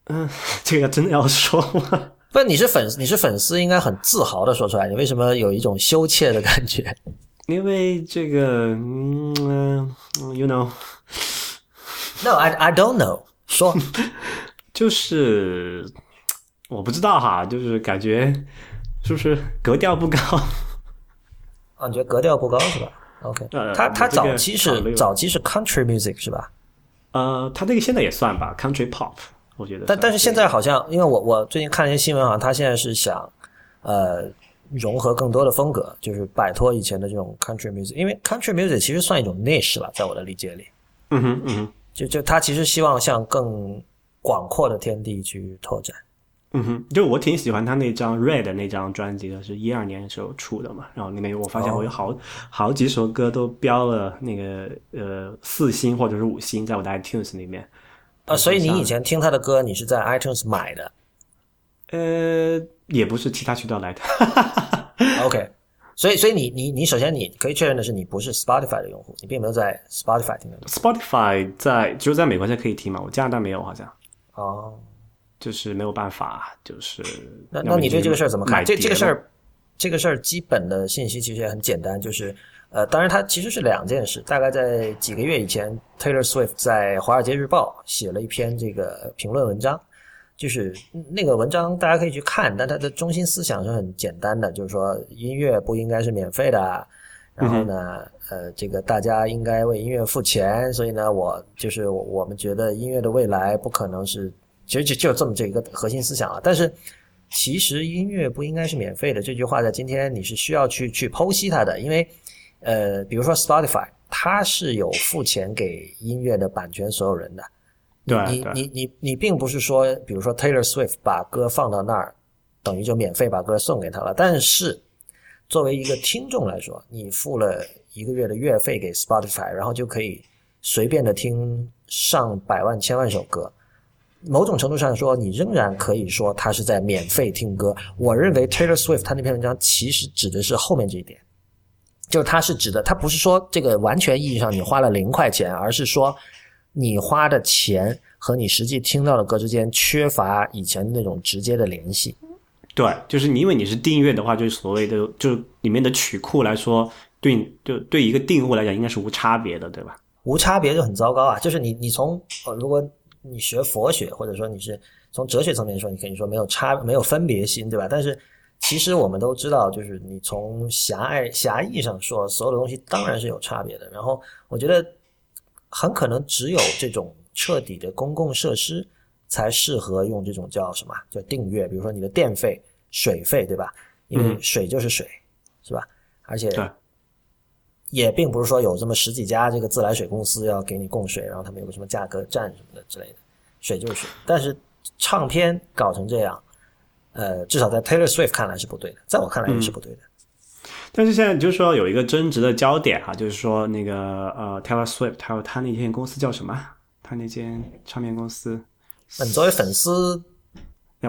嗯、这个真的要说吗？不，你是粉你是粉丝，应该很自豪的说出来。你为什么有一种羞怯的感觉？因为这个，嗯、呃 y o u know，No, I I don't know 说。就是我不知道哈，就是感觉是不是格调不高？啊，你觉得格调不高是吧？OK，呃他他早期是早期是 country music 是吧？呃，他那个现在也算吧，country pop。我觉得。但但是现在好像，因为我我最近看了一些新闻，好像他现在是想呃融合更多的风格，就是摆脱以前的这种 country music，因为 country music 其实算一种 niche 了，在我的理解里。嗯哼嗯哼，就就他其实希望向更广阔的天地去拓展。嗯哼，就我挺喜欢他那张 Red 那张专辑的，是一二年的时候出的嘛。然后里面我发现我有好、好几首歌都标了那个呃四星或者是五星，在我的 iTunes 里面。啊，所以你以前听他的歌，你是在 iTunes 买的呃，也不是其他渠道来的。OK，所以所以你你你首先你可以确认的是，你不是 Spotify 的用户，你并没有在 Spotify 听的。Spotify 在只有在美国才可以听嘛，我加拿大没有，好像哦，就是没有办法，就是那那你对这个事儿怎么看？这这个事儿，这个事儿基本的信息其实也很简单，就是呃，当然它其实是两件事。大概在几个月以前，Taylor Swift 在《华尔街日报》写了一篇这个评论文章，就是那个文章大家可以去看，但它的中心思想是很简单的，就是说音乐不应该是免费的。然后呢，呃，这个大家应该为音乐付钱，所以呢，我就是我我们觉得音乐的未来不可能是，其实就就这么这一个核心思想啊。但是其实音乐不应该是免费的，这句话在今天你是需要去去剖析它的，因为呃，比如说 Spotify，它是有付钱给音乐的版权所有人的。对你你你你并不是说，比如说 Taylor Swift 把歌放到那儿，等于就免费把歌送给他了。但是作为一个听众来说，你付了一个月的月费给 Spotify，然后就可以随便的听上百万、千万首歌。某种程度上说，你仍然可以说他是在免费听歌。我认为 Taylor Swift 他那篇文章其实指的是后面这一点，就是他是指的，他不是说这个完全意义上你花了零块钱，而是说你花的钱和你实际听到的歌之间缺乏以前那种直接的联系。对，就是你因为你是订阅的话，就是所谓的就里面的曲库来说，对就对一个订户来讲应该是无差别的，对吧？无差别就很糟糕啊！就是你你从呃，如果你学佛学，或者说你是从哲学层面说，你可以说没有差没有分别心，对吧？但是其实我们都知道，就是你从狭隘狭义上说，所有的东西当然是有差别的。然后我觉得很可能只有这种彻底的公共设施才适合用这种叫什么叫订阅，比如说你的电费、水费，对吧？因为嗯水就是水，是吧？而且也并不是说有这么十几家这个自来水公司要给你供水，然后他们有个什么价格战什么的之类的，水就是水。但是唱片搞成这样，呃，至少在 Taylor Swift 看来是不对的，在我看来也是不对的。但是现在就是说有一个争执的焦点哈、就是说那个呃 Taylor Swift 还有他那间公司叫什么？他那间唱片公司，那作为粉丝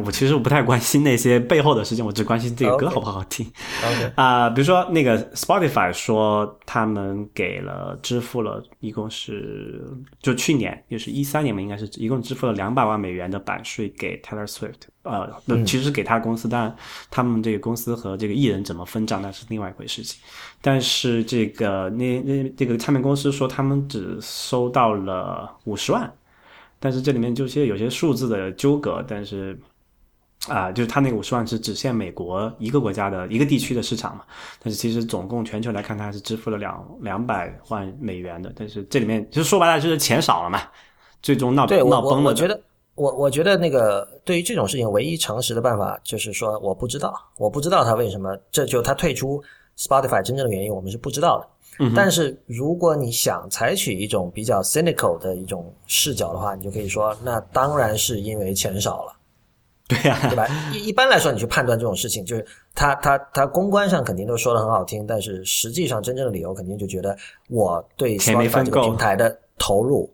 我其实我不太关心那些背后的事情，我只关心这个歌好不好听。啊、比如说那个 Spotify 说他们给了支付了一共是就去年就是一三年嘛，应该是一共支付了两百万美元的版税给 Taylor Swift，呃，那其实是给他公司，当然他们这个公司和这个艺人怎么分账那是另外一回事情。但是这个那那这个唱片公司说他们只收到了五十万，但是这里面就些有些数字的纠葛，但是。啊，就是他那个五十万是只限美国一个国家的一个地区的市场嘛，但是其实总共全球来看，他是支付了两两百万美元的，但是这里面其实说白了就是钱少了嘛，最终闹闹崩了的。我觉得我我觉得那个对于这种事情，唯一诚实的办法就是说我不知道，我不知道他为什么，这就他退出 Spotify 真正的原因，我们是不知道的。嗯但是如果你想采取一种比较 cynical 的一种视角的话，你就可以说，那当然是因为钱少了。对呀、对吧？一一般来说，你去判断这种事情，就是他他他公关上肯定都说的很好听，但是实际上真正的理由肯定就觉得我对钱没 Spotify 分这个平台的投入，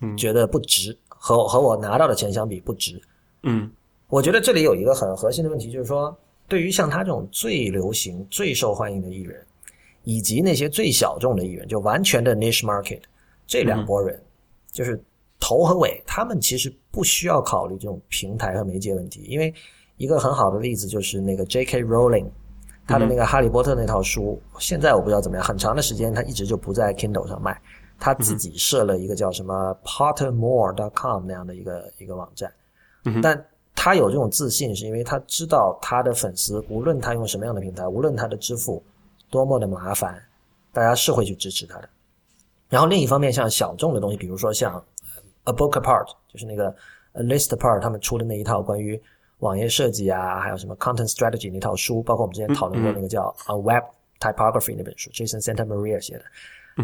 嗯觉得不值，和和我拿到的钱相比不值。嗯我觉得这里有一个很核心的问题，就是说，对于像他这种最流行、最受欢迎的艺人，以及那些最小众的艺人，就完全的 niche market，这两拨人，就是头和尾，他们其实不需要考虑这种平台和媒介问题，因为一个很好的例子就是那个 J.K. Rowling，他的那个《哈利波特》那套书，现在我不知道怎么样，很长的时间他一直就不在 Kindle 上卖，他自己设了一个叫什么 Pottermore.com 那样的一个一个网站，但他有这种自信，是因为他知道他的粉丝，无论他用什么样的平台，无论他的支付多么的麻烦，大家是会去支持他的。然后另一方面，像小众的东西，比如说像呃 A Book Apart，就是那个 Listapart 他们出的那一套关于网页设计啊，还有什么 Content Strategy 那套书，包括我们之前讨论过那个叫 A《Web Typography》那本书，Jason Santa Maria 写的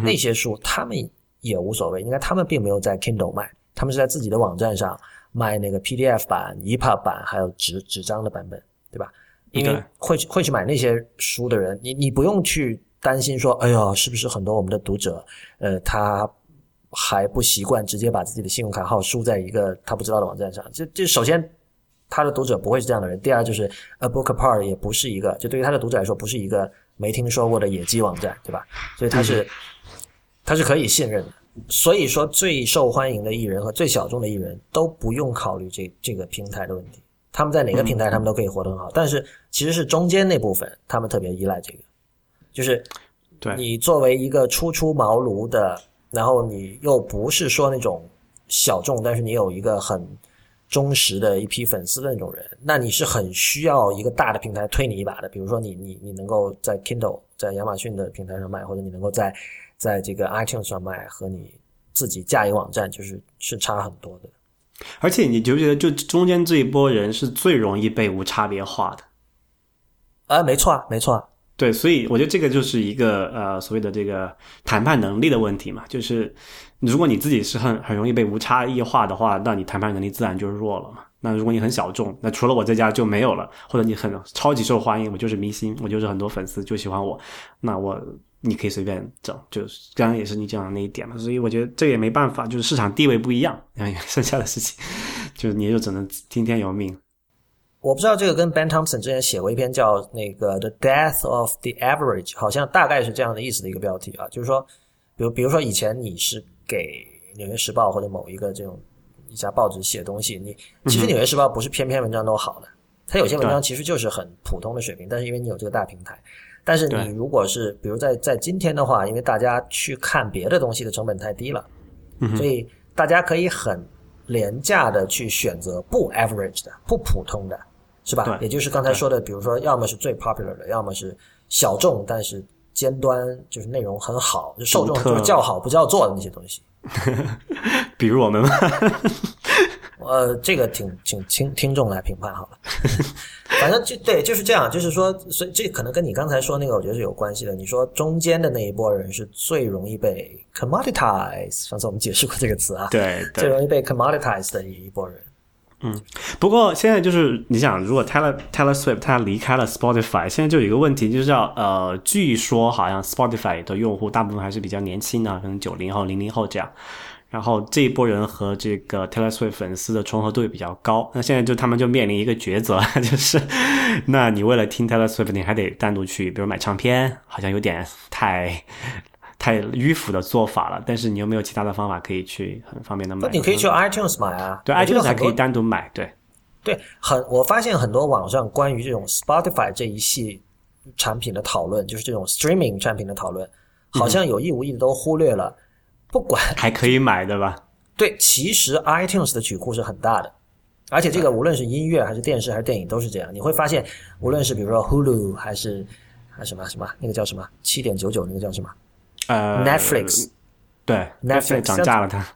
那些书，他们也无所谓，应该他们并没有在 Kindle 卖，他们是在自己的网站上卖那个 PDF 版、EPUB 版，还有纸纸张的版本，对吧？因为会会去买那些书的人，你你不用去担心说，哎呦，是不是很多我们的读者，呃，他还不习惯直接把自己的信用卡号输在一个他不知道的网站上？这这首先。他的读者不会是这样的人。第二就是 A Book Apart 也不是一个，就对于他的读者来说，不是一个没听说过的野鸡网站，对吧？所以他是，他是可以信任的。所以说，最受欢迎的艺人和最小众的艺人都不用考虑这这个平台的问题。他们在哪个平台，他们都可以活得很好。但是其实是中间那部分，他们特别依赖这个，就是对你作为一个初出茅庐的，然后你又不是说那种小众，但是你有一个很。忠实的一批粉丝的那种人，那你是很需要一个大的平台推你一把的。比如说，你你你能够在 Kindle 在亚马逊的平台上卖，或者你能够在在这个 iTunes 上卖，和你自己架一个网站，就是是差很多的。而且，你觉不觉得，就中间这一波人是最容易被无差别化的？啊，没错啊，没错啊。对，所以我觉得这个就是一个呃所谓的这个谈判能力的问题嘛，就是如果你自己是很很容易被无差异化的话，那你谈判能力自然就弱了嘛。那如果你很小众，那除了我在家就没有了，或者你很超级受欢迎，我就是明星，我就是很多粉丝就喜欢我，那我你可以随便整，就是刚刚也是你讲的那一点嘛。所以我觉得这也没办法，就是市场地位不一样，剩下的事情就是你就只能听天由命。我不知道这个跟 Ben Thompson 之前写过一篇叫那个 The Death of the Average，好像大概是这样的意思的一个标题啊，就是说，比如比如说以前你是给纽约时报或者某一个这种一家报纸写东西，你其实纽约时报不是篇篇文章都好的，它有些文章其实就是很普通的水平，但是因为你有这个大平台，但是你如果是比如在在今天的话，因为大家去看别的东西的成本太低了，所以大家可以很廉价的去选择不 average 的不普通的。是吧？也就是刚才说的，比如说，要么是最 popular 的，要么是小众但是尖端，就是内容很好，就受众就是叫好不叫座的那些东西。比如我们吗？呃，这个请请听听众来评判好了。反正就对，就是这样。就是说，所以这可能跟你刚才说那个，我觉得是有关系的。你说中间的那一波人是最容易被 commoditize，上次我们解释过这个词啊，对，最容易被 commoditize 的一波人。嗯，不过现在就是你想，如果 Taylor Taylor Swift 他离开了 Spotify，现在就有一个问题，就是要呃，据说好像 Spotify 的用户大部分还是比较年轻的，可能九零后、零零后这样。然后这一波人和这个 Taylor Swift 粉丝的重合度也比较高。那现在就他们就面临一个抉择，就是那你为了听 Taylor Swift，你还得单独去，比如买唱片，好像有点太。太迂腐的做法了，但是你有没有其他的方法可以去很方便的买？你可以去 iTunes 买啊，对，iTunes 还可以单独买，对，对，很，我发现很多网上关于这种 Spotify 这一系产品的讨论，就是这种 streaming 产品的讨论，好像有意无意的都忽略了，不管还可以买对吧？对，其实 iTunes 的曲库是很大的，而且这个无论是音乐还是电视还是电影都是这样，你会发现，无论是比如说 Hulu 还是还什么什么那个叫什么七点九九那个叫什么？呃，Netflix，对，Netflix 涨价了，它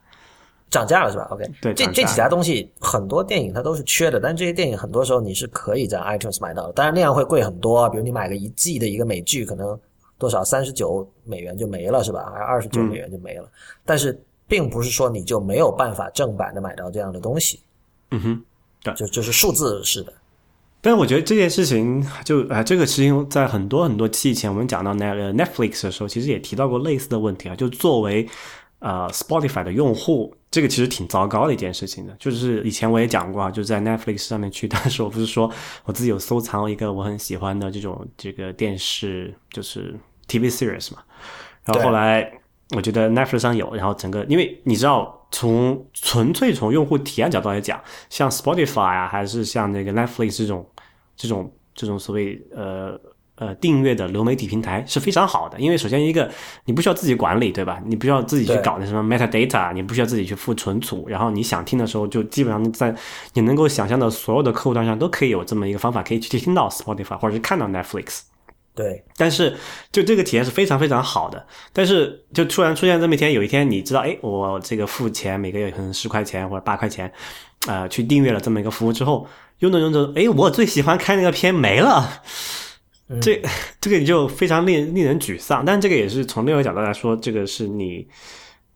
涨价了是吧？OK，对，这这几家东西很多电影它都是缺的，但这些电影很多时候你是可以在 iTunes 买到的，当然那样会贵很多。比如你买个一季的一个美剧，可能多少三十九美元就没了是吧？还二十九美元就没了。但是并不是说你就没有办法正版的买到这样的东西。嗯哼，对，就就是数字式的。但是我觉得这件事情，就啊，这个事情在很多很多期以前，我们讲到那个 Netflix 的时候，其实也提到过类似的问题啊。就作为呃 Spotify 的用户，这个其实挺糟糕的一件事情的。就是以前我也讲过啊，就在 Netflix 上面去，但是我不是说我自己有收藏一个我很喜欢的这种这个电视，就是 TV series 嘛。然后后来我觉得 Netflix 上有，然后整个因为你知道。从纯粹从用户体验角度来讲，像 Spotify 啊，还是像那个 Netflix 这种这种这种所谓呃呃订阅的流媒体平台是非常好的。因为首先一个你不需要自己管理，对吧？你不需要自己去搞那什么 metadata，你不需要自己去付存储，然后你想听的时候，就基本上在你能够想象的所有的客户端上都可以有这么一个方法，可以去听到 Spotify 或者是看到 Netflix。对，但是就这个体验是非常非常好的。但是就突然出现这么一天，有一天你知道，哎，我这个付钱每个月可能十块钱或者八块钱，呃，去订阅了这么一个服务之后，用着用着，哎，我最喜欢看那个片没了，这这个你就非常令令人沮丧。但这个也是从另外一个角度来说，这个是你。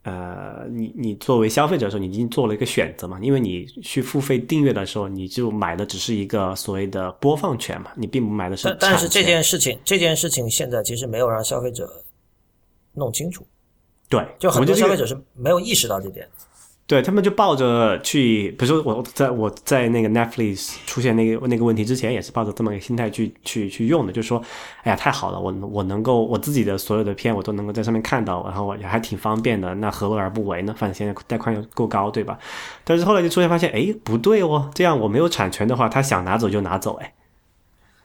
呃，你你作为消费者的时候，你已经做了一个选择嘛？因为你去付费订阅的时候，你就买的只是一个所谓的播放权嘛，你并不买的是。但是这件事情，这件事情现在其实没有让消费者弄清楚。对，就很多消费者是没有意识到这点。对他们就抱着去，比如说我在我在那个 Netflix 出现那个那个问题之前，也是抱着这么一个心态去去去用的，就是说，哎呀，太好了，我我能够我自己的所有的片我都能够在上面看到，然后也还挺方便的，那何乐而不为呢？反正现在带宽又够高，对吧？但是后来就出现发现，哎，不对哦，这样我没有产权的话，他想拿走就拿走，哎，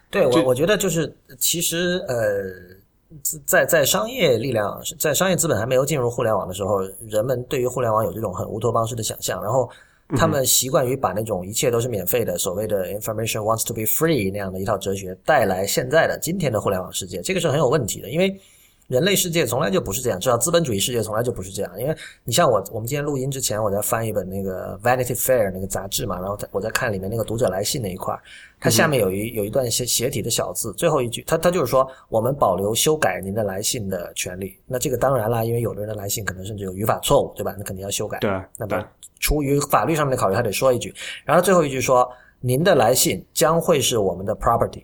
对我我觉得就是其实呃。在在商业力量，在商业资本还没有进入互联网的时候，人们对于互联网有这种很乌托邦式的想象，然后他们习惯于把那种一切都是免费的，所谓的 information wants to be free 那样的一套哲学带来现在的今天的互联网世界，这个是很有问题的，因为。人类世界从来就不是这样，至少资本主义世界从来就不是这样。因为你像我，我们今天录音之前，我在翻一本那个《Vanity Fair》那个杂志嘛，然后我在看里面那个读者来信那一块它下面有一有一段写写体的小字，最后一句，它它就是说，我们保留修改您的来信的权利。那这个当然啦，因为有的人的来信可能甚至有语法错误，对吧？那肯定要修改。对，那么出于法律上面的考虑，他得说一句。然后最后一句说，您的来信将会是我们的 property。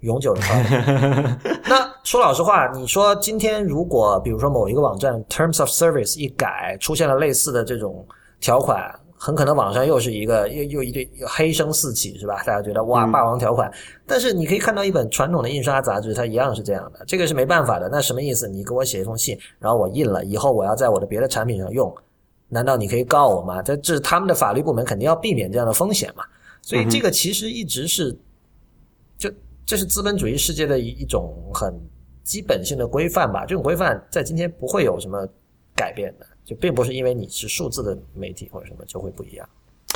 永久的 property 那说老实话，你说今天如果比如说某一个网站 Terms of Service 一改，出现了类似的这种条款，很可能网上又是一个又又一堆黑声四起，是吧？大家觉得哇，霸王条款。但是你可以看到一本传统的印刷杂志，它一样是这样的。这个是没办法的。那什么意思？你给我写一封信，然后我印了，以后我要在我的别的产品上用，难道你可以告我吗？这这是他们的法律部门肯定要避免这样的风险嘛。所以这个其实一直是就。这是资本主义世界的一一种很基本性的规范吧？这种规范在今天不会有什么改变的，就并不是因为你是数字的媒体或者什么就会不一样。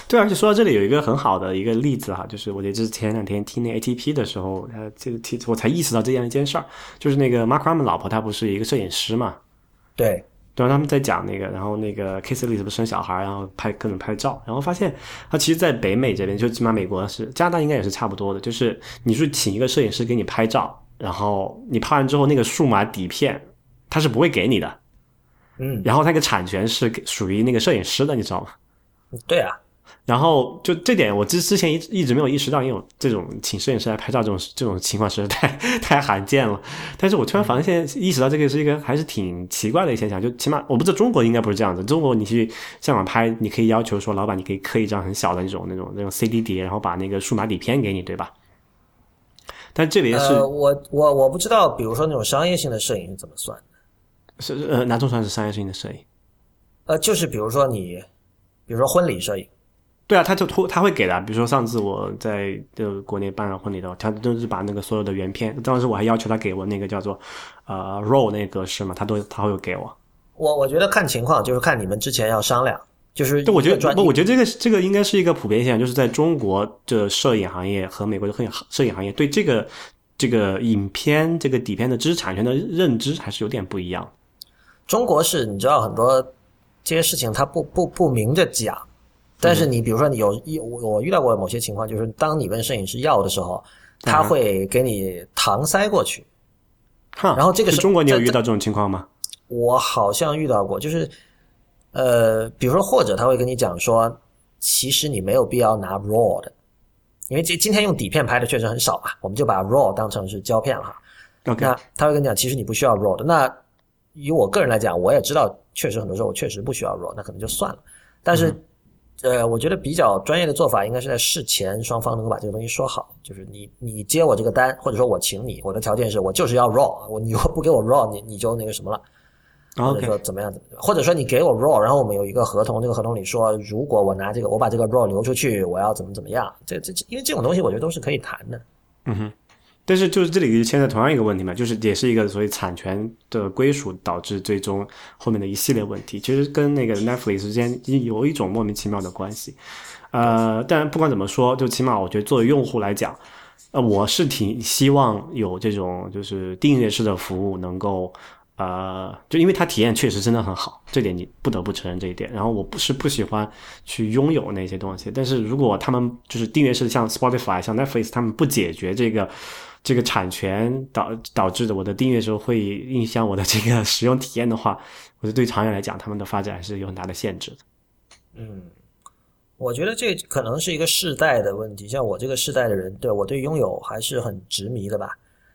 对，而且说到这里有一个很好的一个例子哈，就是我觉得这是前两天听那 ATP 的时候，呃，这个提我才意识到这样一件事儿，就是那个 Mark Raman 老婆她不是一个摄影师嘛？对。然后他们在讲那个，然后那个 K C 里是不是生小孩，然后拍各种拍照，然后发现他其实，在北美这边，就起码美国是，加拿大应该也是差不多的，就是你是请一个摄影师给你拍照，然后你拍完之后，那个数码底片他是不会给你的，嗯，然后那个产权是属于那个摄影师的，你知道吗？对啊。然后就这点，我之之前一一直没有意识到，因为这种请摄影师来拍照这种这种情况实在太太罕见了。但是我突然发现，意识到这个是一个还是挺奇怪的一现象。就起码我不知道中国应该不是这样子。中国你去香港拍，你可以要求说，老板你可以刻一张很小的那种那种那种 CD 碟，然后把那个数码底片给你，对吧？但这边是，我我我不知道，比如说那种商业性的摄影是怎么算的？是呃，哪种算是商业性的摄影？呃，就是比如说你，比如说婚礼摄影。对啊，他就托他会给的。比如说上次我在就国内办了婚礼的，他都是把那个所有的原片，当时我还要求他给我那个叫做呃 RAW 那个格式嘛，他都他会有给我。我我觉得看情况，就是看你们之前要商量，就是我觉得不，我觉得这个这个应该是一个普遍现象，就是在中国的摄影行业和美国的摄影摄影行业对这个这个影片这个底片的知识产权的认知还是有点不一样。中国是你知道很多这些事情，他不不不明着讲。但是你比如说你有一我我遇到过某些情况，就是当你问摄影师要的时候，他会给你搪塞过去。然后这个是中国，你有遇到这种情况吗？我好像遇到过，就是呃，比如说或者他会跟你讲说，其实你没有必要拿 RAW 的，因为今今天用底片拍的确实很少嘛，我们就把 RAW 当成是胶片了。OK，那他会跟你讲，其实你不需要 RAW 的。那以我个人来讲，我也知道，确实很多时候我确实不需要 RAW，那可能就算了。但是。呃，我觉得比较专业的做法应该是在事前双方能够把这个东西说好，就是你你接我这个单，或者说我请你，我的条件是我就是要 raw，我你如果不给我 raw，你你就那个什么了，或者说怎么样怎么样，或者说你给我 raw，然后我们有一个合同，这个合同里说，如果我拿这个我把这个 raw 流出去，我要怎么怎么样，这这因为这种东西我觉得都是可以谈的，嗯哼。但是就是这里牵扯同样一个问题嘛，就是也是一个所谓产权的归属导致最终后面的一系列问题，其实跟那个 Netflix 之间有一种莫名其妙的关系。呃，但不管怎么说，就起码我觉得作为用户来讲，呃，我是挺希望有这种就是订阅式的服务能够。呃，就因为它体验确实真的很好，这点你不得不承认这一点。然后我不是不喜欢去拥有那些东西，但是如果他们就是订阅式像 Spotify、像 Netflix，他们不解决这个这个产权导导致的我的订阅时候会影响我的这个使用体验的话，我觉得对长远来讲，他们的发展还是有很大的限制的。嗯，我觉得这可能是一个世代的问题。像我这个世代的人，对我对拥有还是很执迷的吧。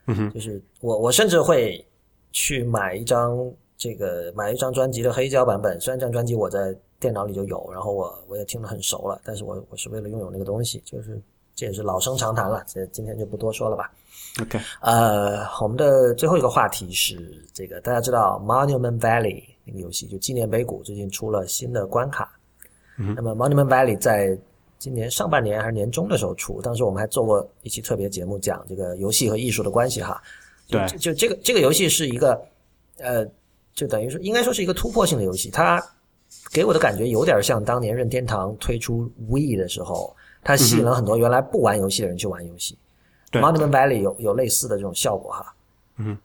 嗯哼，就是我我甚至会。去买一张这个买一张专辑的黑胶版本，虽然这张专辑我在电脑里就有，然后我我也听得很熟了，但是我我是为了拥有那个东西，就是这也是老生常谈了，这今天就不多说了吧。OK，呃，我们的最后一个话题是这个，大家知道 Monument Valley 那个游戏，就纪念碑谷最近出了新的关卡。嗯，那么 Monument Valley 在今年上半年还是年中的时候出，当时我们还做过一期特别节目，讲这个游戏和艺术的关系哈。对，就这个这个游戏是一个，呃，就等于说应该说是一个突破性的游戏。它给我的感觉有点像当年任天堂推出 Wii 的时候，它吸引了很多原来不玩游戏的人去玩游戏。Monument Valley 有有类似的这种效果哈。嗯，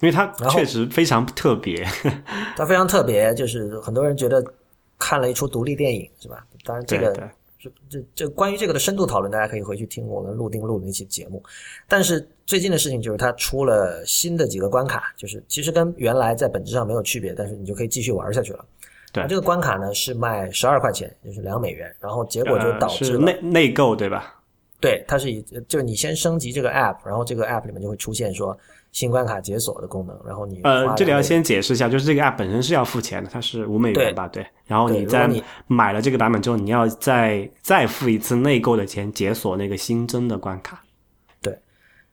因为它确实非常特别，它非常特别，就是很多人觉得看了一出独立电影是吧？当然这个。这这这关于这个的深度讨论，大家可以回去听我跟陆丁录的那期节目。但是最近的事情就是，它出了新的几个关卡，就是其实跟原来在本质上没有区别，但是你就可以继续玩下去了。对，这个关卡呢是卖十二块钱，就是两美元，然后结果就导致内内购对吧？对，它是以就是你先升级这个 app，然后这个 app 里面就会出现说。新关卡解锁的功能，然后你呃，这里要先解释一下，就是这个 app 本身是要付钱的，它是五美元吧？对。然后你在买了这个版本之后，你要再再付一次内购的钱，解锁那个新增的关卡。对。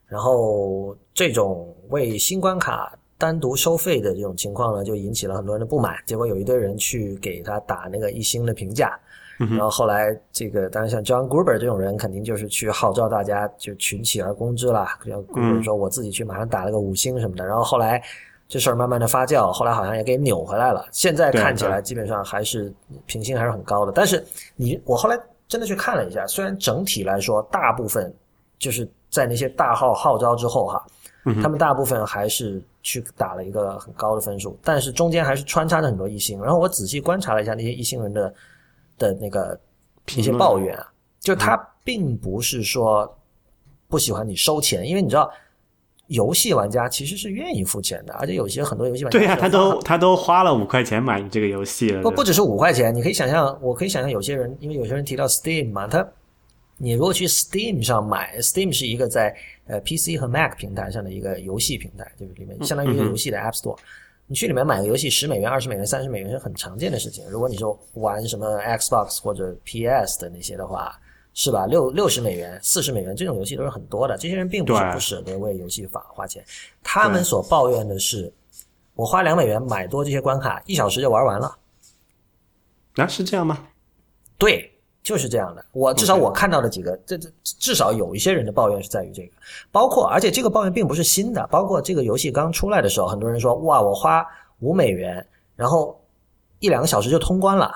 然后这种为新关卡单独收费的这种情况呢，就引起了很多人的不满。结果有一堆人去给他打那个一星的评价。然后后来，这个当然像 John Gruber 这种人，肯定就是去号召大家就群起而攻之了。像 Gruber 说，我自己去马上打了个五星什么的。然后后来这事儿慢慢的发酵，后来好像也给扭回来了。现在看起来基本上还是评星还是很高的。但是你我后来真的去看了一下，虽然整体来说大部分就是在那些大号号召之后哈，他们大部分还是去打了一个很高的分数，但是中间还是穿插着很多一星。然后我仔细观察了一下那些一星人的。的那个一些抱怨啊，就他并不是说不喜欢你收钱，因为你知道，游戏玩家其实是愿意付钱的，而且有些很多游戏玩家对呀，他都他都花了五块钱买你这个游戏了。不不只是五块钱，你可以想象，我可以想象有些人，因为有些人提到 Steam 嘛，他你如果去 Steam 上买，Steam 是一个在呃 PC 和 Mac 平台上的一个游戏平台，就是里面相当于一个游戏的 App Store。你去里面买个游戏，十美元、二十美元、三十美元是很常见的事情。如果你说玩什么 Xbox 或者 PS 的那些的话，是吧？六六十美元、四十美元这种游戏都是很多的。这些人并不是不舍得为游戏法花钱，他们所抱怨的是，我花两美元买多这些关卡，一小时就玩完了。那是这样吗？对。就是这样的，我至少我看到的几个，这这至少有一些人的抱怨是在于这个，包括而且这个抱怨并不是新的，包括这个游戏刚出来的时候，很多人说哇，我花五美元，然后一两个小时就通关了。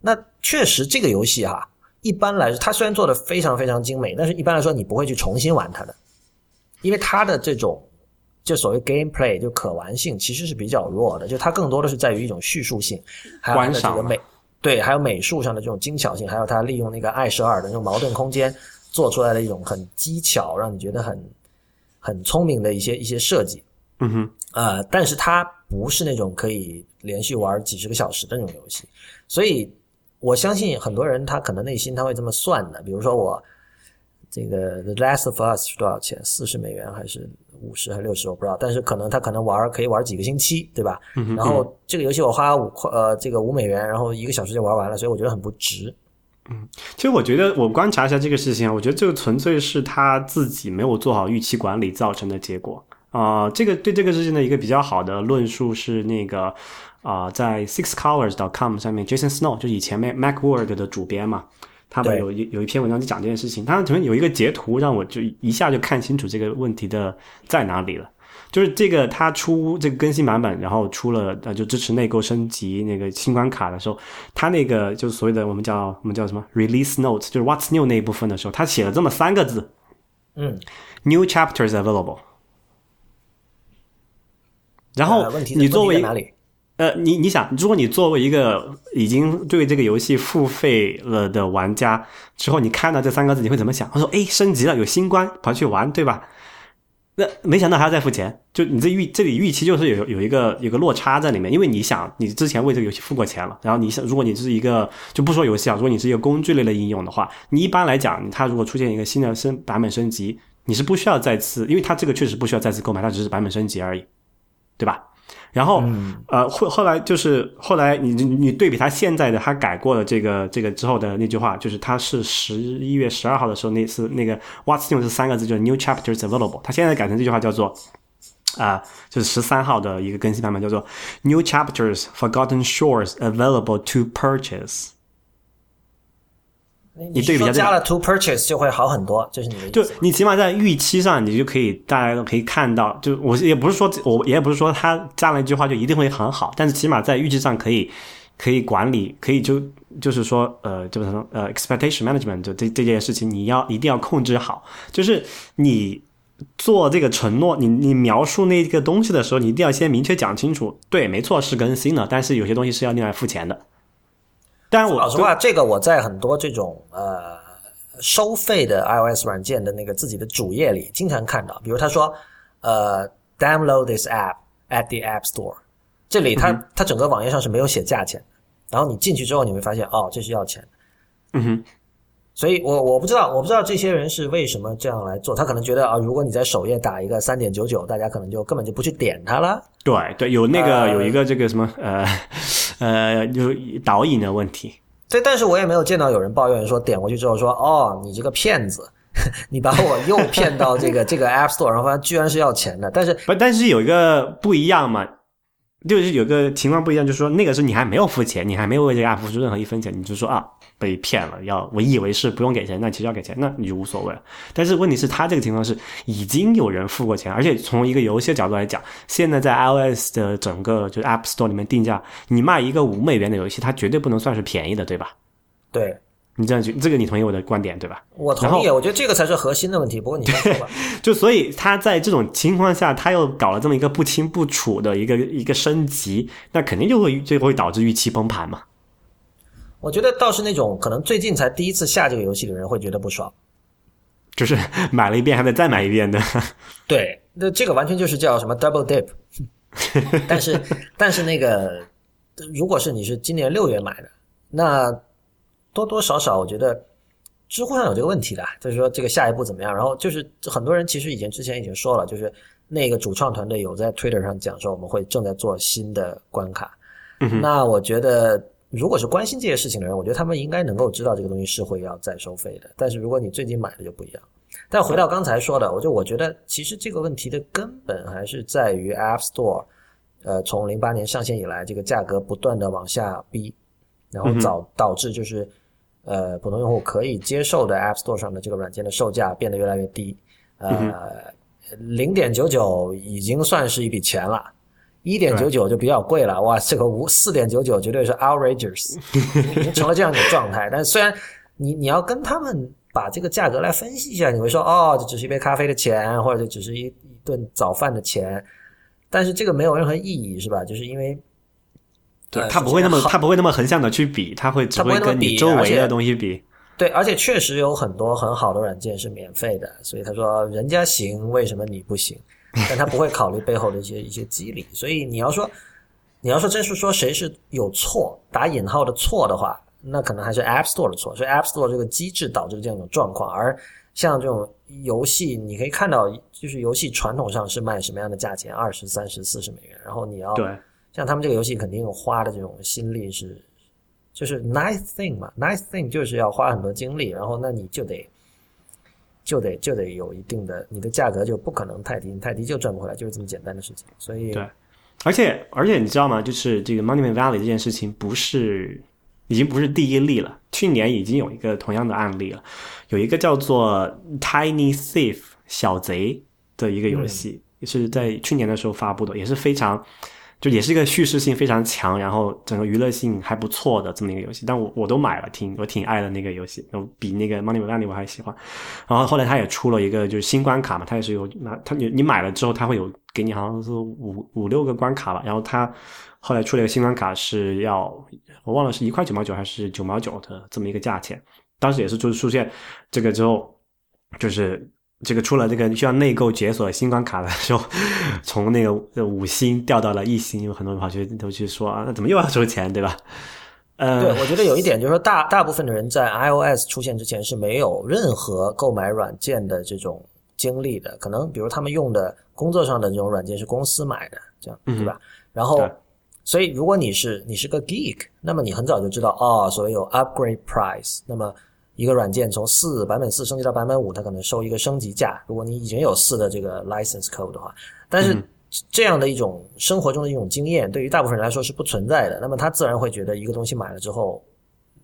那确实这个游戏哈，一般来说它虽然做的非常非常精美，但是一般来说你不会去重新玩它的，因为它的这种就所谓 gameplay 就可玩性其实是比较弱的，就它更多的是在于一种叙述性，还有它的这个美。对，还有美术上的这种精巧性，还有他利用那个艾舍尔的那种矛盾空间做出来的一种很机巧，让你觉得很很聪明的一些一些设计。嗯哼，呃，但是它不是那种可以连续玩几十个小时的那种游戏，所以我相信很多人他可能内心他会这么算的，比如说我这个《The Last of Us》是多少钱？四十美元还是？五十还是六十，我不知道，但是可能他可能玩可以玩几个星期，对吧？然后这个游戏我花五块呃这个五美元，然后一个小时就玩完了，所以我觉得很不值。嗯，其实我觉得我观察一下这个事情啊，我觉得这个纯粹是他自己没有做好预期管理造成的结果啊。这个对这个事情的一个比较好的论述是那个啊，在 sixcolors.com 上面，Jason Snow 就以前 MacWorld 的主编嘛。他们有一有一篇文章就讲这件事情，他前面有一个截图让我就一下就看清楚这个问题的在哪里了。就是这个他出这个更新版本，然后出了呃就支持内购升级那个新关卡的时候，他那个就是所谓的我们叫我们叫什么 release note，就是 what's new 那一部分的时候，他写了这么三个字，嗯，，New chapters available。然后你作为？呃，你你想，如果你作为一个已经对这个游戏付费了的玩家之后，你看到这三个字，你会怎么想？他说：“哎，升级了，有新关，跑去玩，对吧？”那没想到还要再付钱，就你这预这里预期就是有有一个有个落差在里面，因为你想你之前为这个游戏付过钱了，然后你想如果你是一个就不说游戏啊，如果你是一个工具类的应用的话，你一般来讲，它如果出现一个新的升版本升级，你是不需要再次，因为它这个确实不需要再次购买，它只是版本升级而已，对吧？然后，呃，后后来就是后来你你你对比他现在的他改过了这个这个之后的那句话，就是他是十一月十二号的时候那次那个 What's new 是三个字就是 New chapters available，他现在改成这句话叫做啊、就是十三号的一个更新版本叫做 New chapters Forgotten Shores available to purchase。你对比一下加了 to purchase 就会好很多，这是你的意就思就？你起码在预期上，你就可以大家都可以看到，就我也不是说我也不是说他加了一句话就一定会很好，但是起码在预期上可以可以管理，可以就就是说呃，就是说呃 expectation management 就这这件事情你要一定要控制好，就是你。做这个承诺，你你描述那个东西的时候，你一定要先明确讲清楚。对，没错，是更新了，但是有些东西是要另外付钱的。当然我，老实话，这个我在很多这种呃收费的 iOS 软件的那个自己的主页里经常看到，比如他说呃 download this app at the App Store，这里它、它整个网页上是没有写价钱的，然后你进去之后你会发现哦这是要钱的，嗯哼，所以我我不知道我不知道这些人是为什么这样来做，他可能觉得啊如果你在首页打一个三点九九，大家可能就根本就不去点它了。对对，有那个、呃有一个这个什么呃呃，有导引的问题。对，但是我也没有见到有人抱怨说点过去之后说，哦，你这个骗子，你把我诱骗到这个这个 App Store，然后发现居然是要钱的。但是不，但是有一个不一样嘛，就是有个情况不一样，就是说那个是你还没有付钱，你还没有为这个 app 付出任何一分钱，你就说啊被骗了，要我以为是不用给钱，那其实要给钱，那你就无所谓了。但是问题是，他这个情况是已经有人付过钱，而且从一个游戏的角度来讲，现在在 iOS 的整个就是 App Store 里面定价，你卖一个五美元的游戏，它绝对不能算是便宜的，对吧？对你这样去，这个你同意我的观点对吧？我同意，我觉得这个才是核心的问题。不过你先说吧。就所以他在这种情况下，他又搞了这么一个不清不楚的一个一个升级，那肯定就会就会导致预期崩盘嘛。我觉得倒是那种可能最近才第一次下这个游戏的人会觉得不爽。就是买了一遍还得再买一遍的。对，那这个完全就是叫什么 double dip。但是但是那个，如果是你是今年六月买的，那多多少少我觉得知乎上有这个问题的，就是说这个下一步怎么样。然后就是很多人其实已经之前已经说了，就是那个主创团队有在 Twitter 上讲说我们会正在做新的关卡。那我觉得如果是关心这些事情的人，我觉得他们应该能够知道这个东西是会要再收费的。但是如果你最近买的就不一样。但回到刚才说的，我就我觉得其实这个问题的根本还是在于 App Store，呃，从零八年上线以来，这个价格不断的往下逼，然后导导致就是呃普通用户可以接受的 App Store 上的这个软件的售价变得越来越低，呃，零点九九已经算是一笔钱了。一点九九就比较贵了，哇，这个五四点九九绝对是 outrageous，已经成了这样的状态。但虽然你你要跟他们把这个价格来分析一下，你会说哦，这只是一杯咖啡的钱，或者这只是一一顿早饭的钱，但是这个没有任何意义，是吧？就是因为对呃他不会那么他不会那么横向的去比，他会只会跟你周围的东西比。对，而且确实有很多很好的软件是免费的，所以他说人家行，为什么你不行？但他不会考虑背后的一些一些机理，所以你要说你要说真是说谁是有错打引号的错的话，那可能还是 App Store 的错，所以 App Store 这个机制导致这样一种状况。而像这种游戏，你可以看到，就是游戏传统上是卖什么样的价钱，二十三十四十美元，然后你要对，像他们这个游戏肯定有花的这种心力是，就是 nice thing 嘛，nice thing 就是要花很多精力，然后那你就得就得就得有一定的，你的价格就不可能太低，你太低就赚不回来，就是这么简单的事情。所以对而且而且你知道吗？就是这个 Monument Valley 这件事情不是已经不是第一例了，去年已经有一个同样的案例了，有一个叫做 Tiny Thief 小贼的一个游戏，也是在去年的时候发布的，也是非常。就也是一个叙事性非常强，然后整个娱乐性还不错的这么一个游戏。但我我都买了，挺我挺爱的那个游戏，比那个 Money Money 我还喜欢。然后后来他也出了一个就是新关卡嘛，他也是有那他你你买了之后，他会有给你好像是五五六个关卡吧。然后他后来出了一个新关卡是要我忘了是一块九毛九还是九毛九的这么一个价钱。当时也是就是出现这个之后，就是这个出了这个需要内购解锁新关卡的时候，从那个五星掉到了一星，有很多人跑去都去说啊，那怎么又要收钱，对吧？呃，对，我觉得有一点就是说，大大部分的人在 iOS 出现之前是没有任何购买软件的这种经历的，可能比如他们用的工作上的这种软件是公司买的，这样对吧？然后。所以，如果你是你是个 geek，那么你很早就知道哦，所谓有 upgrade price。那么一个软件从四版本四升级到版本五，它可能收一个升级价。如果你已经有四的这个 license code 的话，但是这样的一种生活中的一种经验，对于大部分人来说是不存在的。那么他自然会觉得一个东西买了之后，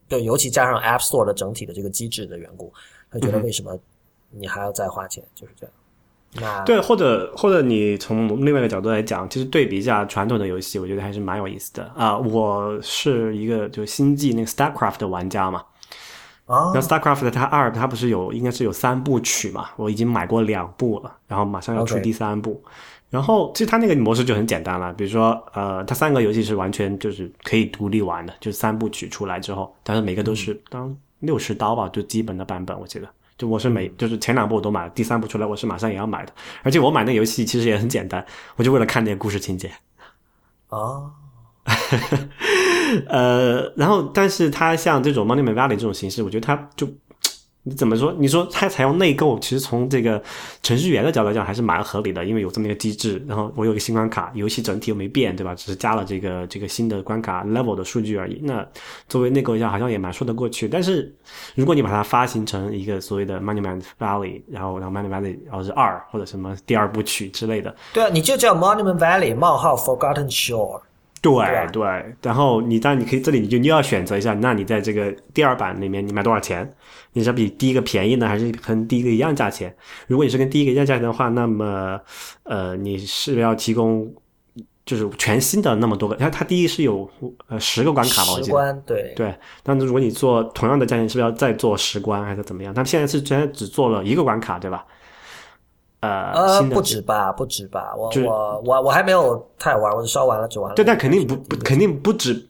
对，尤其加上 App Store 的整体的这个机制的缘故，他觉得为什么你还要再花钱？就是这样。对，或者或者你从另外一个角度来讲，其实对比一下传统的游戏，我觉得还是蛮有意思的啊。我是一个就星际那个 StarCraft 的玩家嘛，啊，那 StarCraft 它二它不是有应该是有三部曲嘛，我已经买过两部了，然后马上要出第三部。然后其实它那个模式就很简单了，比如说呃，它三个游戏是完全就是可以独立玩的，就是三部曲出来之后，但是每个都是当六十刀吧，就基本的版本，我记得。就我是每就是前两部我都买了，第三部出来我是马上也要买的。而且我买那游戏其实也很简单，我就为了看那个故事情节。啊，呃，然后但是它像这种 Money Valley 这种形式，我觉得它就。你怎么说？你说它采用内购，其实从这个程序员的角度来讲还是蛮合理的，因为有这么一个机制。然后我有个新关卡，游戏整体又没变，对吧？只是加了这个这个新的关卡 level 的数据而已。那作为内购一下，好像也蛮说得过去。但是如果你把它发行成一个所谓的 Money Man Valley，然后然后 Money Valley 然后是二或者什么第二部曲之类的，对啊，你就叫 Monument Valley 冒号 Forgotten Shore。对对，然后你当然你可以这里你就你要选择一下，那你在这个第二版里面你买多少钱？你是比第一个便宜呢，还是跟第一个一样价钱？如果你是跟第一个一样价钱的话，那么呃你是要提供就是全新的那么多个，因为它第一是有呃十个关卡吧？我记得对对，但是如果你做同样的价钱，是不是要再做十关还是怎么样？他们现在是现在只做了一个关卡，对吧？呃，不止吧，不止吧，我我我我还没有太玩，我就烧完了只玩了。对，但肯定不不肯定不止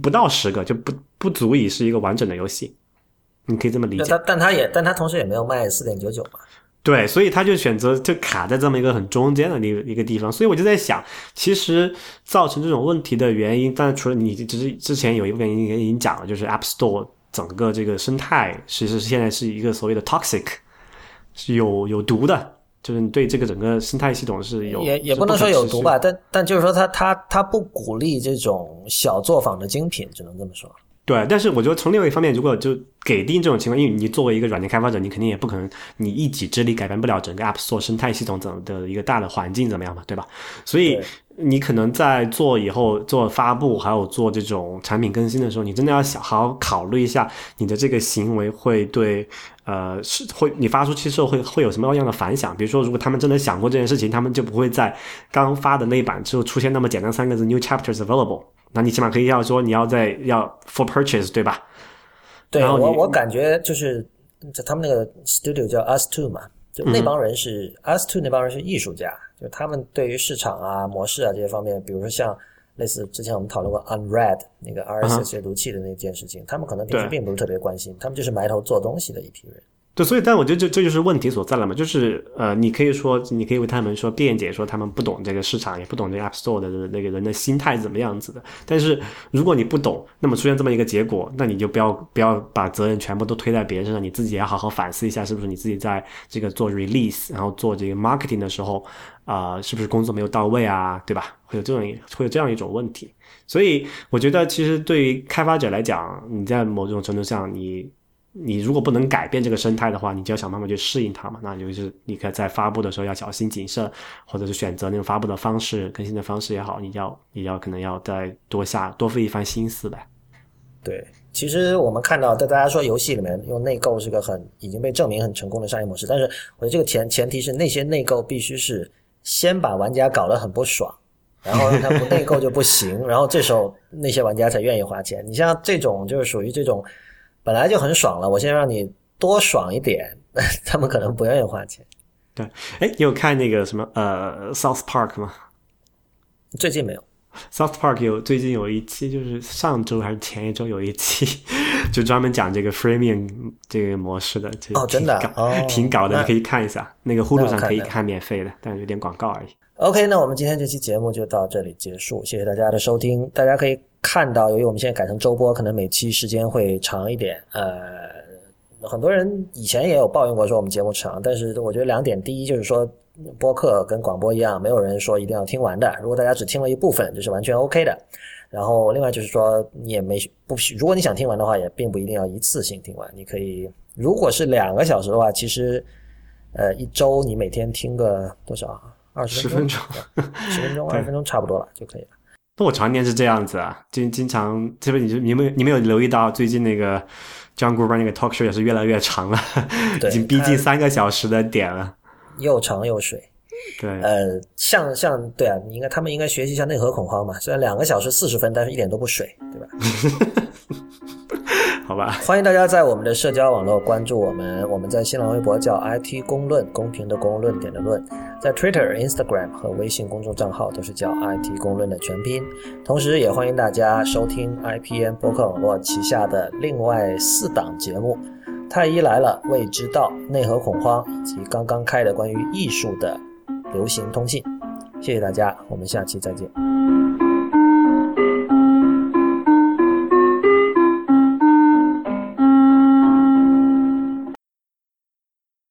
不到十个，就不不足以是一个完整的游戏。你可以这么理解。但但他也但他同时也没有卖四点九九嘛。对，所以他就选择就卡在这么一个很中间的一个一个地方。所以我就在想，其实造成这种问题的原因，当然除了你只是之前有一部分已经已经讲了，就是 App Store 整个这个生态，其实现在是一个所谓的 toxic，是有有毒的。就是你对这个整个生态系统是有也也不能说有毒吧，但但就是说他他他不鼓励这种小作坊的精品，只能这么说。对，但是我觉得从另外一方面，如果就给定这种情况，因为你作为一个软件开发者，你肯定也不可能你一己之力改变不了整个 App Store 生态系统怎的一个大的环境怎么样嘛，对吧？所以你可能在做以后做发布，还有做这种产品更新的时候，你真的要想好好考虑一下，你的这个行为会对呃是会你发出去之后会会有什么样的反响？比如说，如果他们真的想过这件事情，他们就不会在刚发的那一版之后出现那么简单三个字 New Chapters Available。那你起码可以要说你要在要 for purchase 对吧？对，我我感觉就是他们那个 studio 叫 Us Two 嘛，就那帮人是 Us Two 那帮人是艺术家，就他们对于市场啊、模式啊这些方面，比如说像类似之前我们讨论过 Unread 那个 RSS 阅读器的那件事情，他们可能平时并不是特别关心，他们就是埋头做东西的一批人。对，所以，但我觉得这这就是问题所在了嘛，就是呃，你可以说，你可以为他们说辩解，说他们不懂这个市场，也不懂这个 App Store 的那个人的心态怎么样子的。但是，如果你不懂，那么出现这么一个结果，那你就不要不要把责任全部都推在别人身上，你自己要好好反思一下，是不是你自己在这个做 release，然后做这个 marketing 的时候，啊，是不是工作没有到位啊，对吧？会有这种会有这样一种问题。所以，我觉得其实对于开发者来讲，你在某种程度上，你。你如果不能改变这个生态的话，你就要想办法去适应它嘛。那就是你可以在发布的时候要小心谨慎，或者是选择那种发布的方式、更新的方式也好，你要你要可能要再多下多费一番心思呗。对，其实我们看到，在大家说游戏里面用内购是个很已经被证明很成功的商业模式，但是我觉得这个前前提是那些内购必须是先把玩家搞得很不爽，然后让他不内购就不行，然后这时候那些玩家才愿意花钱。你像这种就是属于这种本来就很爽了，我现在让你多爽一点，他们可能不愿意花钱。对，哎，你有看那个什么呃 South Park 吗？最近没有。South Park 有最近有一期，就是上周还是前一周有一期，就专门讲这个 freemium 这个模式的。哦，真的，哦，挺搞的，你可以看一下。那个呼噜上可以看免费的，但有点广告而已。OK，那我们今天这期节目就到这里结束，谢谢大家的收听。大家可以看到，由于我们现在改成周播，可能每期时间会长一点。呃，很多人以前也有抱怨过说我们节目长，但是我觉得两点，第一就是说。播客跟广播一样，没有人说一定要听完的。如果大家只听了一部分，这是完全 OK 的。然后另外就是说，你也没不，如果你想听完的话，也并不一定要一次性听完。你可以，如果是两个小时的话，其实，呃，一周你每天听个多少？二十分钟，十分钟，二十分钟差不多了就可以了。那我常年是这样子啊，经经常，这边你就你们你没有留意到最近那个 John Gruber 那个 talk show 也是越来越长了，已经逼近三个小时的点了。又长又水，对，呃，像像对啊，你应该他们应该学习一下内核恐慌嘛。虽然两个小时四十分，但是一点都不水，对吧？好吧。欢迎大家在我们的社交网络关注我们，我们在新浪微博叫 IT 公论，公平的公，论点的论，在 Twitter、Instagram 和微信公众账号都是叫 IT 公论的全拼。同时，也欢迎大家收听 IPN 播客网络旗下的另外四档节目。太医来了，未知道内核恐慌，以及刚刚开的关于艺术的流行通信。谢谢大家，我们下期再见。